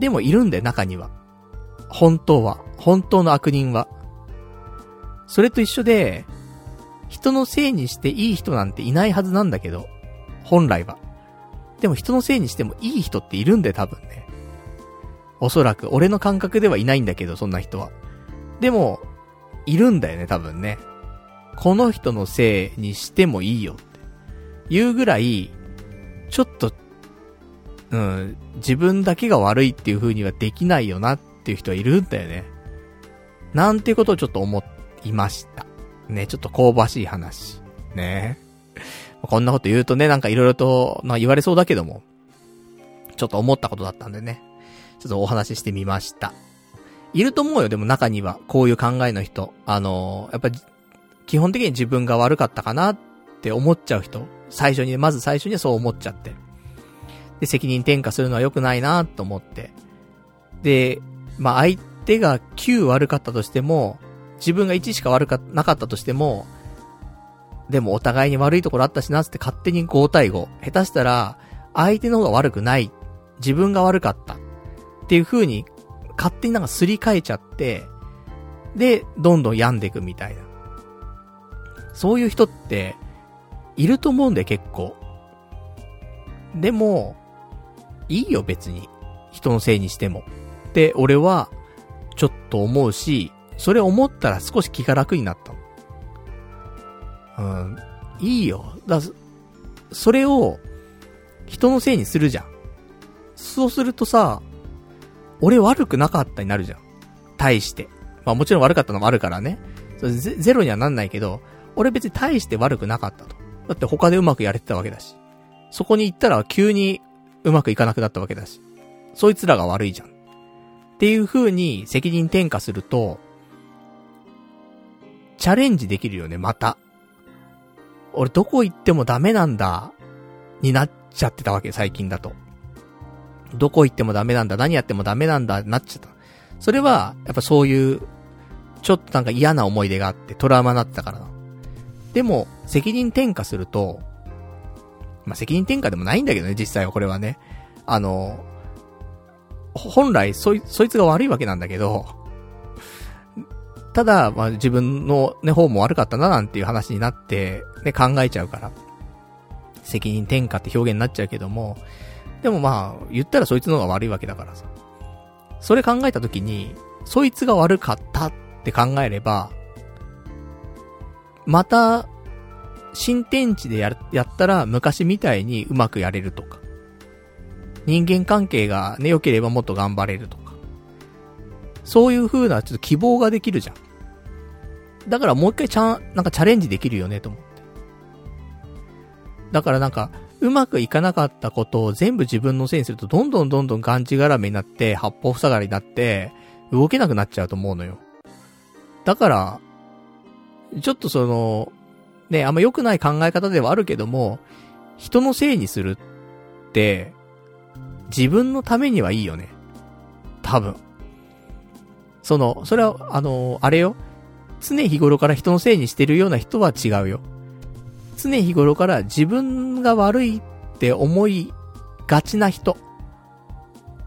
A: でもいるんだよ、中には。本当は。本当の悪人は。それと一緒で、人のせいにしていい人なんていないはずなんだけど、本来は。でも人のせいにしてもいい人っているんで多分ね。おそらく、俺の感覚ではいないんだけど、そんな人は。でも、いるんだよね、多分ね。この人のせいにしてもいいよって。いうぐらい、ちょっと、うん、自分だけが悪いっていう風にはできないよなっていう人はいるんだよね。なんていうことをちょっと思っいました。ね、ちょっと香ばしい話。ね。こんなこと言うとね、なんか色々と、まあ言われそうだけども、ちょっと思ったことだったんでね。ちょっとお話ししてみました。いると思うよ、でも中には、こういう考えの人。あのー、やっぱり基本的に自分が悪かったかなって思っちゃう人。最初に、まず最初にそう思っちゃって。で、責任転嫁するのは良くないなと思って。で、まあ相手が9悪かったとしても、自分が1しか悪か、なかったとしても、でもお互いに悪いところあったしなって勝手に5対5。下手したら、相手の方が悪くない。自分が悪かった。っていう風に、勝手になんかすり替えちゃって、で、どんどん病んでいくみたいな。そういう人って、いると思うんで結構。でも、いいよ別に。人のせいにしても。って俺は、ちょっと思うし、それ思ったら少し気が楽になったの。うん。いいよ。だ、それを、人のせいにするじゃん。そうするとさ、俺悪くなかったになるじゃん。対して。まあもちろん悪かったのもあるからね。ゼゼロにはなんないけど、俺別に対して悪くなかったと。だって他でうまくやれてたわけだし。そこに行ったら急にうまくいかなくなったわけだし。そいつらが悪いじゃん。っていう風に責任転嫁すると、チャレンジできるよね、また。俺どこ行ってもダメなんだ、になっちゃってたわけ、最近だと。どこ行ってもダメなんだ、何やってもダメなんだ、なっちゃった。それは、やっぱそういう、ちょっとなんか嫌な思い出があって、トラウマになったからな。でも、責任転嫁すると、まあ、責任転嫁でもないんだけどね、実際はこれはね。あの、本来、そい、そいつが悪いわけなんだけど、ただ、まあ、自分のね、方も悪かったななんていう話になって、ね、考えちゃうから。責任転嫁って表現になっちゃうけども、でもまあ、言ったらそいつの方が悪いわけだからさ。それ考えたときに、そいつが悪かったって考えれば、また、新天地でや、やったら昔みたいにうまくやれるとか。人間関係がね、良ければもっと頑張れるとか。そういう風なちょっと希望ができるじゃん。だからもう一回ちゃん、なんかチャレンジできるよねと思って。だからなんか、うまくいかなかったことを全部自分のせいにすると、どんどんどんどんがんじがらめになって、八方塞がりになって、動けなくなっちゃうと思うのよ。だから、ちょっとその、ね、あんま良くない考え方ではあるけども、人のせいにするって、自分のためにはいいよね。多分。その、それは、あの、あれよ。常日頃から人のせいにしてるような人は違うよ。常日頃から自分が悪いって思いがちな人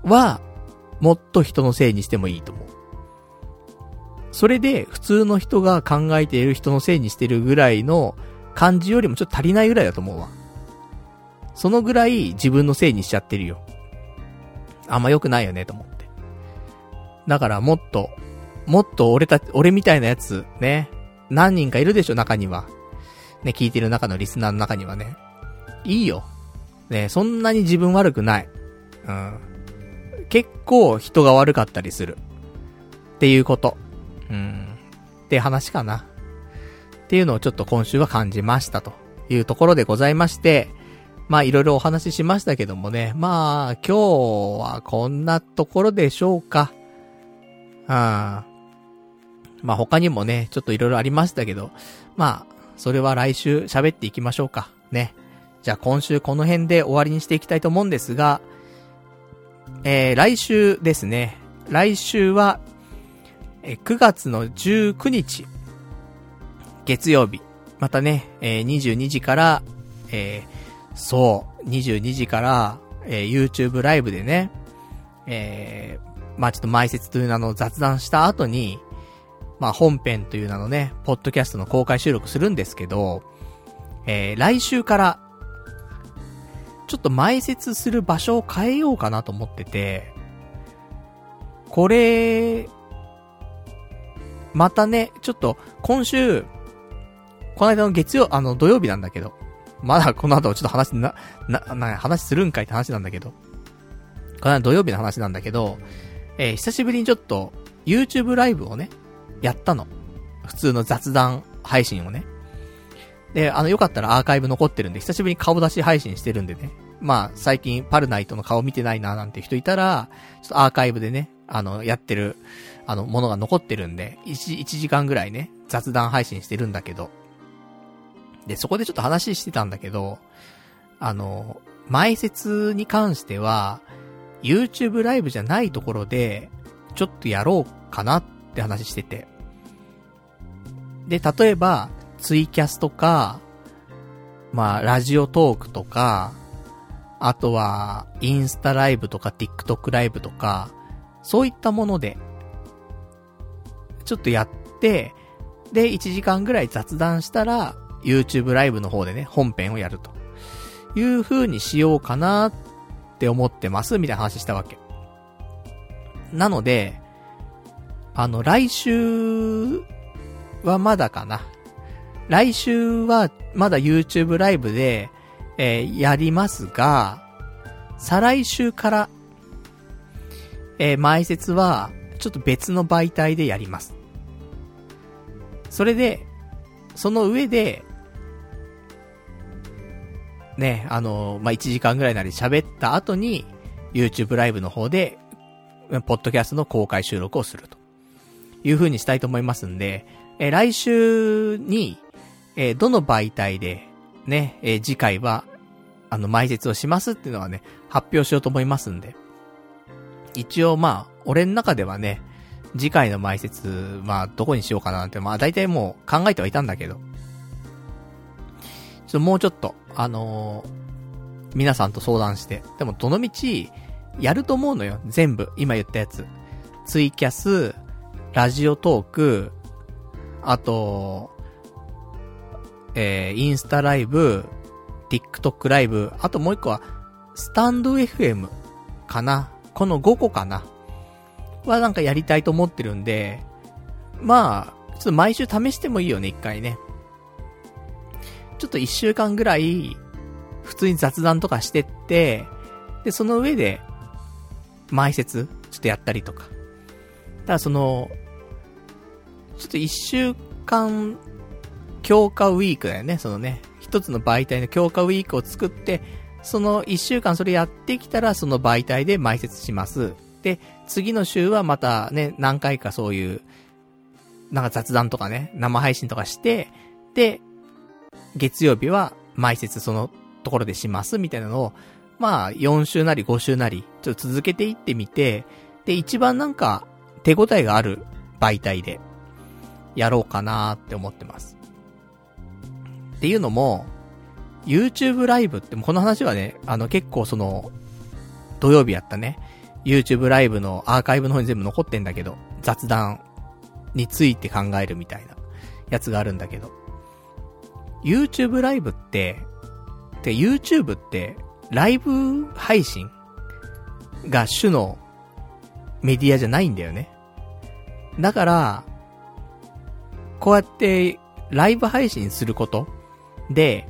A: は、もっと人のせいにしてもいいと思う。それで、普通の人が考えている人のせいにしてるぐらいの感じよりもちょっと足りないぐらいだと思うわ。そのぐらい自分のせいにしちゃってるよ。あんま良くないよね、と思って。だからもっと、もっと俺たち、俺みたいなやつ、ね。何人かいるでしょ、中には。ね、聞いてる中のリスナーの中にはね。いいよ。ね、そんなに自分悪くない。うん。結構人が悪かったりする。っていうこと。うん。って話かな。っていうのをちょっと今週は感じましたというところでございまして、まあいろいろお話ししましたけどもね、まあ今日はこんなところでしょうか。あまあ他にもね、ちょっといろいろありましたけど、まあそれは来週喋っていきましょうか。ね。じゃあ今週この辺で終わりにしていきたいと思うんですが、えー、来週ですね。来週は、え9月の19日、月曜日、またね、えー、22時から、えー、そう、22時から、えー、YouTube ライブでね、えー、まあちょっと前説という名の雑談した後に、まあ本編という名のね、ポッドキャストの公開収録するんですけど、えー、来週から、ちょっと前説する場所を変えようかなと思ってて、これ、またね、ちょっと今週、この間の月曜、あの土曜日なんだけど、まだこの後ちょっと話な、な、な、話するんかいって話なんだけど、この間土曜日の話なんだけど、えー、久しぶりにちょっと YouTube ライブをね、やったの。普通の雑談配信をね。で、あの、よかったらアーカイブ残ってるんで、久しぶりに顔出し配信してるんでね。まあ、最近パルナイトの顔見てないななんて人いたら、ちょっとアーカイブでね、あの、やってる、あの、ものが残ってるんで、1、1時間ぐらいね、雑談配信してるんだけど。で、そこでちょっと話してたんだけど、あの、前説に関しては、YouTube ライブじゃないところで、ちょっとやろうかなって話してて。で、例えば、ツイキャスとか、まあ、ラジオトークとか、あとは、インスタライブとか、TikTok ライブとか、そういったもので、ちょっとやって、で、1時間ぐらい雑談したら、YouTube ライブの方でね、本編をやると。いう風にしようかなっって思ってます、みたいな話したわけ。なので、あの、来週はまだかな。来週はまだ YouTube ライブで、えー、やりますが、再来週から、えー、前説は、ちょっと別の媒体でやります。それで、その上で、ね、あのまあ、1時間ぐらいなり喋った後に、YouTube ライブの方で、ポッドキャストの公開収録をすると。いう風にしたいと思いますんで、えー、来週に、えー、どの媒体で、ね、えー、次回は、あの、埋設をしますっていうのはね、発表しようと思いますんで。一応まあ、俺の中ではね、次回の埋設、まあ、どこにしようかなって、まあ、大体もう考えてはいたんだけど。ちょもうちょっと、あのー、皆さんと相談して。でも、どのみち、やると思うのよ。全部。今言ったやつ。ツイキャス、ラジオトーク、あと、えー、インスタライブ、TikTok ライブ、あともう一個は、スタンド FM かなこの5個かなはなんかやりたいと思ってるんで、まあ、ちょっと毎週試してもいいよね、一回ね。ちょっと一週間ぐらい、普通に雑談とかしてって、で、その上で、埋設、ちょっとやったりとか。ただその、ちょっと一週間強化ウィークだよね、そのね。一つの媒体の強化ウィークを作って、その一週間それやってきたら、その媒体で埋設します。で、次の週はまたね、何回かそういう、なんか雑談とかね、生配信とかして、で、月曜日は埋設そのところでします、みたいなのを、まあ、4週なり5週なり、ちょっと続けていってみて、で、一番なんか、手応えがある媒体で、やろうかなって思ってます。っていうのも、YouTube ライブって、この話はね、あの結構その、土曜日やったね、YouTube ライブのアーカイブの方に全部残ってんだけど、雑談について考えるみたいなやつがあるんだけど、YouTube ライブって、って YouTube って、ライブ配信が主のメディアじゃないんだよね。だから、こうやってライブ配信することで、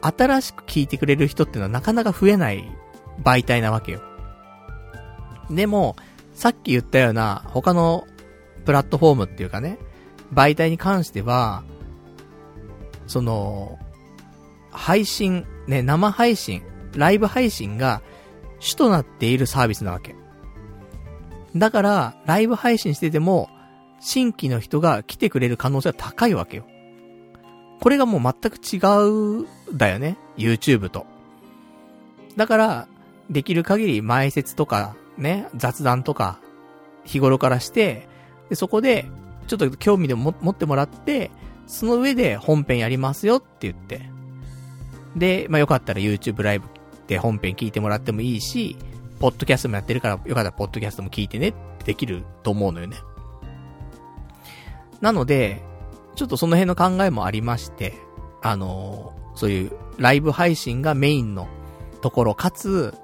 A: 新しく聞いてくれる人ってのはなかなか増えない媒体なわけよ。でも、さっき言ったような他のプラットフォームっていうかね、媒体に関しては、その、配信、ね、生配信、ライブ配信が主となっているサービスなわけ。だから、ライブ配信してても、新規の人が来てくれる可能性は高いわけよ。これがもう全く違う、だよね。YouTube と。だから、できる限り前説とか、ね、雑談とか、日頃からして、で、そこで、ちょっと興味でも持ってもらって、その上で本編やりますよって言って。で、まあよかったら YouTube ライブで本編聞いてもらってもいいし、ポッドキャストもやってるから、よかったらポッドキャストも聞いてねってできると思うのよね。なので、ちょっとその辺の考えもありまして、あのー、そういうライブ配信がメインのところ、かつ、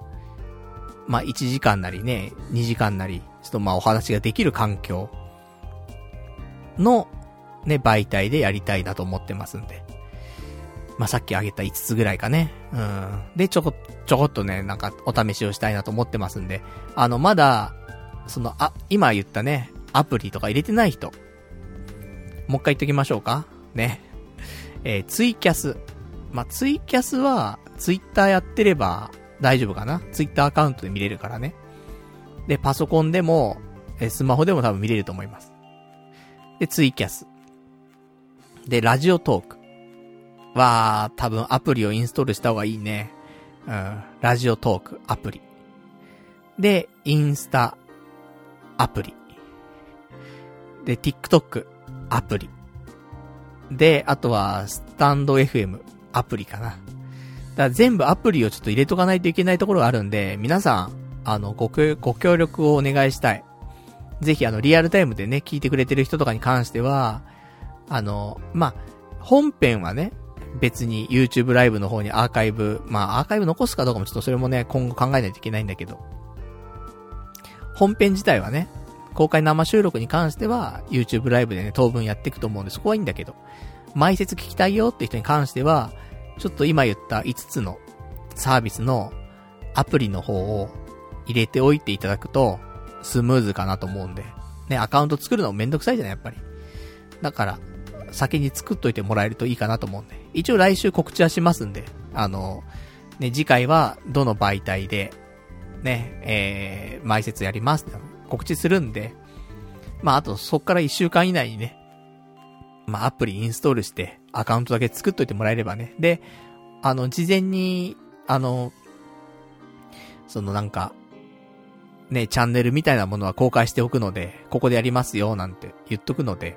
A: まあ、1時間なりね、2時間なり、ちょっとまあお話ができる環境のね、媒体でやりたいなと思ってますんで。まあ、さっき挙げた5つぐらいかね。うん。で、ちょこ、ちょこっとね、なんかお試しをしたいなと思ってますんで。あの、まだ、その、あ、今言ったね、アプリとか入れてない人。もう一回言っときましょうか。ね。えー、ツイキャス。まあ、ツイキャスは、ツイッターやってれば大丈夫かなツイッターアカウントで見れるからね。で、パソコンでも、えスマホでも多分見れると思います。で、ツイキャス。で、ラジオトーク。は、多分アプリをインストールした方がいいね。うん。ラジオトーク、アプリ。で、インスタ、アプリ。で、TikTok、アプリ。で、あとは、スタンド FM、アプリかな。だから全部アプリをちょっと入れとかないといけないところがあるんで、皆さん、あの、ご、ご協力をお願いしたい。ぜひあの、リアルタイムでね、聞いてくれてる人とかに関しては、あの、まあ、本編はね、別に YouTube ライブの方にアーカイブ、まあアーカイブ残すかどうかもちょっとそれもね、今後考えないといけないんだけど、本編自体はね、公開生収録に関しては YouTube ライブでね、当分やっていくと思うんでそこはいいんだけど、前説聞きたいよって人に関しては、ちょっと今言った5つのサービスのアプリの方を入れておいていただくと、スムーズかなと思うんで。ね、アカウント作るのもめんどくさいじゃない、やっぱり。だから、先に作っといてもらえるといいかなと思うんで。一応来週告知はしますんで、あの、ね、次回はどの媒体で、ね、えー、埋設やりますって告知するんで、まあ、あとそっから一週間以内にね、まあ、アプリインストールして、アカウントだけ作っといてもらえればね。で、あの、事前に、あの、そのなんか、ね、チャンネルみたいなものは公開しておくので、ここでやりますよ、なんて言っとくので、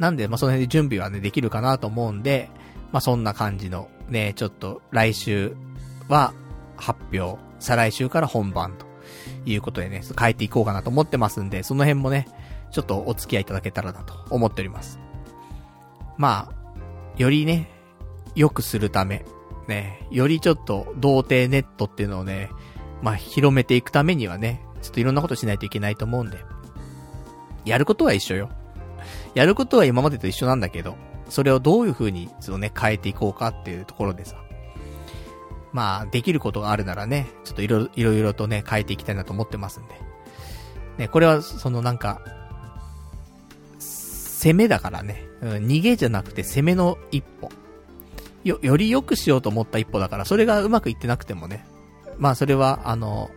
A: なんで、まあ、その辺で準備はね、できるかなと思うんで、まあ、そんな感じの、ね、ちょっと、来週は、発表、再来週から本番ということでね、変えていこうかなと思ってますんで、その辺もね、ちょっとお付き合いいただけたらなと思っております。まあ、よりね、良くするため、ね、よりちょっと、童貞ネットっていうのをね、まあ、広めていくためにはね、ちょっといろんなことしないといけないと思うんで、やることは一緒よ。やることは今までと一緒なんだけど、それをどういう風に、そのね、変えていこうかっていうところでさ。まあ、できることがあるならね、ちょっといろいろとね、変えていきたいなと思ってますんで。ね、これは、そのなんか、攻めだからね、うん、逃げじゃなくて攻めの一歩。よ、より良くしようと思った一歩だから、それがうまくいってなくてもね、まあそれは、あの、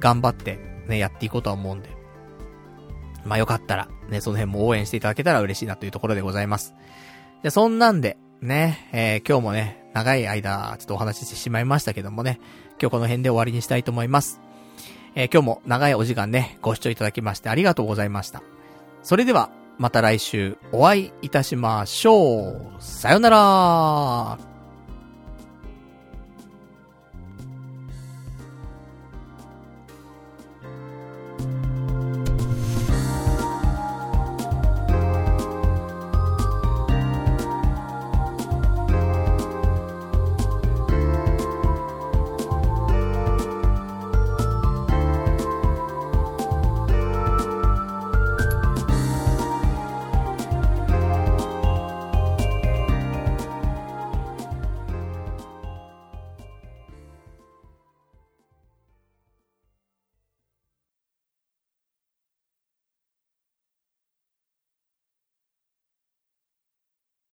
A: 頑張ってね、やっていこうとは思うんで。まあよかったら、ね、その辺も応援していただけたら嬉しいなというところでございます。じゃ、そんなんで、ね、えー、今日もね、長い間、ちょっとお話ししてしまいましたけどもね、今日この辺で終わりにしたいと思います。えー、今日も長いお時間ね、ご視聴いただきましてありがとうございました。それでは、また来週お会いいたしましょう。さよなら